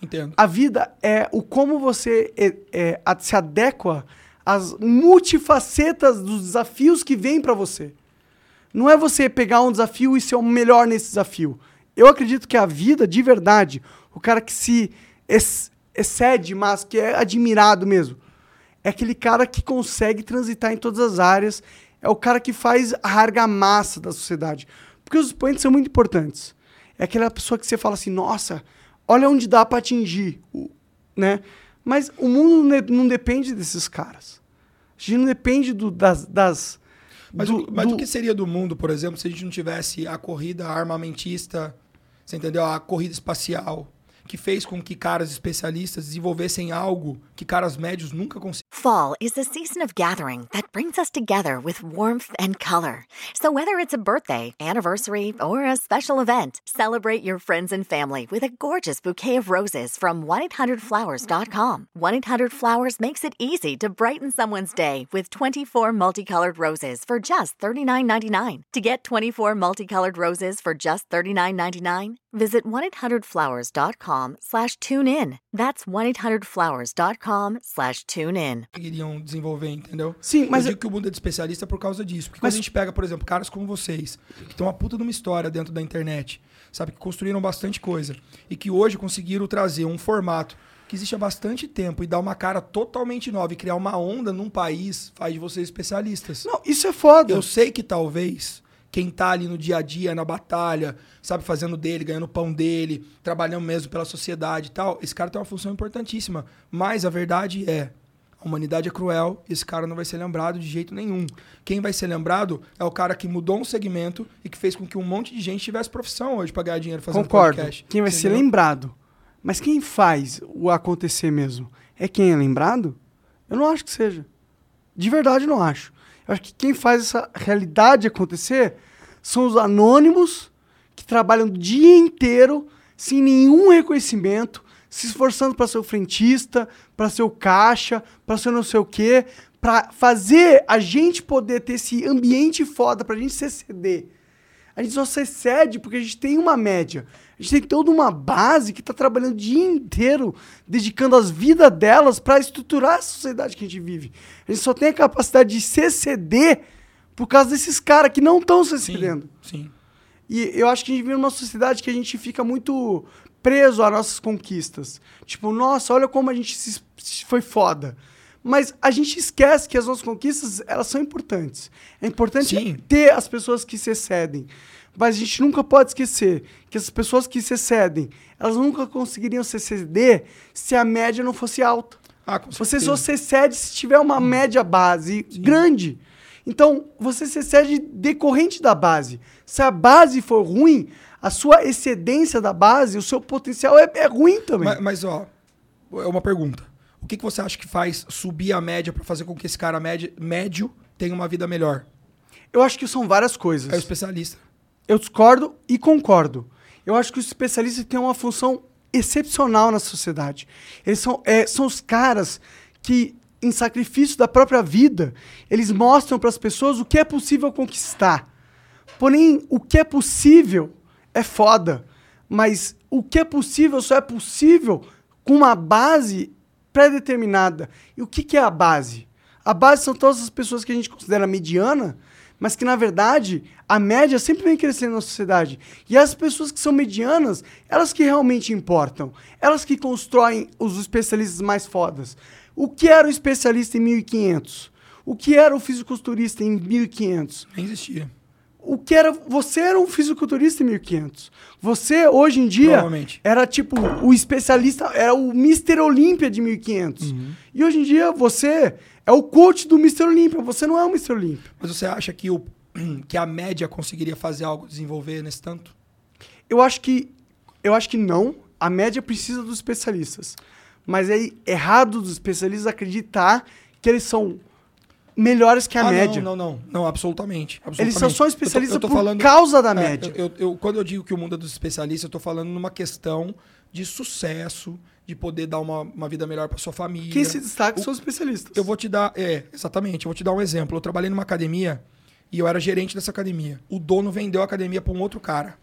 entendo. A vida é o como você é, é, se adequa às multifacetas dos desafios que vêm para você. Não é você pegar um desafio e ser o melhor nesse desafio. Eu acredito que a vida, de verdade, o cara que se ex- excede, mas que é admirado mesmo, é aquele cara que consegue transitar em todas as áreas, é o cara que faz a argamassa da sociedade. Porque os expoentes são muito importantes. É aquela pessoa que você fala assim, nossa, olha onde dá para atingir, né? Mas o mundo não depende desses caras. A gente não depende do- das... das Mas, do- o, mas do- o que seria do mundo, por exemplo, se a gente não tivesse a corrida armamentista, você entendeu? A corrida espacial, que fez com que caras especialistas desenvolvessem algo que caras médios nunca conseguiram. Fall is the season of gathering that brings us together with warmth and color. So, whether it's a birthday, anniversary, or a special event, celebrate your friends and family with a gorgeous bouquet of roses from 1-800-Flowers.com. 1-800-Flowers makes it easy to brighten someone's day with 24 multicolored roses for just $39.99. To get 24 multicolored roses for just $39.99, visit 1-800-Flowers.com slash tune in. That's 1-800-Flowers.com slash tune in. conseguiriam desenvolver, entendeu? Sim, mas eu eu- digo que o mundo é de especialista por causa disso. Porque quando Mas- a gente pega, por exemplo, caras como vocês, que tem uma puta de uma história dentro da internet, sabe, que construíram bastante coisa e que hoje conseguiram trazer um formato que existe há bastante tempo e dar uma cara totalmente nova e criar uma onda num país, faz de vocês especialistas. Não, isso é foda. Eu sei que talvez quem tá ali no dia a dia, na batalha, sabe, fazendo dele, ganhando o pão dele, trabalhando mesmo pela sociedade e tal, esse cara tem uma função importantíssima. Mas a verdade é, a humanidade é cruel e esse cara não vai ser lembrado de jeito nenhum. Quem vai ser lembrado é o cara que mudou um segmento e que fez com que um monte de gente tivesse profissão hoje pra ganhar dinheiro fazendo Concordo. podcast. Quem vai ser entendeu? lembrado. Mas quem faz o acontecer mesmo? É quem é lembrado? Eu não acho que seja. De verdade, não acho. Eu acho que quem faz essa realidade acontecer são os anônimos que trabalham o dia inteiro sem nenhum reconhecimento, se esforçando para ser o frentista, para ser o caixa, para ser não sei o quê, para fazer a gente poder ter esse ambiente foda, pra gente se exceder. A gente só se excede porque a gente tem uma média. A gente tem toda uma base que tá trabalhando o dia inteiro, dedicando as vidas delas para estruturar a sociedade que a gente vive. A gente só tem a capacidade de se exceder por causa desses caras que não estão se excedendo. Sim. E eu acho que a gente vive numa sociedade que a gente fica muito preso às nossas conquistas. Tipo, nossa, olha como a gente se, se foi foda. Mas a gente esquece que as nossas conquistas, elas são importantes. É importante Sim. ter as pessoas que se excedem. Mas a gente nunca pode esquecer que as pessoas que se excedem, elas nunca conseguiriam se exceder se a média não fosse alta. Ah, Você só se excede se tiver uma média base grande. Então, você se excede decorrente da base. Se a base for ruim, a sua excedência da base, o seu potencial é, é ruim também. Mas, mas, ó, é uma pergunta. O que, que você acha que faz subir a média pra fazer com que esse cara médio, médio tenha uma vida melhor? Eu acho que são várias coisas. É o especialista. Eu discordo e concordo. Eu acho que os especialistas têm uma função excepcional na sociedade. Eles são, é, são os caras que, em sacrifício da própria vida, eles mostram para as pessoas o que é possível conquistar. Porém, o que é possível é foda. Mas o que é possível só é possível com uma base pré-determinada. E o que, que é a base? A base são todas as pessoas que a gente considera mediana, mas que na verdade a média sempre vem crescendo na sociedade. E as pessoas que são medianas, elas que realmente importam. Elas que constroem os especialistas mais fodas. O que era o especialista em 1500? O que era o fisiculturista em 1500? Nem existia. O que era. Você era um fisiculturista em 1500. Você, hoje em dia, era tipo o especialista, era o Mr. Olímpia de 1500. Uhum. E hoje em dia você é o coach do Mr. Olímpia. Você não é o Mr. Olímpia. Mas você acha que, o, que a média conseguiria fazer algo, desenvolver nesse tanto? Eu acho que. Eu acho que não. A média precisa dos especialistas. Mas é errado dos especialistas acreditar que eles são melhores que a Ah, média. Não, não, não, não, absolutamente. Eles só absolutamente. são Eu tô- especialistas eu tô por falando- causa da É, média. eu- eu- quando eu digo que o mundo é dos especialistas, eu tô falando numa questão de sucesso, de poder dar uma, uma vida melhor para sua família. Quem se destaca O- são os especialistas. Eu vou te dar, é, exatamente, eu vou te dar um exemplo. Eu trabalhei numa academia e eu era gerente dessa academia. O dono vendeu a academia para um outro cara.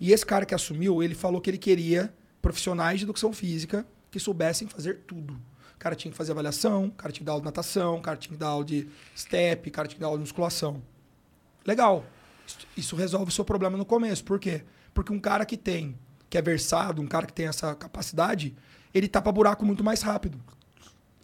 E esse cara que assumiu, ele falou que ele queria profissionais de educação física que soubessem fazer tudo. O cara tinha que fazer avaliação, o cara tinha que dar aula de natação, o cara tinha que dar aula de step, o cara tinha que dar aula de musculação. Legal. Isso- Isso resolve o seu problema no começo. Por quê? Porque um cara que tem, que é versado, um cara que tem essa capacidade, ele tapa buraco muito mais rápido.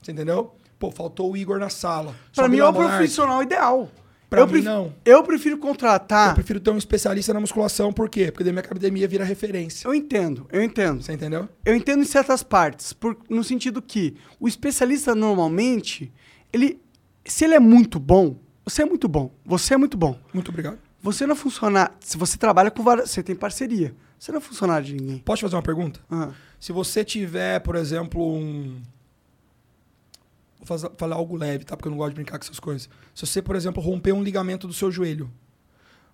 Você entendeu? Pô, faltou o Igor na sala. Pra Sobe mim é o profissional ideal. Pra eu mim, pref- não. Eu prefiro contratar. Eu prefiro ter um especialista na musculação, por quê? Porque daí minha academia vira referência. Eu entendo, eu entendo. Você entendeu? Eu entendo em certas partes, por- no sentido que o especialista normalmente, ele, se ele é muito bom, você é muito bom, você é muito bom. Muito obrigado. Você não funcionário, se você trabalha com várias, você tem parceria, você não é funcionário de ninguém. Posso te fazer uma pergunta? Ah, Se você tiver, por exemplo, um. Vou fazer- falar algo leve, tá? Porque eu não gosto de brincar com essas coisas. Se você, por exemplo, romper um ligamento do seu joelho,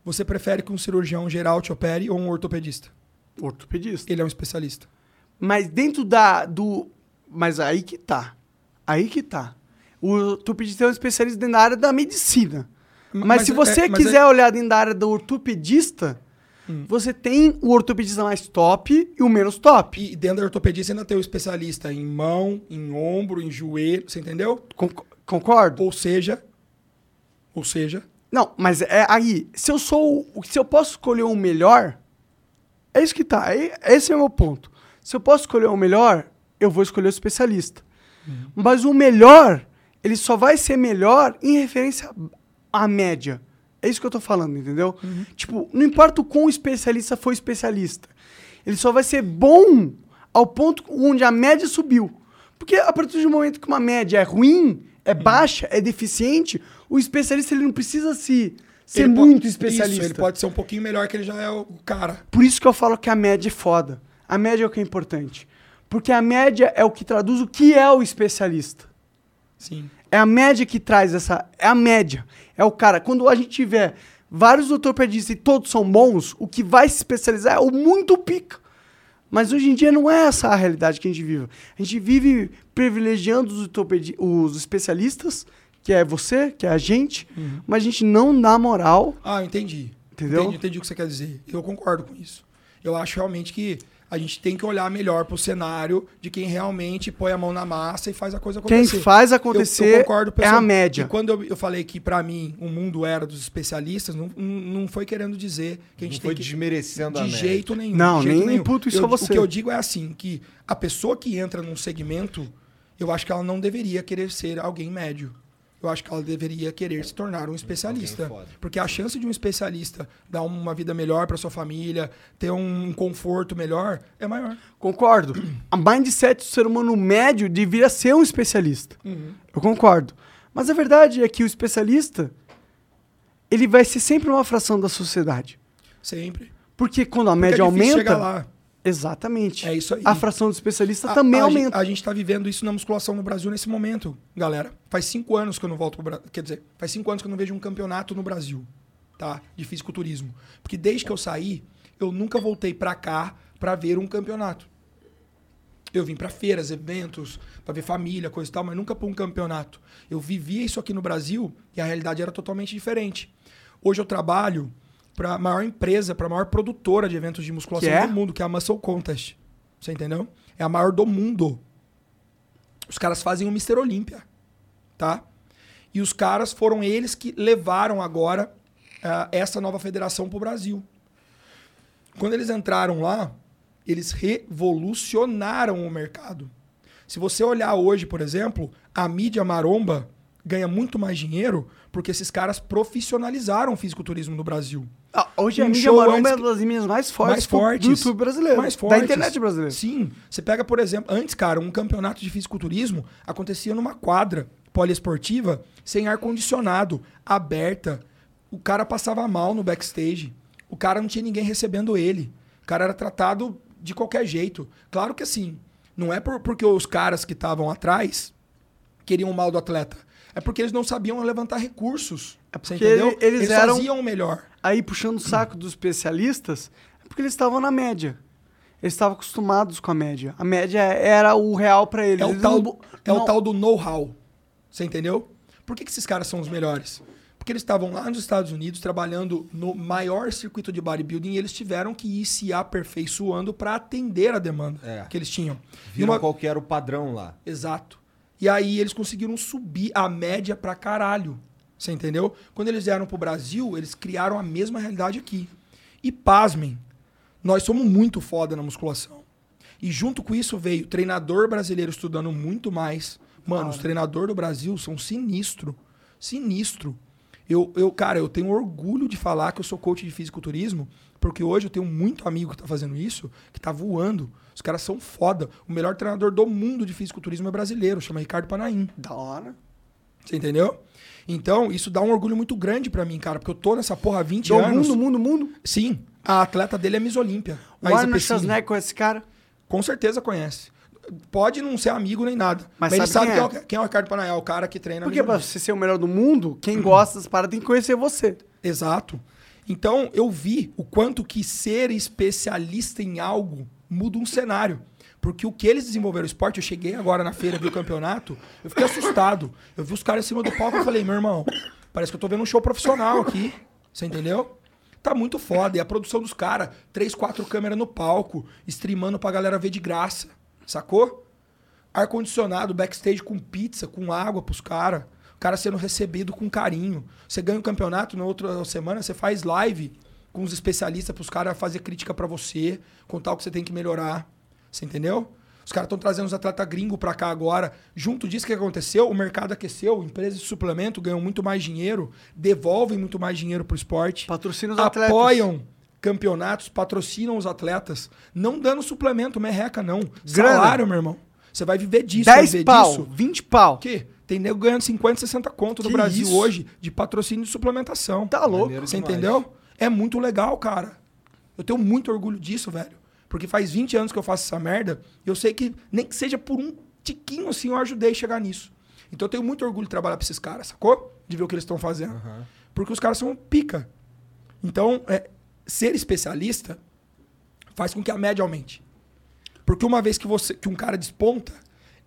você prefere que um cirurgião geral te opere ou um ortopedista? ortopedista. Ele é um especialista. Mas dentro da do, mas aí que tá. Aí que tá. O ortopedista é um especialista dentro da área da medicina. Mas, Mas se é- você mas quiser é- olhar dentro da área do ortopedista, você tem o ortopedista mais top e o menos top. E dentro da ortopedia você ainda tem o especialista em mão, em ombro, em joelho, você entendeu? Con- concordo? Ou seja, ou seja, Não, mas é aí, se eu sou, o- se eu posso escolher o melhor, é isso que tá. aí- Esse é o meu ponto. Se eu posso escolher o melhor, eu vou escolher o especialista. Mas o melhor, ele só vai ser melhor em referência à média. É isso que eu tô falando, entendeu? Tipo, não importa o quão especialista foi especialista. Ele só vai ser bom ao ponto onde a média subiu. Porque a partir do momento que uma média é ruim, é baixa, é deficiente, o especialista ele não precisa se ser Ele muito especialista. Isso, ele pode ser um pouquinho melhor que ele já é o cara. Por isso que eu falo que a média é foda. A média é o que é importante. Porque a média é o que traduz o que é o especialista. Sim. É a média que traz essa. É a média. É o cara. Quando a gente tiver vários ortopedistas e todos são bons, o que vai se especializar é o muito pica. Mas hoje em dia não é essa a realidade que a gente vive. A gente vive privilegiando os, os especialistas, que é você, que é a gente, mas a gente não dá moral. Ah, entendi. Entendeu? Entendi, entendi o que você quer dizer. Eu concordo com isso. Eu acho realmente que a gente tem que olhar melhor pro cenário de quem realmente põe a mão na massa e faz a coisa Quem acontecer. faz Eu- eu acontecer concordo, é pessoal. a média. E quando eu, eu falei que, pra mim, o mundo era dos especialistas, não, não foi querendo dizer que a gente Não tem foi que... desmerecendo a De média. jeito nenhum. Não, de jeito nem nenhum. imputo isso Eu- a você. O que eu digo é assim, que a pessoa que entra num segmento, eu acho que ela não deveria querer ser alguém médio. Eu acho que ela deveria querer se tornar um especialista. Porque a chance de um especialista dar uma vida melhor para sua família, ter um conforto melhor, é maior. Concordo. A mindset do ser humano médio deveria ser um especialista. Eu concordo. Mas a verdade é que o especialista, ele vai ser sempre uma fração da sociedade. Sempre. Porque quando a Porque média é aumenta. chegar lá. Exatamente. É isso aí. A fração do especialista A- também a, aumenta. A gente tá vivendo isso na musculação no Brasil nesse momento, galera. Faz cinco anos que eu não volto pro Brasil. Quer dizer, faz cinco anos que eu não vejo um campeonato no Brasil, tá? De fisiculturismo. Porque desde que eu saí, eu nunca voltei pra cá pra ver um campeonato. Eu vim pra feiras, eventos, pra ver família, coisa e tal, mas nunca pra um campeonato. Eu vivia isso aqui no Brasil e a realidade era totalmente diferente. Hoje eu trabalho pra maior empresa, pra maior produtora de eventos de musculação é? do mundo, que é a Muscle Contest. Você entendeu? É a maior do mundo. Os caras fazem o Mr. Olímpia, tá? E os caras foram eles que levaram agora ah, essa nova federação pro Brasil. Quando eles entraram lá, eles revolucionaram o mercado. Se você olhar hoje, por exemplo, a mídia maromba ganha muito mais dinheiro porque esses caras profissionalizaram o fisiculturismo no Brasil. Ah, hoje a Um mídia show maromba é uma das mídias mais fortes, mais do- fortes do YouTube brasileiro. Mais Da fortes. internet brasileira. Sim. Você pega, por exemplo, antes, cara, um campeonato de fisiculturismo acontecia numa quadra poliesportiva sem ar-condicionado, aberta. O cara passava mal no backstage. O cara não tinha ninguém recebendo ele. O cara era tratado de qualquer jeito. Claro que assim, não é por- porque os caras que estavam atrás queriam o mal do atleta. É porque eles não sabiam levantar recursos. É porque entendeu? eles eles eram- faziam o melhor. Aí, puxando o saco dos especialistas, é porque eles estavam na média. Eles estavam acostumados com a média. A média era o real pra eles. É o Eles tal, não- é o tal do know-how. Você entendeu? Por que, que esses caras são os melhores? Porque eles estavam lá nos Estados Unidos trabalhando no maior circuito de bodybuilding e eles tiveram que ir se aperfeiçoando para atender a demanda É. que eles tinham. Viram uma- qual que era o padrão lá. Exato. E aí eles conseguiram subir a média pra caralho. Você entendeu? Quando eles vieram pro Brasil, eles criaram a mesma realidade aqui. E pasmem, nós somos muito foda na musculação. E junto com isso veio treinador brasileiro estudando muito mais. Mano, os treinadores do Brasil são sinistro. Sinistro. Eu, eu, cara, eu tenho orgulho de falar que eu sou coach de fisiculturismo, porque hoje eu tenho muito amigo que tá fazendo isso, que tá voando. Os caras são foda. O melhor treinador do mundo de fisiculturismo é brasileiro, chama Ricardo Panaim. Da hora. Você entendeu? Então, isso dá um orgulho muito grande pra mim, cara, porque eu tô nessa porra há 20 Do anos. mundo, mundo, mundo. Sim. A atleta dele é Miss Olímpia. O Arnold. Schwarzenegger com esse cara. Com certeza conhece. Pode não ser amigo nem nada. Mas Mas, ele sabe sabe quem é? é, o- quem é o Ricardo Panaim, é o cara que treina Porque pra você ser o melhor do mundo, quem gosta das paradas tem que conhecer você. Exato. Então, eu vi o quanto que ser especialista em algo muda um cenário. Porque o que eles desenvolveram o esporte, eu cheguei agora na feira, vi o campeonato, eu fiquei assustado. Eu vi os caras em cima do palco e falei, meu irmão, parece que eu tô vendo um show profissional aqui. Você entendeu? Tá muito foda. E a produção dos caras, três, quatro câmeras no palco, streamando pra galera ver de graça. Sacou? Ar-condicionado, backstage com pizza, com água pros caras. O cara sendo recebido com carinho. Você ganha um campeonato, na outra semana você faz live com os especialistas pros caras fazer crítica pra você, contar o que você tem que melhorar. Você entendeu? Os caras estão trazendo os atletas gringos pra cá agora. Junto disso, o que aconteceu? O mercado aqueceu, empresas de suplemento ganham muito mais dinheiro, devolvem muito mais dinheiro pro esporte. Patrocina os atletas. Apoiam campeonatos, patrocinam os atletas, não dando suplemento, merreca, não. Grana. Salário, meu irmão. Você vai viver disso, vai 10 viver pau, disso. 20 pau. O quê? Tem nego ganhando 50, 60 conto no Que Brasil isso? hoje de patrocínio de suplementação. Tá louco. Você entendeu? É muito legal, cara. Eu tenho muito orgulho disso, velho. Porque faz 20 anos que eu faço essa merda e eu sei que nem que seja por um tiquinho assim eu ajudei a chegar nisso. Então eu tenho muito orgulho de trabalhar pra esses caras, sacou? De ver o que eles estão fazendo. Porque os caras são pica. Então, é, ser especialista faz com que a média aumente. Porque uma vez que, você, que um cara desponta,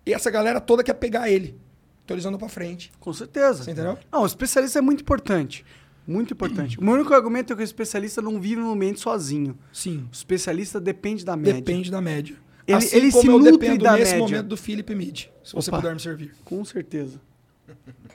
essa galera toda quer pegar ele. Então eles andam pra frente. Com certeza. Você entendeu? Não, o especialista é muito importante. Muito importante. O meu único argumento é que o especialista não vive no ambiente sozinho. Sim. O especialista depende da média. Depende da média. Ele- assim ele como se eu nutre dependo da nesse média. momento do Felipe Mid. Se você Opa. puder me servir. Com certeza.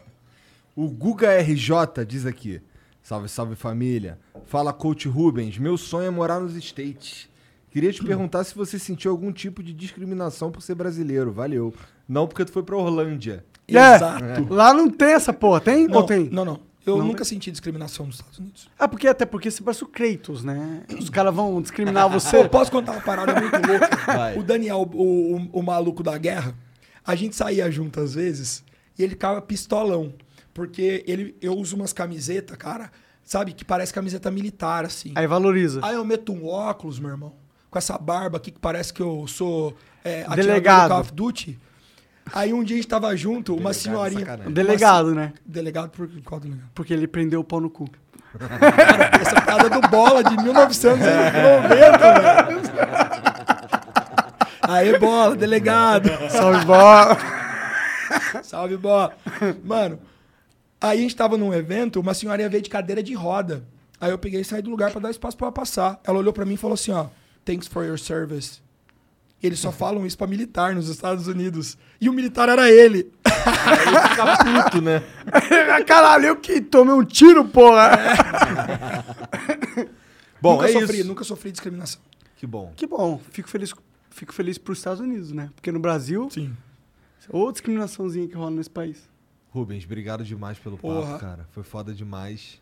O Guga RJ diz aqui. Salve, salve família. Fala, coach Rubens. Meu sonho é morar nos States. Queria te perguntar se você sentiu algum tipo de discriminação por ser brasileiro. Valeu. Não porque tu foi pra Orlândia. Exato. É, lá não tem essa porra, tem? Não, Ou tem? não, não. Eu Não nunca tem? senti discriminação nos Estados Unidos. Ah, porque até porque você parece o Kratos, né? Os caras vão discriminar Pô, você. posso contar uma parada muito louca? Vai. O Daniel, o, o, o maluco da guerra, a gente saía junto às vezes e ele ficava pistolão. Porque ele, eu uso umas camisetas, cara, sabe, que parece camiseta militar, assim. Aí valoriza. Aí eu meto um óculos, meu irmão, com essa barba aqui que parece que eu sou é, atirador Delegado. do Call of Duty. Aí um dia a gente tava junto, uma Delegado, senhorinha. sacanagem. Delegado, né? Delegado por qual delegado? Porque ele prendeu o pau no cu. Essa piada do bola de 1990, velho. Aê, bola, delegado. Salve, bola. Salve, bola. Mano, aí a gente tava num evento, uma senhorinha veio de cadeira de roda. Aí eu peguei e saí do lugar pra dar espaço pra ela passar. Ela olhou pra mim e falou assim, ó, thanks for your service. Eles só falam isso pra militar nos Estados Unidos. E o militar era ele. Fica puto, né? Caralho, eu que tomei um tiro, porra. Bom, nunca é sofri, isso. nunca sofri discriminação. Que bom. Que bom. Fico feliz, fico feliz pros Estados Unidos, né? Porque no Brasil, Sim. ou discriminaçãozinha que rola nesse país. Rubens, obrigado demais pelo Porra. papo, cara. Foi foda demais.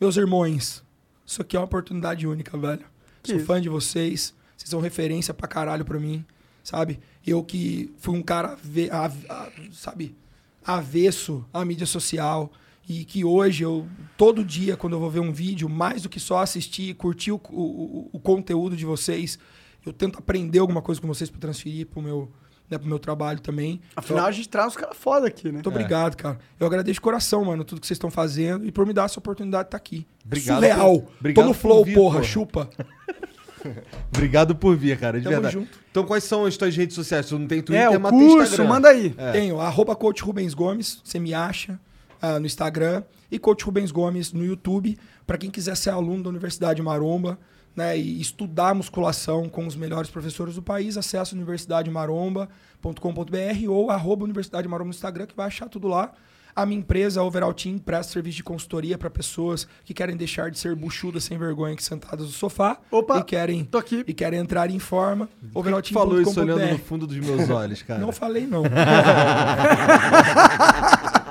Meus irmãos, isso aqui é uma oportunidade única, velho. Que Sou isso? fã de vocês. Vocês são referência pra caralho pra mim, sabe? Eu que fui um cara, ave- a- a- sabe, avesso à mídia social. E que hoje eu, todo dia, quando eu vou ver um vídeo, mais do que só assistir, curtir o, o- o conteúdo de vocês, eu tento aprender alguma coisa com vocês pra transferir pro meu, né, pro meu trabalho também. Afinal, a gente traz os caras foda aqui, né? Muito obrigado, cara. Eu agradeço de coração, mano, tudo que vocês estão fazendo e por me dar essa oportunidade de estar aqui. Obrigado Surreal. por- obrigado Tô no por flow, vir, porra, porra. chupa. Obrigado por vir, cara, de Tamo verdade. junto. Então, quais são as tuas redes sociais? Tu não tem Twitter, É, o mas tem curso, Instagram. manda aí. É. Tenho arroba coach Rubens Gomes, você me acha ah, no Instagram, e coach Rubens Gomes no YouTube, para quem quiser ser aluno da Universidade Maromba, né, e estudar musculação com os melhores professores do país, acesse universidademaromba.com.br ou arroba Universidade Maromba no Instagram, que vai achar tudo lá. A minha empresa, a Overall Team, presta serviço de consultoria para pessoas que querem deixar de ser buchudas sem vergonha aqui sentadas no sofá Opa, e querem tô aqui. e querem entrar em forma. Que tu falou isso olhando no fundo dos meus olhos, cara? Não falei não.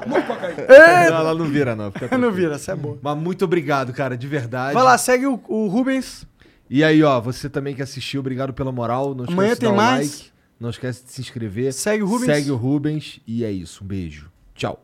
Não, ela não vira, não. Fica Não vira, essa é boa. Mas muito obrigado, cara, de verdade. Vai lá, segue o, o Rubens. E aí, ó, você também que assistiu, obrigado pela moral. Não Amanhã esquece de tem dar o mais. like. Não esquece de se inscrever. Segue o Rubens. Segue o Rubens. E é isso. Um beijo. Tchau.